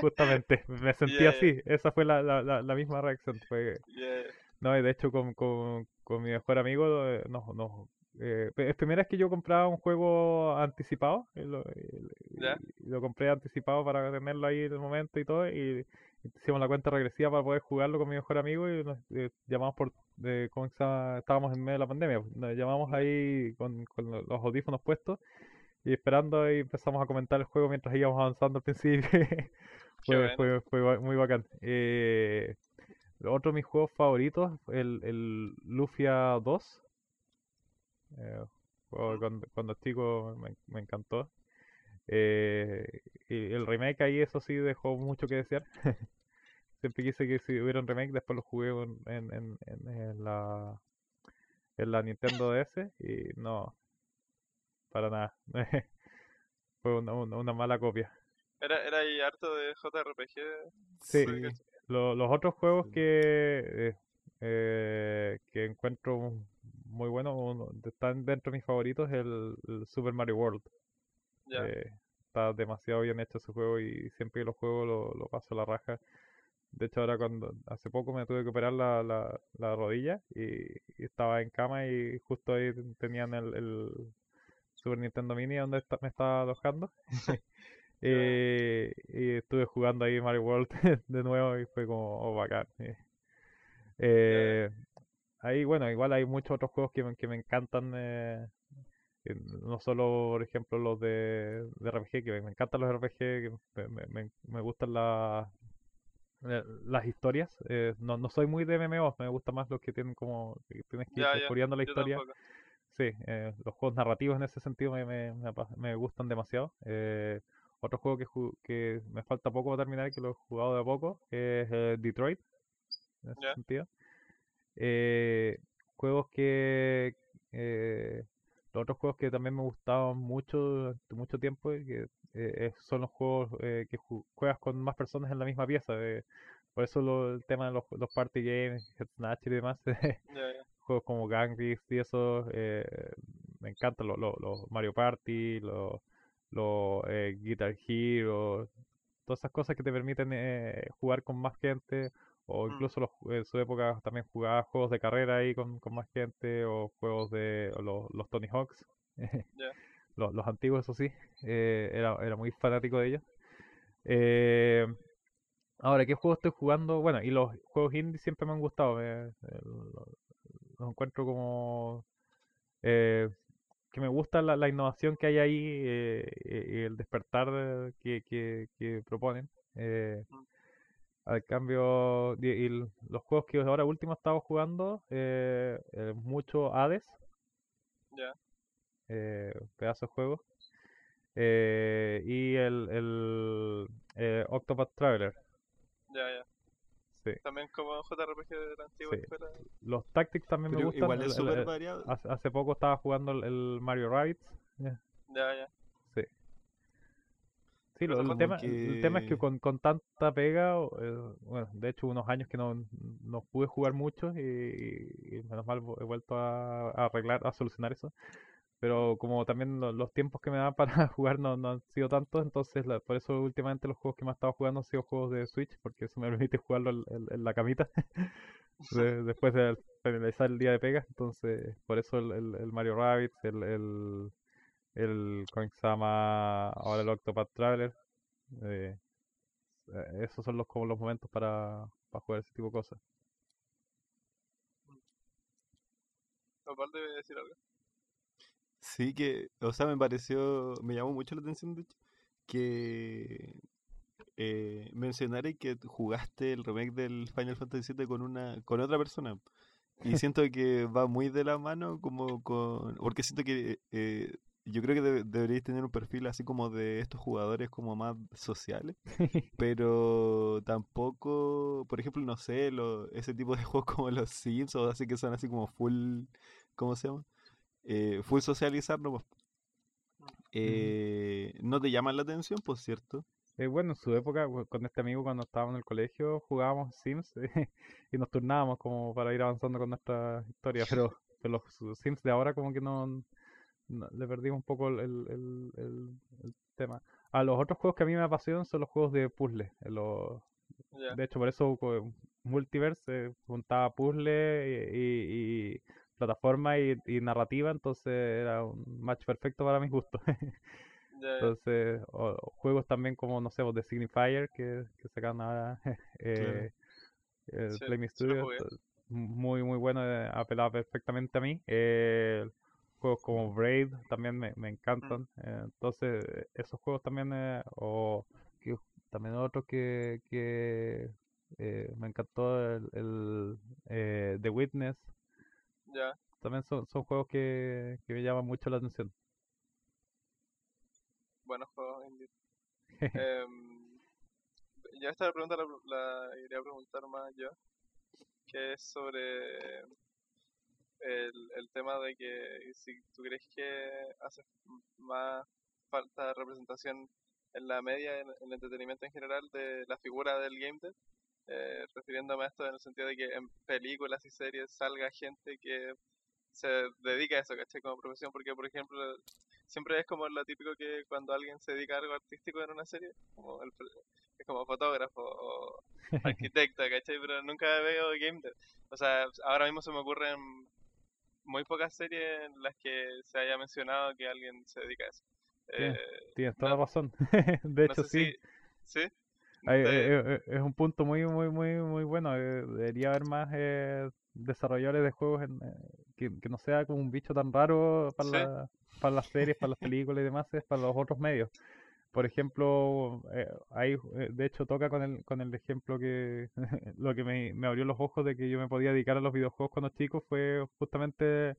justamente me sentí así esa fue la, la, la, la misma reacción fue Yeah, No, y de hecho con, con, con mi mejor amigo, eh, no, no, eh, es primera vez que yo compraba un juego anticipado, y lo, y- Ya. y lo compré anticipado para tenerlo ahí en el momento y todo, y hicimos la cuenta regresiva para poder jugarlo con mi mejor amigo y nos eh, llamamos por, de, ¿cómo se llama? estábamos en medio de la pandemia, pues, nos llamamos ahí con, con lo- los audífonos puestos y esperando y empezamos a comentar el juego mientras íbamos avanzando al principio. fue, fue, muy bacán. Eh, otro de mis juegos favoritos, el, el Lufia 2. Eh, juego cuando, cuando chico me, me encantó. Eh, y el remake ahí, eso sí, dejó mucho que desear. Siempre quise que si hubiera un remake, después lo jugué en, en, en, en- la, en la Nintendo DS y no, para nada. Fue una, una, una mala copia. Era, era ahí harto de JRPG. Sí. Lo- los otros juegos que, eh, eh, que encuentro muy buenos, uno- están dentro de mis favoritos, el, el Super Mario World. Eh, está demasiado bien hecho ese juego y siempre que lo juego lo, lo paso a la raja. De hecho, ahora cuando hace poco me tuve que operar la, la, la rodilla y, y estaba en cama y justo ahí ten- tenían el, el Super Nintendo Mini donde esta- me estaba alojando. Eh, y estuve jugando ahí Mario World de nuevo y fue como, oh, bacán. eh. Eh, ahí, bueno, igual hay muchos otros juegos que me, que me encantan. eh, no solo, por ejemplo, los de, de RPG, que me encantan los RPG, que me, me- me- gustan la- eh, las historias. eh, no, no soy muy de MMOs, me gusta más los que tienen como, que tienes que ir ya, la historia. tampoco. Sí, eh, los juegos narrativos en ese sentido me, me, me gustan demasiado. Eh, otro juego que, que me falta poco para terminar, que lo he jugado de a poco, es eh, Detroit, en ese sentido. Eh, juegos que... eh, los otros juegos que también me gustaban mucho durante mucho tiempo y que eh, son los juegos eh, que ju- juegas con más personas en la misma pieza. eh, por eso lo- el tema de los, los party games, Head Snatch y demás, juegos como Gang Beasts y eso, eh, me encantan los, los, los Mario Party, los, los eh, Guitar Hero, todas esas cosas que te permiten eh, jugar con más gente, o Mm. incluso los, en su época también jugaba juegos de carrera ahí con, con más gente, o juegos de o los, los Tony Hawks, los, los antiguos, eso sí, eh, era, era muy fanático de ellos. Eh, ahora, ¿qué juegos estoy jugando? Bueno, y los juegos indie siempre me han gustado, me- el- los encuentro como... eh, que me gusta la, la innovación que hay ahí eh, y el despertar de- que, que, que proponen. Eh, Mm. Al cambio, y, los juegos que ahora último he estado jugando, eh, eh, mucho Hades, Ya. eh, pedazo de juego, eh, y el, el eh, Octopath Traveler. Ya, ya. Sí. También como JRPG de la antigua Sí. escuela. Los Tactics también me gustan. igual es el- súper el- variado. hace, hace poco estaba jugando el, el Mario Rabbids. Ya, ya. Sí. Lo- el, tema, el tema es que que- con, con tanta pega, eh, bueno, de hecho unos años que no, no pude jugar mucho y, y menos mal he vuelto a, a arreglar, a solucionar eso. Pero como también lo- los tiempos que me dan para jugar no, no han sido tantos, entonces la- por eso últimamente los juegos que más he estado jugando han sido juegos de Switch, porque eso me permite jugarlo en, en- en la camita de- después de finalizar el día de pega. Entonces, por eso el, el- el Mario Rabbids, el, el, ¿cómo se llama? Ahora el Octopath Traveler. eh, eh, esos son los como los momentos para, para jugar ese tipo de cosas. Aparte de decir algo. Sí que, o sea, me pareció, me llamó mucho la atención, de hecho, que eh, mencionara que jugaste el remake del Final Fantasy VII con una, con otra persona. Y siento que va muy de la mano como con, porque siento que eh, yo creo que debe- deberíais tener un perfil así como de estos jugadores como más sociales, pero tampoco, por ejemplo, no sé, lo, ese tipo de juegos como los Sims o así que son así como full, ¿cómo se llama? Eh, full socializar nomás. Eh, ¿No te llaman la atención, por cierto? Eh, bueno, en su época, con este amigo cuando estábamos en el colegio, jugábamos Sims y nos turnábamos como para ir avanzando con nuestra historia, pero, pero los Sims de ahora como que no, no- le perdimos un poco el, el- el- el- el tema. A los otros juegos que a mí me apasionan son los juegos de puzzle. eh, los- de hecho, por eso co- Multiverse eh, juntaba puzzle y, y- y plataforma y, y narrativa, entonces era un match perfecto para mis gustos. Entonces, o- juegos también como, no sé, pues, The Signifier, que, que sacan ahora eh, Sí, Play sí Studio, muy, muy bueno, eh, apelaba perfectamente a mí. Eh, juegos como Braid también me, me encantan. eh, entonces, eh, esos juegos también, eh, o que, también otro que, que eh, me encantó, el, el, The Witness, Ya. también son, son juegos que, que me llaman mucho la atención. Buenos juegos indie. Em, ya esta pregunta la, la iría a preguntar más yo, que es sobre el, el tema de que si tú crees que hace más falta representación en la media, en, en el entretenimiento en general, de la figura del game dev, eh, refiriéndome a esto en el sentido de que en películas y series salga gente que se dedica a eso, ¿cachai? Como profesión, porque por ejemplo, siempre es como lo típico que cuando alguien se dedica a algo artístico en una serie, como el, es como fotógrafo o arquitecto, ¿cachai? Pero nunca veo game dev. O sea, ahora mismo se me ocurren muy pocas series en las que se haya mencionado que alguien se dedica a eso. Bien. Eh, Tienes toda no- la razón. De no hecho, sé sí. si- ¿Sí? Ay, De- eh, eh, eh, es un punto muy, muy, muy, muy bueno. debería haber más eh, desarrolladores de juegos en, que, que no sea como un bicho tan raro para, Sí. la- para las series, para las películas y demás, es para los otros medios. Por ejemplo, eh, ahí eh, de hecho toca con el, con el ejemplo que lo que me, me abrió los ojos de que yo me podía dedicar a los videojuegos cuando chico fue justamente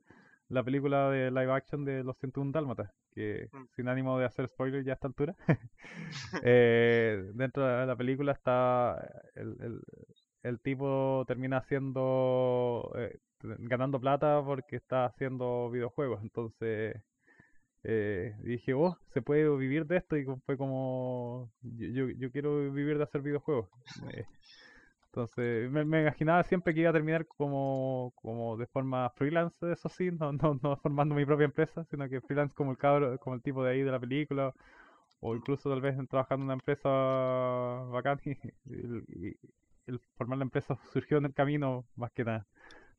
la película de live action de Los 101 Dálmatas, que Mm. sin ánimo de hacer spoiler ya a esta altura, eh, dentro de la película está el, el, el tipo termina haciendo eh, ganando plata porque está haciendo videojuegos entonces eh, dije oh se puede vivir de esto y fue como yo, yo, quiero vivir de hacer videojuegos Eh, entonces me, me imaginaba siempre que iba a terminar como, como de forma freelance eso sí no, no, no formando mi propia empresa sino que freelance como el cabro como el tipo de ahí de la película o incluso tal vez trabajando en una empresa bacán y, y- y el formar la empresa surgió en el camino más que nada.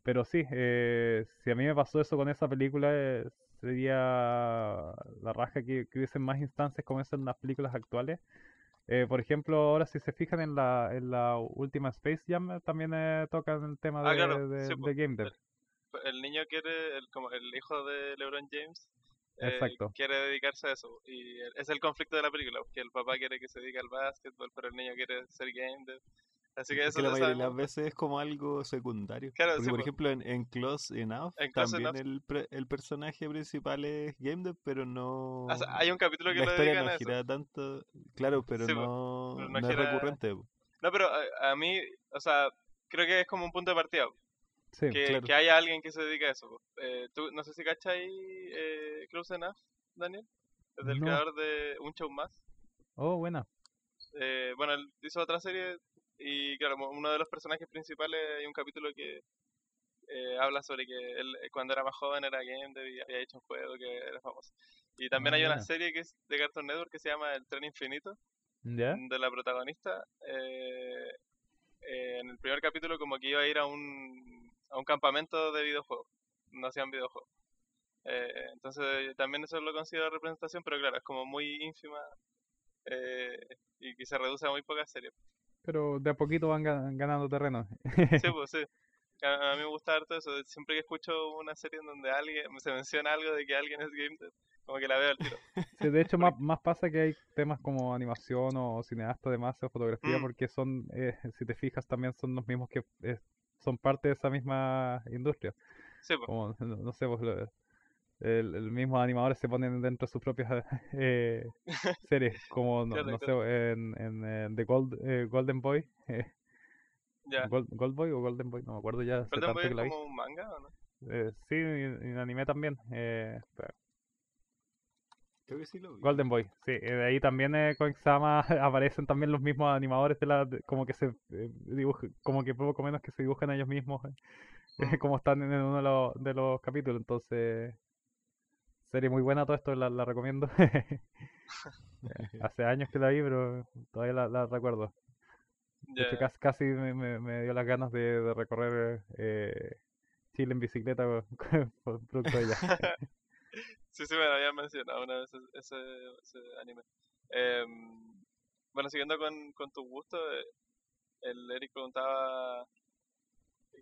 Pero sí, eh, si a mí me pasó eso con esa película, eh, sería la raja que, que hubiesen más instancias como esas en las películas actuales. Eh, por ejemplo, ahora si se fijan en la, en la última Space Jam, también eh, tocan el tema Ah, de, claro, de- sí, de Game Dev. el niño quiere, el, como el hijo de LeBron James, eh, quiere dedicarse a eso. Y es el conflicto de la película, que el papá quiere que se dedique al básquetbol, pero el niño quiere ser game dev. Así que Es eso que la mayoría de las veces es como algo secundario. Claro, Porque, sí, por po. ejemplo, en, en Close Enough En Close también Enough. el, pre- el personaje principal es Game Dev, pero no... o sea, hay un capítulo que la lo historia no a eso. gira tanto... Claro, pero Sí, no, pero no no es gira- recurrente. po. No, pero a, a mí, o sea, creo que es como un punto de partida. Sí. que, claro. que haya alguien que se dedique a eso. Eh, tú, no sé si cachai eh, Close Enough, Daniel. Es del No. creador de Un Show Más. Oh, buena. Eh, bueno, él hizo otra serie y claro, uno de los personajes principales hay un capítulo que eh, habla sobre que él eh, cuando era más joven era game dev y había hecho un juego que era famoso. Y también Ah, hay una serie que es de Cartoon Network que se llama El Tren Infinito, ¿Ya? de la protagonista. eh, eh, en el primer capítulo como que iba a ir a un, a un campamento de videojuegos, no hacían videojuegos. Entonces también eso lo considero representación, pero claro, es como muy ínfima y que se reduce a muy pocas series. Pero de a poquito van gan- ganando terreno. Sí, pues sí. A, mí me gusta harto eso. Siempre que escucho una serie en donde alguien se menciona algo de que alguien es game dev, como que la veo al tiro. Sí, de hecho, más, más pasa que hay temas como animación o cineasta de masa o fotografía, Mm. porque son, eh, si te fijas, también son los mismos que eh, son parte de esa misma industria. Sí, pues. Como, no, no sé, pues, el, el mismo animadores se ponen dentro de sus propias eh, series, como, no, Claro, no claro. sé, en, en, eh, The Gold, eh, Golden Boy, eh. Gold, Gold Boy o Golden Boy, no me acuerdo ya, Golden Boy es vi. como un manga, ¿o no? Eh, sí, en anime también. eh. Creo que sí lo vi. Golden Boy, sí, de ahí también eh, con Sama aparecen también los mismos animadores de la, de- como que se eh, dibuj- como que poco menos que se dibujan ellos mismos, Mm. como están en uno de los, de los capítulos, entonces serie muy buena todo esto, la, la recomiendo. Hace años que la vi, pero todavía la, la recuerdo. De hecho, casi, casi me, me- me dio las ganas de, de recorrer eh, Chile en bicicleta por, producto de ella. Sí, sí, me lo habían mencionado una vez ese, ese, ese anime. Em, bueno, siguiendo con, con tus gustos, eh, el Eric preguntaba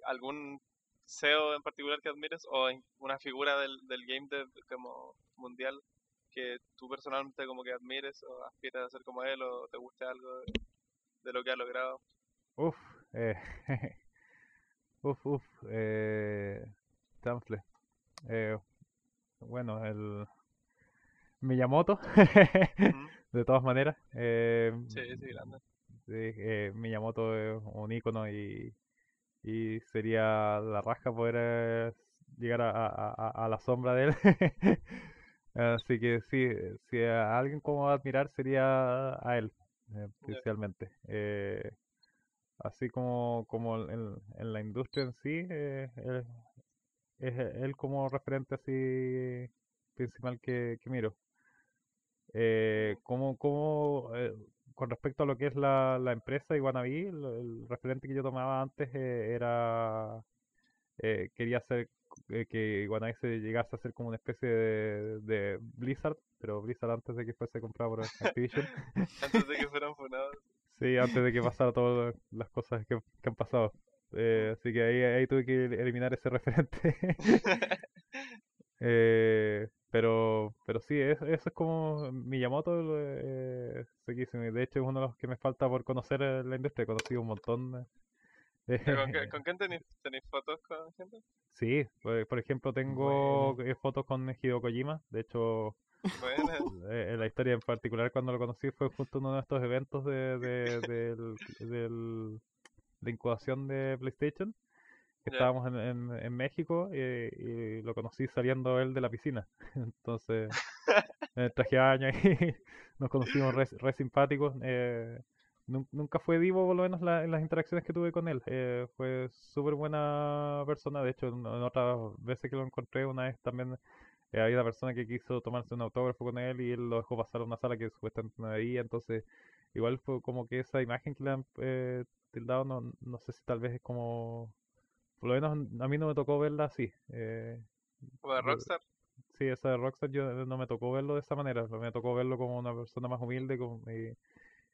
algún SEO en particular que admires o en- una figura del, del game dev como mundial que tú personalmente como que admires o aspires a ser como él o te guste algo de, de lo que ha logrado. Uf, eh, uf, uf, eh. Eh, bueno, el Miyamoto, de todas maneras. Eh, Sí, sí, grande. sí, eh, Miyamoto es un ícono y, y sería la raja poder eh, llegar a, a- a- la sombra de él. Así que sí, si a alguien como admirar sería a él, eh, principalmente. Eh, así como, como en, en la industria en sí, eh, él- es él como referente así principal que, que miro. Eh, como, como eh, con respecto a lo que es la, la empresa Iguanabí, el, el referente que yo tomaba antes eh, era eh, quería hacer eh, que Iguanabí se llegase a ser como una especie de, de Blizzard, pero Blizzard antes de que fuese comprado por Activision. Antes de que fueran funados. Sí, antes de que pasara todas las cosas que, que han pasado. Eh, así que ahí, ahí tuve que eliminar ese referente. Eh, pero, pero sí, eso, eso es como Miyamoto, eh, y De hecho, es uno de los que me falta por conocer eh, la industria. He conocido un montón. eh, ¿Con, qué- con quién tenéis tenéis fotos con gente? sí, por, por ejemplo, tengo eh, fotos con Hideo Kojima. De hecho, eh, en la historia en particular, cuando lo conocí, fue justo uno de estos eventos de, de, del- de incubación de PlayStation. Que. Estábamos en, en, en México eh, y lo conocí saliendo él de la piscina. Entonces, en el traje de baño ahí nos conocimos re, re simpáticos. eh, nun- nunca fue divo, por lo menos, la- en las interacciones que tuve con él. eh, fue súper buena persona. De hecho, en, en otras veces que lo encontré, una vez también eh, había una persona que quiso tomarse un autógrafo con él y él lo dejó pasar a una sala que supuestamente no debía. Entonces, igual fue como que esa imagen que le han eh, tildado, no, no sé si tal vez es como. Por lo menos a mí no me tocó verla así. eh, Como de Rockstar. Sí, esa de Rockstar yo no me tocó verlo de esa manera, me tocó verlo como una persona más humilde como- y,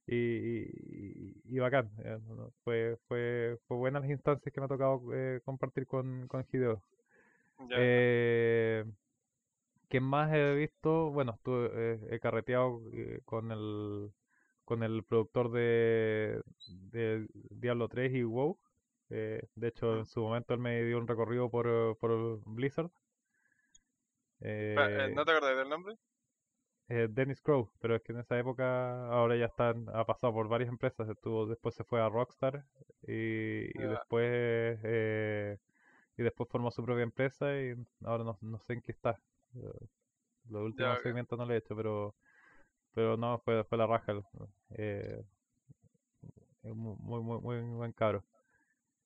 y, y- y bacán. eh, Fue, fue, fue buenas las instancias que me ha tocado eh, compartir con, con Hideo. Ya. Eh, ¿Qué más he visto? Bueno, estuve, eh, he carreteado eh, con el con el productor de, de Diablo 3 y WoW. Eh, de hecho, en su momento él me dio un recorrido por, eh, por Blizzard. Eh, Eh, ¿No te acordás del nombre? eh, Dennis Crow, pero es que en esa época ahora ya está, en- ha pasado por varias empresas. Estuvo, después se fue a Rockstar y, y Ya. después eh, y después formó su propia empresa y ahora no, no sé en qué está. Los últimos ok. seguimientos no le he hecho, pero pero no, fue, fue la raja. Eh, muy, muy, muy buen cabro.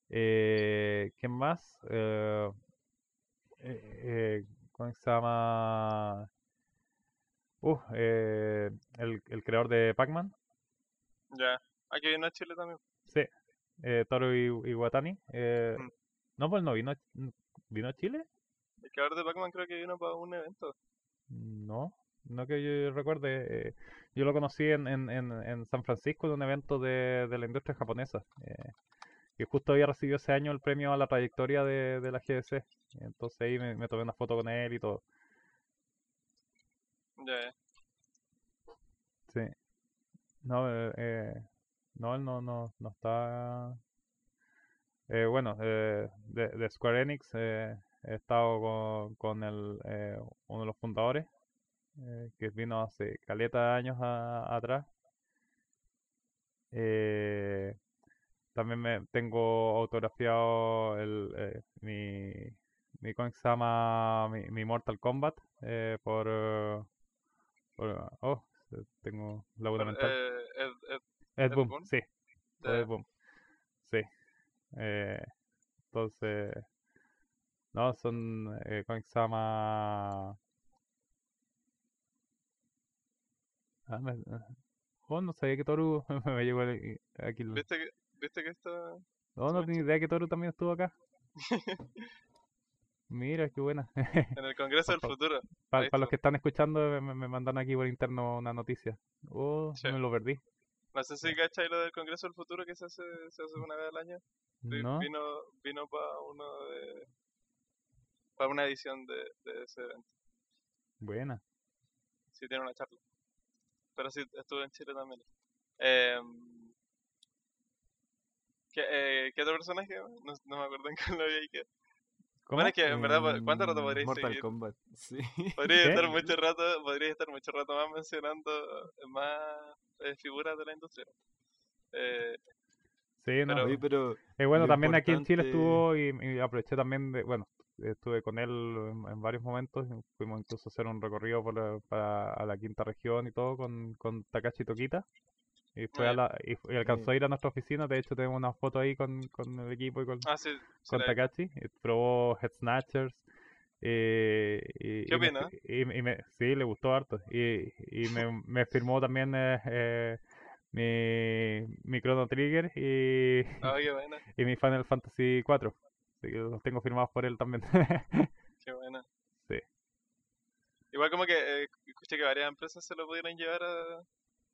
Eh, ¿quién más? Eh, eh, eh, ¿cómo se llama? Uh, eh, el, el creador de Pac-Man. Ya. Aquí vino a Chile también. Sí. Eh, Toru Iw- Iwatani. Eh, Mm. no, pues no vino, vino a Chile. El creador de Pac-Man creo que vino para un evento. No, no que yo recuerde. eh, yo lo conocí en, en, en, en San Francisco en un evento de, de la industria japonesa. eh, y justo había recibido ese año el premio a la trayectoria de, de la GDC. Entonces ahí me, me tomé una foto con él y todo. Ya. Sí. No, eh, eh, no, él no, no, no está. Eh, bueno, eh, de, de Square Enix eh, he estado con, con el, eh, uno de los fundadores, eh, que vino hace caleta de años a- atrás. Eh, también me tengo autografiado el, eh, mi, mi, ¿cómo se llama? Mi, mi Mortal Kombat eh, por, eh, por- oh, tengo laguna Por, mental. eh, Ed- Ed- Boon. sí. Ed Boon, sí. Eh, entonces, no, son, eh, ¿cómo se llama? Ah, me- oh, no sabía que Toru me llegó aquí. el- ¿Viste que, ¿Viste que está No, no tenía idea que Toru también estuvo acá. Mira, qué buena. en el Congreso del Futuro? Para los que están escuchando, me, me mandan aquí por interno una noticia. Oh, Sí. me lo perdí. No sé si cachai lo del Congreso del Futuro que se hace, se hace una vez al año. ¿No? Vino, vino para uno de. para una edición de, de ese evento. Buena. Sí, tiene una charla. Pero sí, estuve en Chile también. Eh, ¿qué, eh, ¿Qué otro personaje? No, no me acuerdo en cuál lo vi. Que... ¿Cómo? Bueno, es que en verdad, ¿cu- ¿cuánto rato Mm, podríais Mortal seguir? Kombat, sí. Podría ¿Qué? estar mucho rato, podría estar mucho rato más mencionando más eh, figuras de la industria. Eh, Sí, no. pero- Oye, pero Eh, bueno, también aquí en Chile estuvo y, y aproveché también de, bueno, estuve con él en, en varios momentos, y fuimos incluso a hacer un recorrido por la- para a la quinta región y todo con, con Takashi Tokita. Y fue a la, y, alcanzó a ir a nuestra oficina, de hecho tenemos una foto ahí con, con el equipo y con, ah, sí, con y probó Head Snatchers. eh, y, ¿Qué y me- opina? y, y me- sí, le gustó harto. Y, y me, me firmó también eh, eh, mi, mi Chrono Trigger y, Ah, qué buena, y mi Final Fantasy 4. Así que los tengo firmados por él también. qué buena. Sí. Igual como que eh, escuché que varias empresas se lo pudieron llevar a,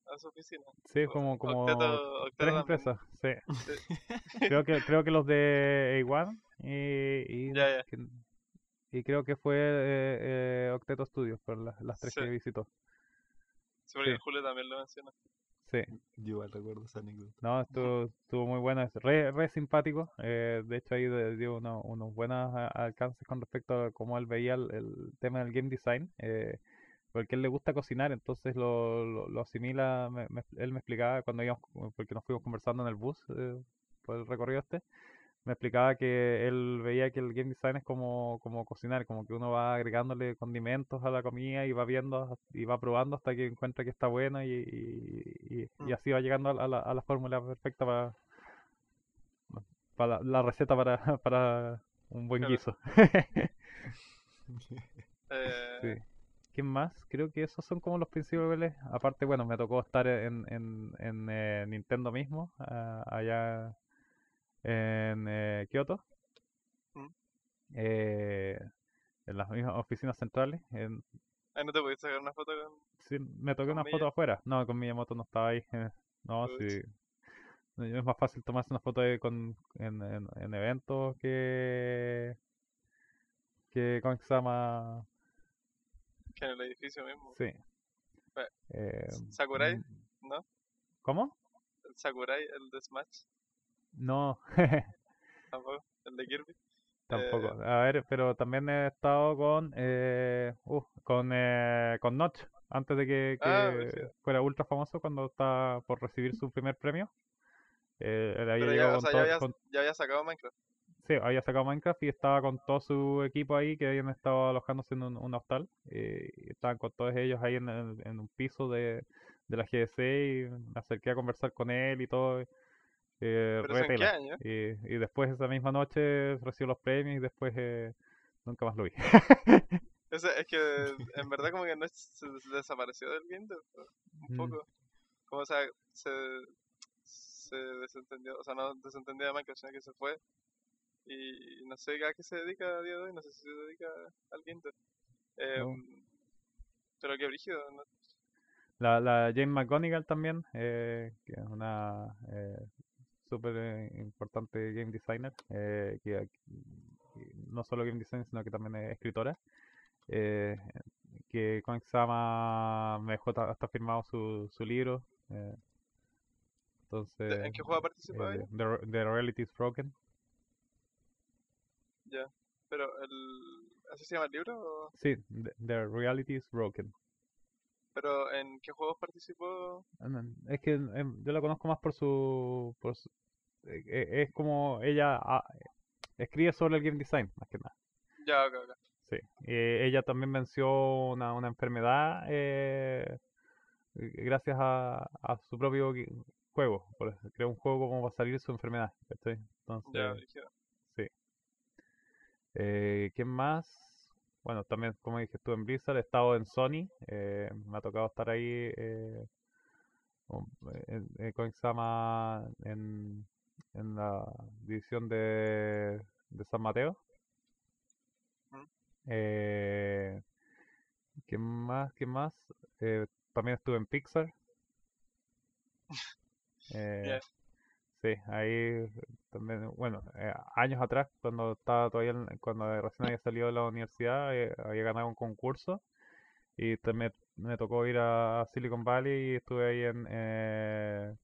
a su oficina. sí, O- como, como Octeto- Octeto tres empresas. Sí. creo, que, creo que los de A1 y, y, Ya, ya. que- y creo que fue eh, eh, Octeto Studios, por las, las tres Sí. que visitó. Sí, porque Sí. Julio también lo menciona. Sí. yo igual recuerdo esa anécdota. No, estuvo, estuvo muy bueno, es re, re simpático. eh, de hecho, ahí dio uno- unos buenos a- alcances con respecto a cómo él veía el, el tema del game design. eh, porque él le gusta cocinar, entonces lo, lo, lo asimila. me- me- él me explicaba cuando íbamos, porque nos fuimos conversando en el bus eh, por el recorrido este. Me explicaba que él veía que el game design es como, como cocinar, como que uno va agregándole condimentos a la comida y va viendo y va probando hasta que encuentra que está buena y, y, y- y Mm. así va llegando a, la- a la, a la fórmula perfecta para, para la, la receta para, para un buen Claro. guiso. Eh, Sí. ¿Quién más? Creo que esos son como los principales. Aparte, bueno, me tocó estar en, en, en eh, Nintendo mismo, ah, allá en eh, Kioto. Mm. Eh, en las mismas oficinas centrales. En, ah, ¿No te pudiste sacar una foto con...? sí, me toqué ¿Con una foto afuera. No, con Miyamoto no estaba ahí. eh, No, Puch. sí. Es más fácil tomarse una foto de- con, en, en, en eventos que, que, ¿cómo se llama? Que en el edificio mismo. Sí. Eh, Eh, Sakurai, mm, ¿no? ¿Cómo? El Sakurai, el de Smash, No, tampoco. El de Kirby. tampoco. Eh, A ver, pero también he estado con eh, uh, con eh, con Notch antes de que, Ah, que fuera ultra famoso cuando estaba por recibir su primer premio. Eh, él había Pero ya, o sea, ya había, con- ya había sacado Minecraft. Sí, había sacado Minecraft y estaba con todo su equipo ahí que habían estado alojándose en un, un hostal. eh, y estaban con todos ellos ahí en, en un piso de, de la GDC y me acerqué a conversar con él y todo. Eh, ¿Pero re eso en qué tela. año? Y, y después esa misma noche recibió los premios y después eh, nunca más lo vi. Es que en verdad como que no se desapareció del game dev, un Mm. poco. Como o sea, se, se desentendió, o sea, no desentendió de Minecraft, sino que se fue. Y no sé a qué se dedica a día de hoy, no sé si se dedica al dev. No. Em, Pero qué brígido, ¿no? La, la Jane McGonigal también, eh, que es una eh, súper eh, importante game designer, eh, que, que no solo game designer, sino que también es escritora, eh, que con Exama me dejó ta- hasta firmado su, su libro. eh, entonces, ¿De- ¿En qué juego participaba eh, ella? The, The Reality is Broken. Ya. Pero el... ¿Así se llama el libro? o- Sí, The, The Reality is Broken. Pero ¿en qué juegos participó? Ah, Es que em, yo la conozco más por su... Por su- eh, eh, es como ella ah, escribe sobre el game design, más que nada. Ya, ok, ok. Sí. Eh, ella también venció una, una enfermedad eh, gracias a, a su propio gui- juego. Por creó un juego como para salir de su enfermedad. ¿cachai? Ya, Entonces, brígido. Eh, ¿quién más? Bueno, también, como dije, estuve en Blizzard, he estado en Sony. eh, me ha tocado estar ahí eh, um, en, en- ¿cómo se llama? En, en la división de, de San Mateo. Eh, ¿qué más? ¿Qué más? Eh, también estuve en Pixar. Eh. Sí, ahí también, bueno, eh, años atrás, cuando estaba todavía, cuando recién había salido de la universidad, eh, había ganado un concurso y también me tocó ir a Silicon Valley y estuve ahí en, eh,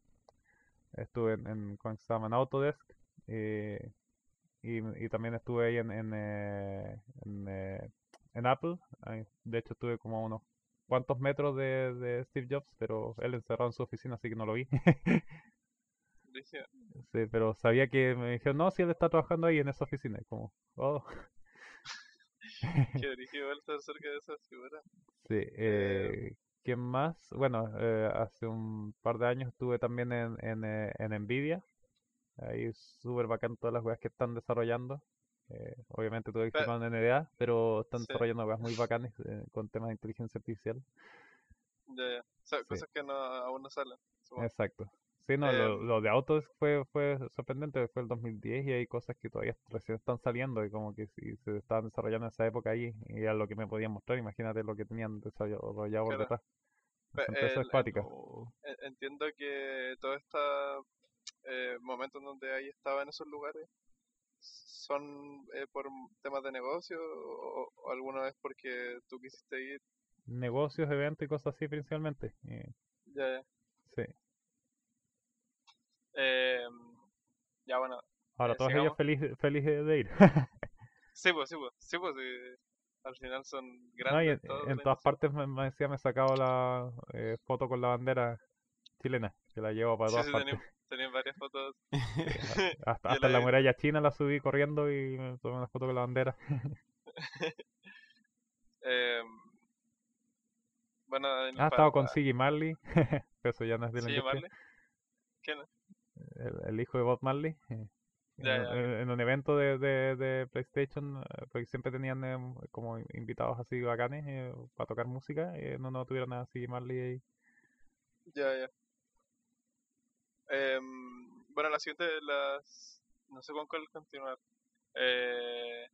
estuve en, en, ¿cómo? En Autodesk y, y también estuve ahí en, en, eh, en, eh, en Apple. De hecho, estuve como a unos cuantos metros de, de Steve Jobs, pero él encerrado en su oficina, así que no lo vi. Sí, pero sabía que me dijeron, no, si él está trabajando ahí en esa oficina. Como, oh, Qué igual estar cerca de esa figura. sí. Eh, ¿quién más? Bueno, eh, hace un par de años estuve también en, en, eh, en Nvidia. Ahí súper bacán todas las weas que están desarrollando. Eh, obviamente tuve que firmar un NDA, pero están Sí. desarrollando weas muy bacanes eh, con temas de inteligencia artificial. Ya, ya. O sea, Sí. cosas que no, aún no salen. supongo. Exacto. Sí, no, lo, Em, lo de autos fue, fue sorprendente, fue el 2010 y hay cosas que todavía recién están saliendo y como que si se estaban desarrollando en esa época ahí y era lo que me podían mostrar, imagínate lo que tenían desarrollado por detrás. Pe- Esa empresa el- es cuática. Oh, en- Entiendo que todo este momento en donde ahí estaba en esos lugares son eh, por temas de negocio o, o alguna vez porque tú quisiste ir. Negocios, eventos y cosas así principalmente. eh, Ya, ya. sí. Em, ya, bueno. Ahora Eh, todos sigamos. ellos felices felices de ir. Sí, pues, sí, pues. Sí, pues, sí. Al final son No, grandes. en, de en la todas partes me, me decía me sacaba la eh, foto con la bandera chilena, que la llevo para Sí, todas sí, partes. tenían, tenían varias fotos. Hasta, Yo hasta la la muralla china la subí corriendo y me tomé una foto con la bandera. Em, bueno, en- Ah, pa- estaba con Siggy Marley, pero eso ya no es de la ¿Sí, industria. Marley? ¿Quién? El, el hijo de Bob Marley. eh, en, un evento de, de, de PlayStation, eh, porque siempre tenían em, como invitados así bacanes eh, para tocar música, eh, no, no tuvieron a Siggy Marley ahí. Ya, ya. Em, bueno, la siguiente, las... No sé con cuál continuar. Eh,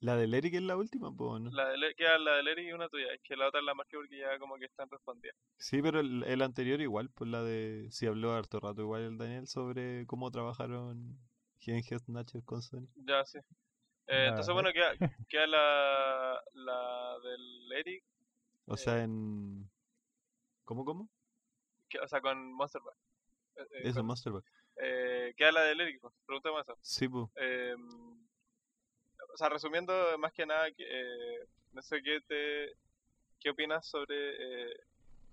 La del Eric es la última, pues, ¿no? la de Le- queda la de Lery y una tuya. Es que la otra la marqué porque ya como que están respondidas. Sí, pero el, el anterior igual, pues la de... Sí habló harto rato igual el Daniel sobre cómo trabajaron GNG Snatcher con Sony. Ya, sí. Eh, entonces, bueno, queda, queda la, la del Eric O Eh, sea, en... ¿Cómo, cómo? que- o sea, con Monster Ball. Eh, eh, Eso, con- Monster Ball. eh, ¿Qué habla del Eric? Preguntemos eso. Sí, pues. O sea, resumiendo, más que nada, eh, no sé qué te, qué opinas sobre eh,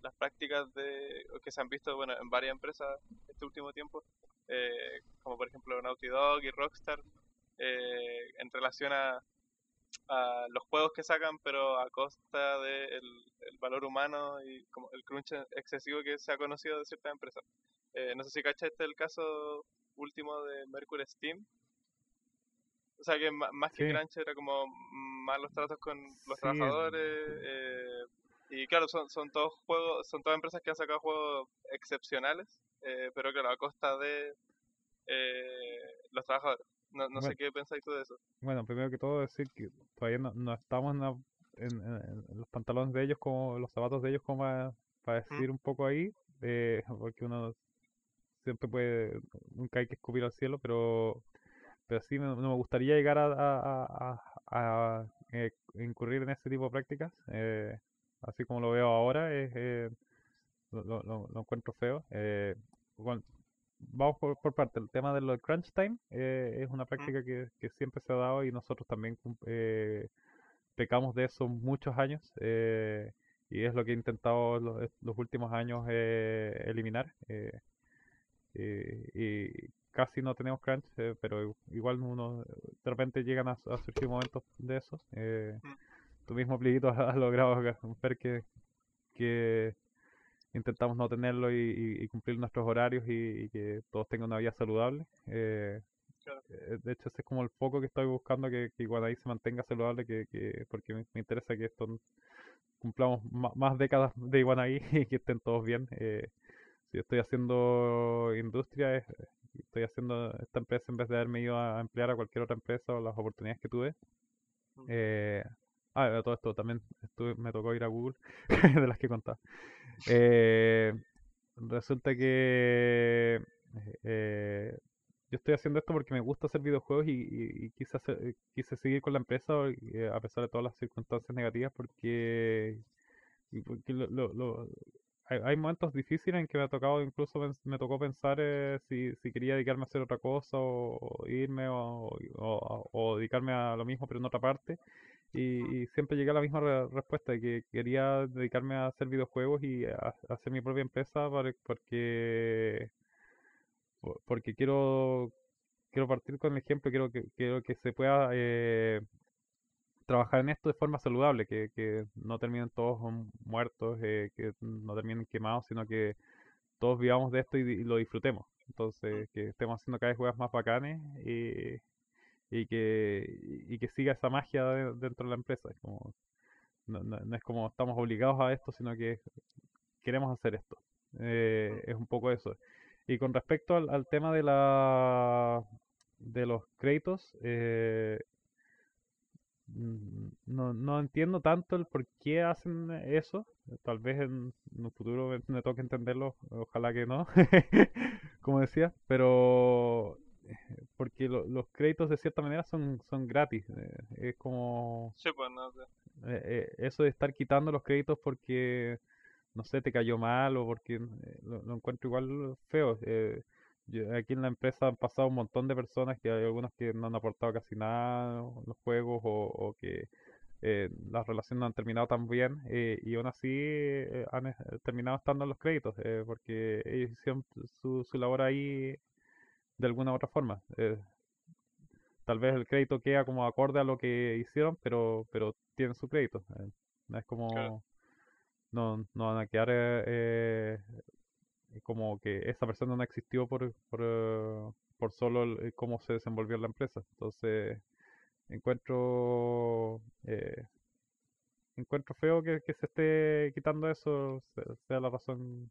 las prácticas de que se han visto, bueno, en varias empresas este último tiempo, eh, como por ejemplo Naughty Dog y Rockstar, eh, en relación a, a los juegos que sacan, pero a costa del el valor humano y como el crunch excesivo que se ha conocido de ciertas empresas. Eh, no sé si cachaste el caso último de Mercury Steam. O sea que más que Sí. crunch era como malos tratos con los Sí, trabajadores. eh, y claro, son, son todos juegos, son todas empresas que han sacado juegos excepcionales, eh, pero claro, a costa de eh, los trabajadores. No, no sé qué pensáis tú de eso. Bueno, primero que todo decir que todavía no, no estamos en, la- en- en- en los pantalones de ellos como los zapatos de ellos como para, para decir un poco ahí, eh, porque uno siempre puede, nunca hay que escupir al cielo, pero pero sí me, no me gustaría llegar a, a- a- eh, incurrir en ese tipo de prácticas, eh, así como lo veo ahora, eh, lo, lo- encuentro feo. eh, bueno, vamos por, por parte. El tema de lo de crunch time eh, es una práctica que, que siempre se ha dado y nosotros también eh, pecamos de eso muchos años y es lo que he intentado los, los últimos años eh, eliminar. eh, y casi no tenemos crunch, eh, pero igual uno de repente llegan a, a surgir momentos de esos. eh, Mm. tu mismo pliguito has, logrado ver que, que intentamos no tenerlo y, cumplir nuestros horarios y, y que todos tengan una vida saludable. eh, Claro. eh, de hecho, ese es como el foco que estoy buscando, que, que Iguanaí se mantenga saludable, que, que- porque me, me interesa que esto cumplamos más décadas de Iguanaí y que estén todos bien. eh, si estoy haciendo industria, es- estoy haciendo esta empresa en vez de haberme ido a emplear a cualquier otra empresa o las oportunidades que tuve. Eh, ah, todo esto también estuve, me tocó ir a Google, de las que contaba. Eh, resulta que eh, yo estoy haciendo esto porque me gusta hacer videojuegos y, y- y quise, hacer- eh, quise seguir con la empresa eh, a pesar de todas las circunstancias negativas porque, porque lo- lo- lo- hay, hay momentos difíciles en que me ha tocado, incluso me tocó pensar eh, si, si quería dedicarme a hacer otra cosa o, o irme o, o- o dedicarme a lo mismo pero en otra parte. Y, y siempre llegué a la misma re- respuesta de que quería dedicarme a hacer videojuegos y a, a hacer mi propia empresa para- porque por- porque quiero quiero partir con el ejemplo, quiero que quiero que se pueda eh, trabajar en esto de forma saludable, que, que no terminen todos muertos, eh, que no terminen quemados, sino que todos vivamos de esto y, lo disfrutemos. Entonces, que estemos haciendo cada vez juegos más bacanes y, y que, y que siga esa magia de- dentro de la empresa. Es como, no, no- no es como estamos obligados a esto, sino que queremos hacer esto. Eh, es un poco eso. Y con respecto al, al tema de la de los créditos, eh, mm, no, no entiendo tanto el por qué hacen eso. Tal vez en, en un futuro me, me toque entenderlo, ojalá que no, como decía, pero eh, porque lo- los créditos de cierta manera son, son gratis. eh, es como Sí, pues no eh, eso de estar quitando los créditos porque, no sé, te cayó mal o porque lo, lo encuentro igual feo. eh, yo- aquí en la empresa han pasado un montón de personas que hay algunos que no han aportado casi nada en los juegos o, o que eh, las relaciones no han terminado tan bien eh, y aún así eh, han terminado estando en los créditos porque ellos hicieron su, su labor ahí de alguna u otra forma. tal vez el crédito queda como acorde a lo que hicieron, pero, pero tienen su crédito. no es como, Claro. no, no van a quedar como que esa persona no existió por, por, eh, por solo el- el cómo se desenvolvió la empresa. Entonces, encuentro, eh, encuentro feo que, que se esté quitando eso, se- sea la razón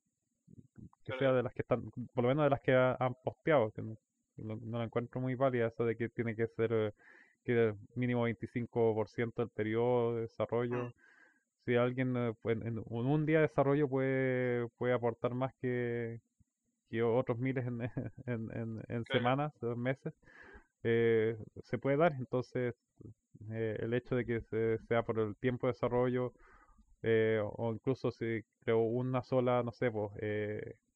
que sea de las que están, por lo menos de las que ha- han posteado, que no, no- no la encuentro muy válida eso de que tiene que ser eh, que mínimo 25% del periodo de desarrollo. Si alguien eh, pues, en, en un día de desarrollo puede, puede aportar más que, que otros miles en, en, en- Claro. semanas, o meses, eh, se puede dar. Entonces, eh, el hecho de que se- sea por el tiempo de desarrollo eh, o, incluso si creo una sola, no sé, pues,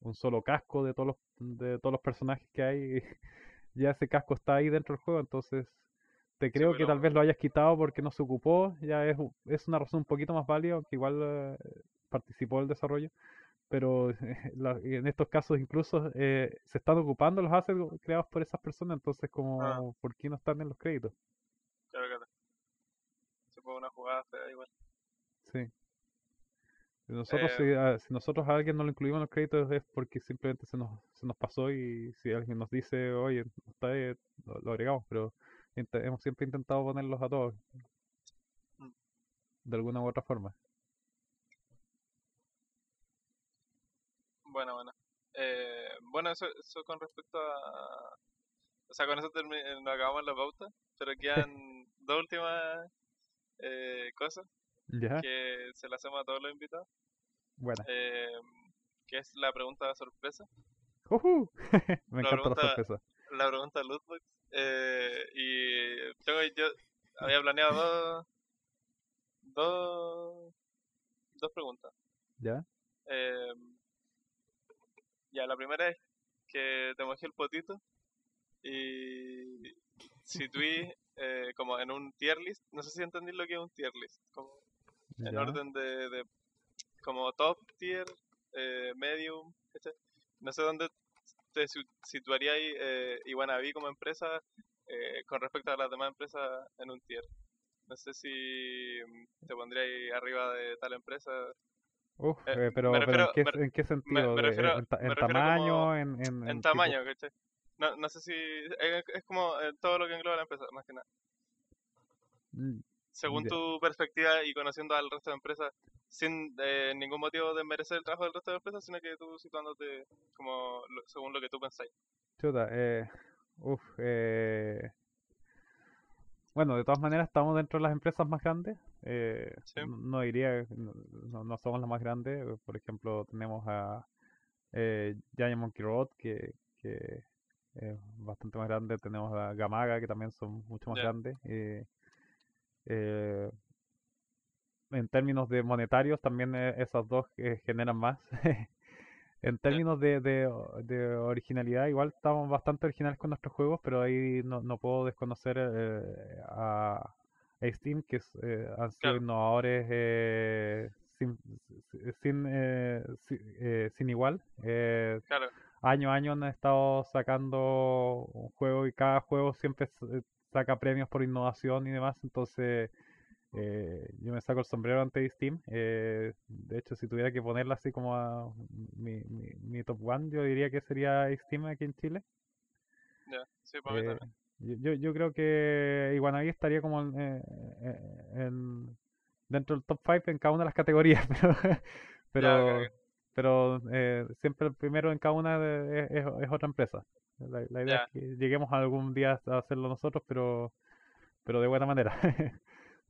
un solo casco de todos los, de todos los personajes que hay, ya ese casco está ahí dentro del juego, entonces te creo que pero- tal vez lo hayas quitado porque no se ocupó, ya es, es una razón un poquito más válida, aunque igual eh, participó del desarrollo, pero la- en estos casos incluso eh, se están ocupando los assets creados por esas personas, entonces como, Ah. ¿por qué no están en los créditos? Claro, claro. Se fue una jugada fea igual. Sí. Y Nosotros, si, Eh, a- si nosotros a alguien no lo incluimos en los créditos es porque simplemente se nos, se nos pasó y si alguien nos dice, oye, no está ahí", lo, lo agregamos, pero hemos siempre intentado ponerlos a todos Mm. de alguna u otra forma. Bueno, bueno. Eh, bueno, eso, eso con respecto a... O sea, con eso eh, nos acabamos la pauta, pero quedan dos últimas eh, cosas ¿Ya? que se las hacemos a todos los invitados, Buena. eh, que es la pregunta sorpresa, ¡Ujú! Me La encanta la sorpresa. la pregunta Lootbox, eh, y tengo, yo había planeado dos, dos, dos preguntas. ¿Ya? Eh, ya, la primera es que te mojé el potito y situé eh, como en un tier list. No sé si entendí lo que es un tier list. Como en ¿Ya? orden de, de como top tier, eh, medium, ¿cachai? No sé dónde te si- situaría ahí eh, Iguanaví como empresa eh, con respecto a las demás empresas en un tier. No sé si mm, te pondría ahí arriba de tal empresa. Uf, eh, eh, pero, me pero refiero- ¿en, qué, me- en qué sentido? me ¿De- refiero- ¿En, tamaño? ¿En, en, tamaño, ¿cachai? No, no sé si. Es, es como todo lo que engloba la empresa, más que nada. Mm, Según tu perspectiva y conociendo al resto de empresas, sin eh, ningún motivo de merecer el trabajo del resto de empresas, sino que tú situándote como lo- según lo que tú pensáis. Chuta, eh, uf, eh, bueno, de todas maneras estamos dentro de las empresas más grandes. eh, Sí. no, diría, no, no- somos las más grandes. Por ejemplo, tenemos a eh, Giant Monkey Road, que, que es bastante más grande. Tenemos a Gamaga, que también son mucho más grandes. eh, eh, en términos de monetarios, también eh, esas dos eh, generan más. En términos de, de, originalidad, igual estamos bastante originales con nuestros juegos, pero ahí no, no puedo desconocer eh, a, Steam, que es, eh, han sido Claro. innovadores eh, sin, sin, eh, si- eh, sin igual. Claro, año a año han estado sacando un juego y cada juego siempre saca premios por innovación y demás, entonces eh, yo me saco el sombrero ante Steam. eh, de hecho, si tuviera que ponerla así como a mi, mi, mi top one, yo diría que sería Steam aquí en Chile. ya, sí, para mí Eh, también. yo, yo, creo que Iguanaví estaría como en, eh, eh, en- dentro del top 5 en cada una de las categorías, pero, pero, pero eh, siempre el primero en cada una de- es, otra empresa. La, la idea es que lleguemos algún día a hacerlo nosotros, pero, pero de buena manera.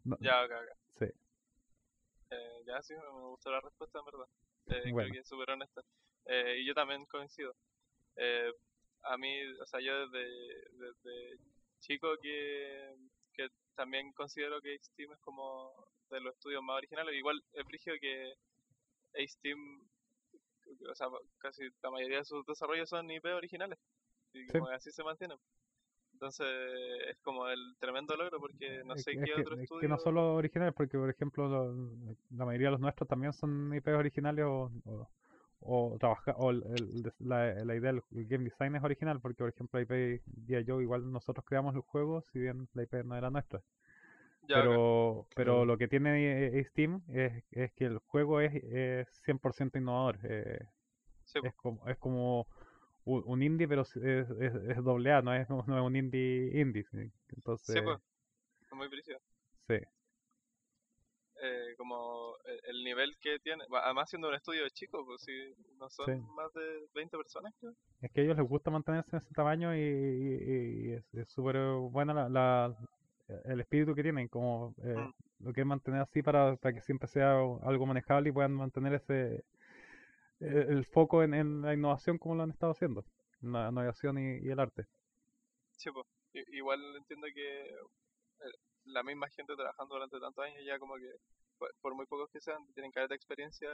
No- Ya, ok, ok. sí. Eh, ya, sí, me gustó la respuesta, en verdad. Eh, Bueno. Creo que es súper honesta. Eh, y yo también coincido. Eh, a mí, o sea, yo desde, desde chico que, que también considero que Steam es como de los estudios más originales. Igual es brígido que Steam, o sea, casi la mayoría de sus desarrollos son IP originales. Y Sí. como así se mantienen. Entonces es como el tremendo logro porque no sé qué que, otro es estudio... que no solo originales, porque por ejemplo lo- la mayoría de los nuestros también son IPs originales o, o, o trabaja, o el- la, la idea del el game design es original, porque por ejemplo la IP día yo igual nosotros creamos el juego, si bien la IP no era nuestra. Ya, pero pero lo que tiene eh, Steam es, es que el juego es, es 100% innovador. eh, Sí, es como es como un, un indie, pero es, es, es doble A, no es, no es un indie indie. sí. Entonces, sí, pues, es muy brígido. sí. eh, como el, el nivel que tiene, además siendo un estudio chico, pues si no son Sí. más de 20 personas, creo. Es que a ellos les gusta mantenerse en ese tamaño y, y- y es súper buena la, la- el espíritu que tienen, como eh, Mm. lo que es mantener así para, para que siempre sea algo manejable y puedan mantener ese el foco en, en la innovación como lo han estado haciendo, en la innovación y, y el arte. Sí, pues, igual entiendo que eh, la misma gente trabajando durante tantos años ya como que por, muy pocos que sean, tienen caleta de experiencia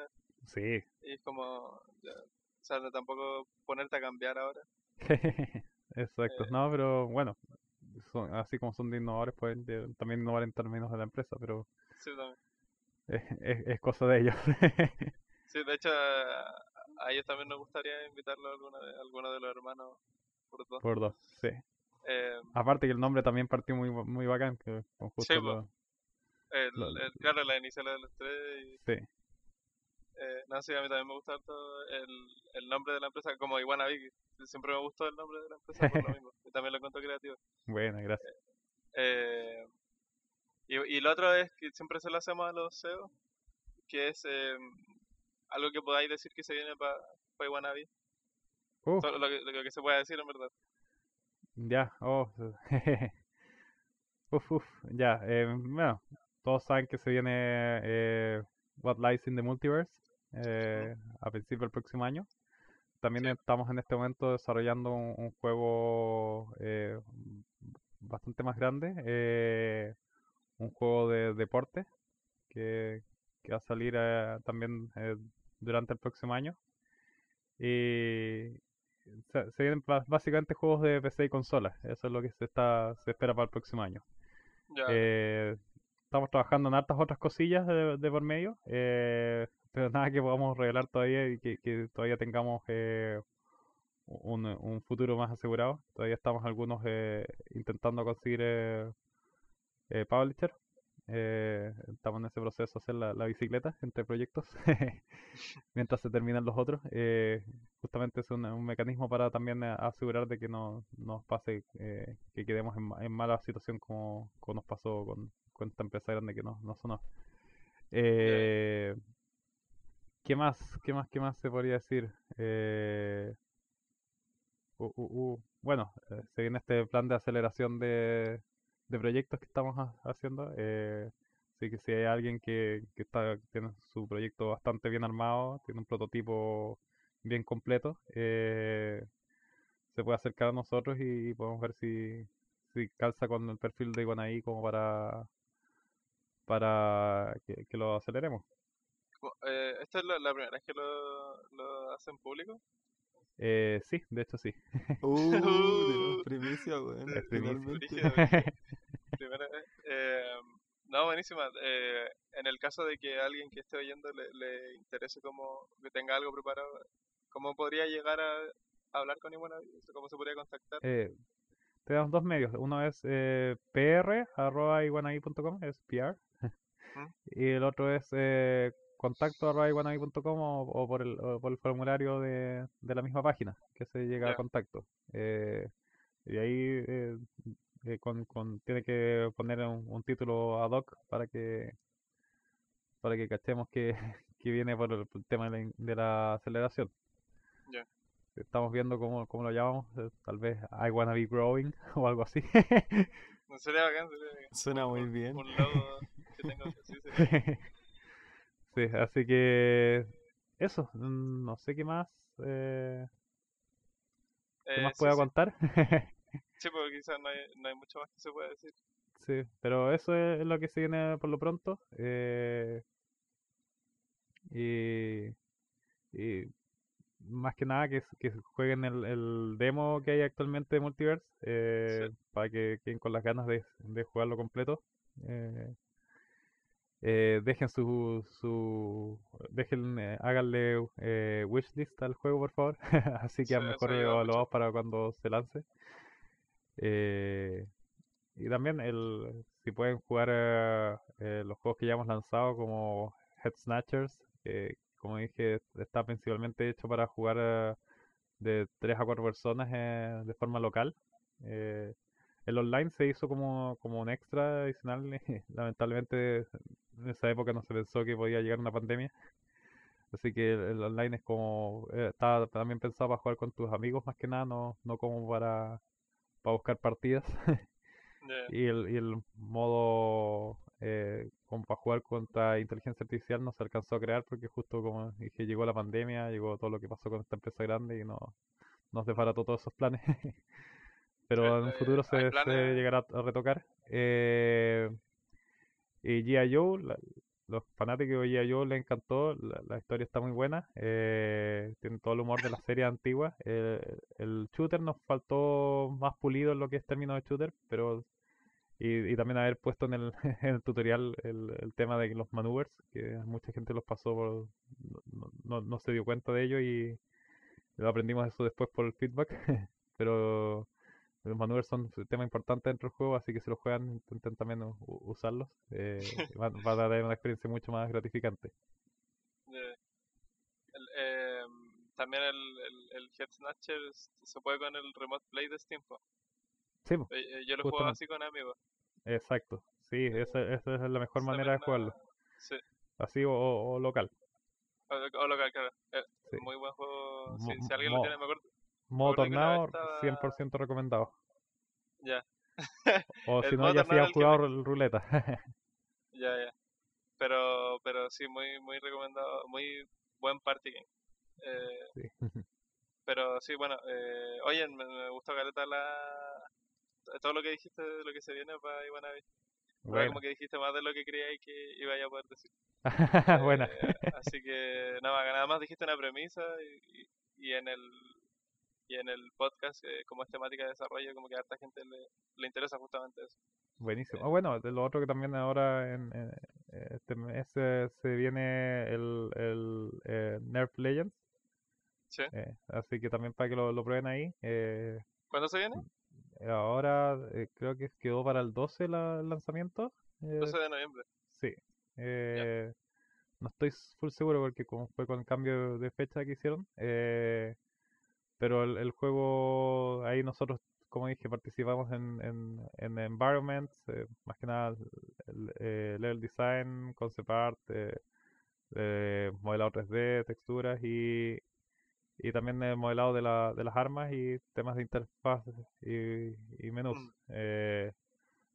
Sí. y es como, ya, o sea, no tampoco ponerte a cambiar ahora. Exacto. Eh. No, pero bueno, son- así como son de innovadores, pueden de- también innovar en términos de la empresa, pero Sí, también. es, es- es cosa de ellos. Sí, de hecho, a, ellos también nos gustaría invitarlo a alguno de, alguno de los hermanos por dos. Por dos, sí. Eh, Aparte que el nombre también partió muy, muy bacán, que con justo Sí, lo- el, Lo- el- claro, las iniciales de los tres. Y, sí. eh, no, sí, a mí también me gusta harto el, el nombre de la empresa, como Iguana Vicky. Siempre me gustó el nombre de la empresa por lo mismo. Y también lo encuentro creativo. Buena, gracias. Eh, y, y lo otro es que siempre se lo hacemos a los SEO, que es eh, algo que podáis decir que se viene para pa Iguanavi. Uh, lo que, lo que se pueda decir en verdad. ya, oh. uf, uf, ya. eh, bueno, todos saben que se viene eh, What Lies in the Multiverse eh, a principios del próximo año. También Sí. estamos en este momento desarrollando un, un juego eh, bastante más grande, eh, un juego de deporte que, que va a salir eh, también eh, durante el próximo año. Y se, se vienen básicamente juegos de PC y consolas, eso es lo que se está se espera para el próximo año. Eh, estamos trabajando en hartas otras cosillas de, de por medio, eh, pero nada que podamos revelar todavía y que, que todavía tengamos eh, un, un futuro más asegurado. Todavía estamos algunos eh, intentando conseguir eh, eh, publisher. Eh, estamos en ese proceso de hacer la, la bicicleta entre proyectos mientras se terminan los otros. Eh, justamente es un, un mecanismo para también eh, asegurar de que no nos pase eh, que quedemos en, en mala situación como, como nos pasó con, con esta empresa grande que no, no sonó. Eh, ¿Qué más? ¿Qué más? ¿Qué más se podría decir? Uh, uh, uh, Bueno, se viene este plan de aceleración de, de proyectos que estamos ha- haciendo. eh, así que si hay alguien que, que está, tiene su proyecto bastante bien armado, tiene un prototipo bien completo, eh, se puede acercar a nosotros y podemos ver si, si calza con el perfil de Iguanaí como para, para que, lo aceleremos. Eh, ¿Esta es la, la primera vez que lo, lo hacen público? Eh, sí, de hecho sí. Uh, tenemos primicia, weón. Es primicia. Primera vez. Eh, no, buenísima. Eh, en el caso de que alguien que esté oyendo le, le interese como que tenga algo preparado, ¿cómo podría llegar a, hablar con Iguanavi? ¿Cómo se podría contactar? Eh, tenemos dos medios. Uno es eh, pr.iguanaí.com, es PR. ¿Mm? Y el otro es eh, contacto iguanaí.com o, o por el, o por el formulario de, de la misma página que se llega a Ya. contacto. Eh, y ahí eh, eh, con, con- tiene que poner un, un título ad hoc para que para que cachemos que, que viene por el, por el tema de la, de la aceleración. Ya. Estamos viendo cómo, cómo lo llamamos, eh, tal vez I wanna be growing o algo así. No, sería bacán, sería bacán. Suena muy bien. Un logo que tenga sí, sería- Sí, así que eso, mm, no sé qué más, eh, qué Eh, más sí, puedo sí. contar. Sí, porque quizás no hay, no hay mucho más que se pueda decir. Sí, pero eso es lo que se viene por lo pronto. eh, y, y más que nada que, que jueguen el, el demo que hay actualmente de Multiverse eh, para que queden con las ganas de, de jugarlo completo. Eh, eh, dejen su, su dejen, eh, háganle eh, wishlist al juego por favor, así Sí, quedan eso mejor evaluados para cuando se lance. Eh, y también el si pueden jugar eh, eh, los juegos que ya hemos lanzado como Head Snatchers, que como dije está principalmente hecho para jugar de 3 a 4 personas eh, de forma local. Eh, el online se hizo como, como un extra adicional. Lamentablemente en esa época no se pensó que podía llegar una pandemia. Así que el, el online es como, eh, está también pensado para jugar con tus amigos más que nada, no, no como para, para buscar partidas. Y el, y el modo eh, como para jugar contra inteligencia artificial no se alcanzó a crear porque justo como dije llegó la pandemia, llegó todo lo que pasó con esta empresa grande y no nos desbarató todos esos planes. Pero en un Eh, futuro se, se llegará a retocar. Eh, y G.I. Joe, la, los fanáticos de yo le encantó, la, la historia está muy buena, eh, tiene todo el humor de la serie antigua. Eh, el shooter nos faltó más pulido en lo que es término de shooter, pero y, y también haber puesto en el, tutorial el, el tema de los maneuvers, que mucha gente los pasó por, no, no, no se dio cuenta de ello y lo aprendimos eso después por el feedback, pero los maneuvers son un tema importante dentro del juego, así que si lo juegan intenten también usarlos, eh, va, va a dar una experiencia mucho más gratificante. El, eh, también el, el, el Head Snatcher s- se puede con el Remote Play de Steam. Sí, Eh, eh, Yo lo juego así con amigos. exacto, sí, esa, esa es la mejor manera de jugarlo, Sí, así o, o- local. o, o local, claro. Eh, Sí. Muy buen juego. Si, alguien lo tiene, me acuerdo. Modo tornado, estaba- 100% recomendado. Ya, O si no, ya sí jugado me- ruleta. ya, ya. Pero, pero sí, muy, muy recomendado. Muy buen party game. Eh, Sí. Pero sí, bueno, eh, oye, me, me gustó Caleta la... todo lo que dijiste de lo que se viene para Iwanabe. Ahora Buena. como que dijiste más de lo que creíais que iba a poder decir. Eh, así que nada, nada más dijiste una premisa y, y- y en el y en el podcast eh, como es temática de desarrollo como que a harta gente le, le interesa justamente eso. Buenísimo. Ah, bueno, lo otro que también ahora en, en este mes eh, se viene el, el eh, Nerf Legends. ¿Sí? eh, así que también para que lo, lo prueben ahí. eh, ¿Cuándo se viene? ahora eh, creo que quedó para el 12 la- el lanzamiento. eh, 12 de noviembre. Sí. Eh, no estoy full seguro porque como fue con el cambio de fecha que hicieron. eh, pero el, el juego, ahí nosotros, como dije, participamos en, en, en environments, eh, más que nada el, eh, level design, concept art, eh, eh, modelado 3D, texturas y, y también el modelado de, la, de las armas y temas de interfaz y, y menús. Mm. Eh,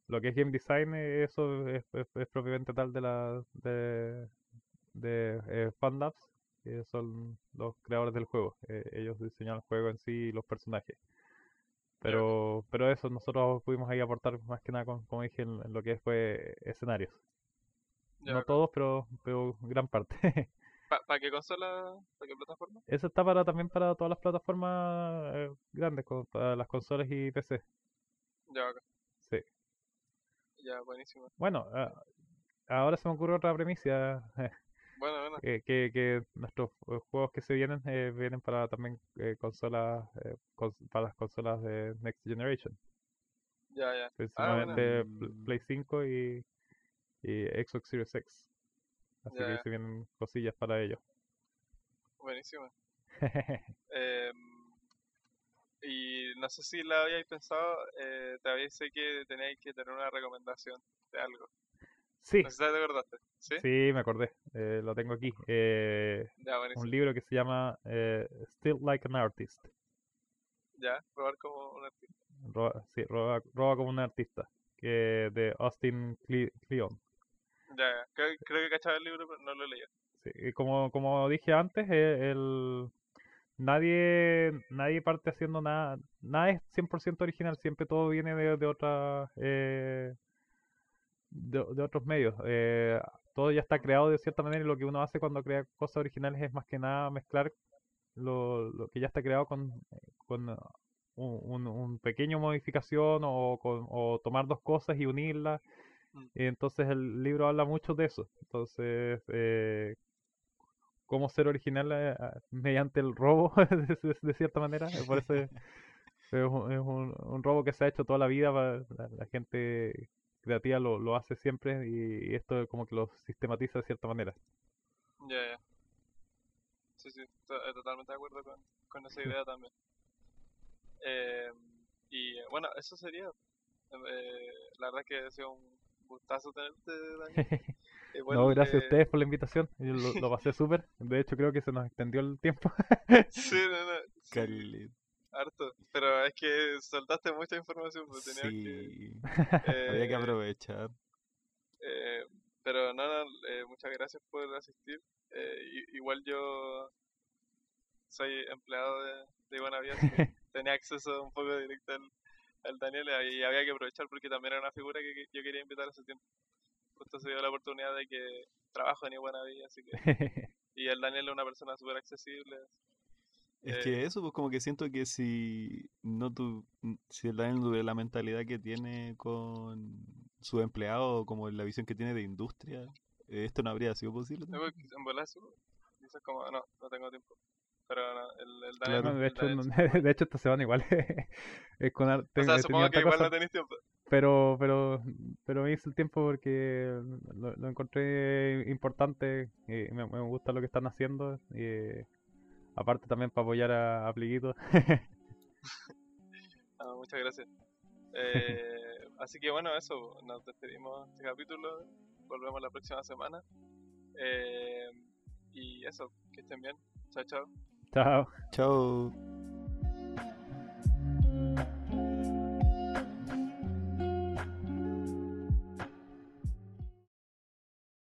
lo que es game design, eso es, es- es propiamente tal de la de, de eh, FunLabs, que son los creadores del juego. Eh, ellos diseñaron el juego en sí y los personajes. Pero, pero eso, nosotros pudimos ahí aportar más que nada, con- como dije, en, en lo que fue escenarios. Ya, no todos, pero, pero gran parte. ¿Pa- ¿Para qué consola? ¿Para qué plataforma? Eso está para también para todas las plataformas eh, grandes, para las consolas y PC. Ya. Sí. ya buenísimo. Bueno, ah, ahora se me ocurre otra premisa. Bueno, bueno. que, que, que nuestros eh, juegos que se vienen eh, vienen para también eh, consolas eh, cons- para las consolas de Next Generation Ya, ya. principalmente bueno. Pl- Play 5 y, y Xbox Series X así Ya, que ya. se vienen cosillas para ellos Buenísimo. Eh, y no sé si la habíais pensado, eh, te habéis sé que teníais que tener una recomendación de algo. Sí No sé si te acordaste. ¿Sí? sí me acordé eh, lo tengo aquí eh, Ya, un libro que se llama eh, Still Like an Artist Ya, probar como un artista. roba, sí, roba, roba como un artista que de Austin Cle- Kleon Ya, ya. Creo, creo que cachaba el libro, pero no lo leí. Sí, como, como dije antes, eh, el, nadie, nadie parte haciendo nada, nada es 100% original, siempre todo viene de, de otras, eh, de, de otros medios. eh, todo ya está creado de cierta manera y lo que uno hace cuando crea cosas originales es más que nada mezclar lo, lo que ya está creado con, con uh, un, un- un pequeño modificación o, con- o tomar dos cosas y unirlas. Mm. Y entonces el libro habla mucho de eso. Entonces, eh, cómo ser original eh, mediante el robo, de, de- de cierta manera. eh, Por eso es, es un, es un- un robo que se ha hecho toda la vida. pa- La, la gente creativa lo, lo hace siempre y, y esto como que lo sistematiza de cierta manera. Ya, ya. Sí, sí, to- eh, totalmente de acuerdo con, con esa idea también. Eh, y eh, bueno, eso sería. Eh, la verdad es que ha sido un gustazo tenerte, Daniel. Igual, no, gracias a ustedes por la invitación. Yo lo, lo pasé súper. De hecho, creo que se nos extendió el tiempo. Sí, no, no, sí. Harto. Pero es que soltaste mucha información, pues tenías que... Sí. Había que eh, aprovechar. Eh, pero no, no, eh, muchas gracias por asistir. Eh, igual yo soy empleado de, de así que tenía acceso un poco directo al, al Daniel y había que aprovechar porque también era una figura que, que yo quería invitar hace tiempo. Justo se dio la oportunidad de que trabajo ni buena vida, así que... y el Daniel es una persona súper accesible. Es Eh, que eso, pues como que siento que si no tu, si el Daniel tuviera la mentalidad que tiene con su empleado, como la visión que tiene de industria, eh, esto no habría sido posible. En dices como, no, no tengo tiempo. Pero no, el, el Daniel... Claro. De, el hecho, no- de hecho, esta semana igual es con har- O sea, he supongo que igual cosa, no tenéis tiempo. pero, pero, pero me hice el tiempo porque lo, lo encontré importante y me, me gusta lo que están haciendo y aparte también para apoyar a, a Pliguito. Ah, muchas gracias. Eh, así que bueno, eso, nos despedimos de este capítulo. Volvemos la próxima semana. Eh, y eso, que estén bien. Chao, chao. Chao. Chao.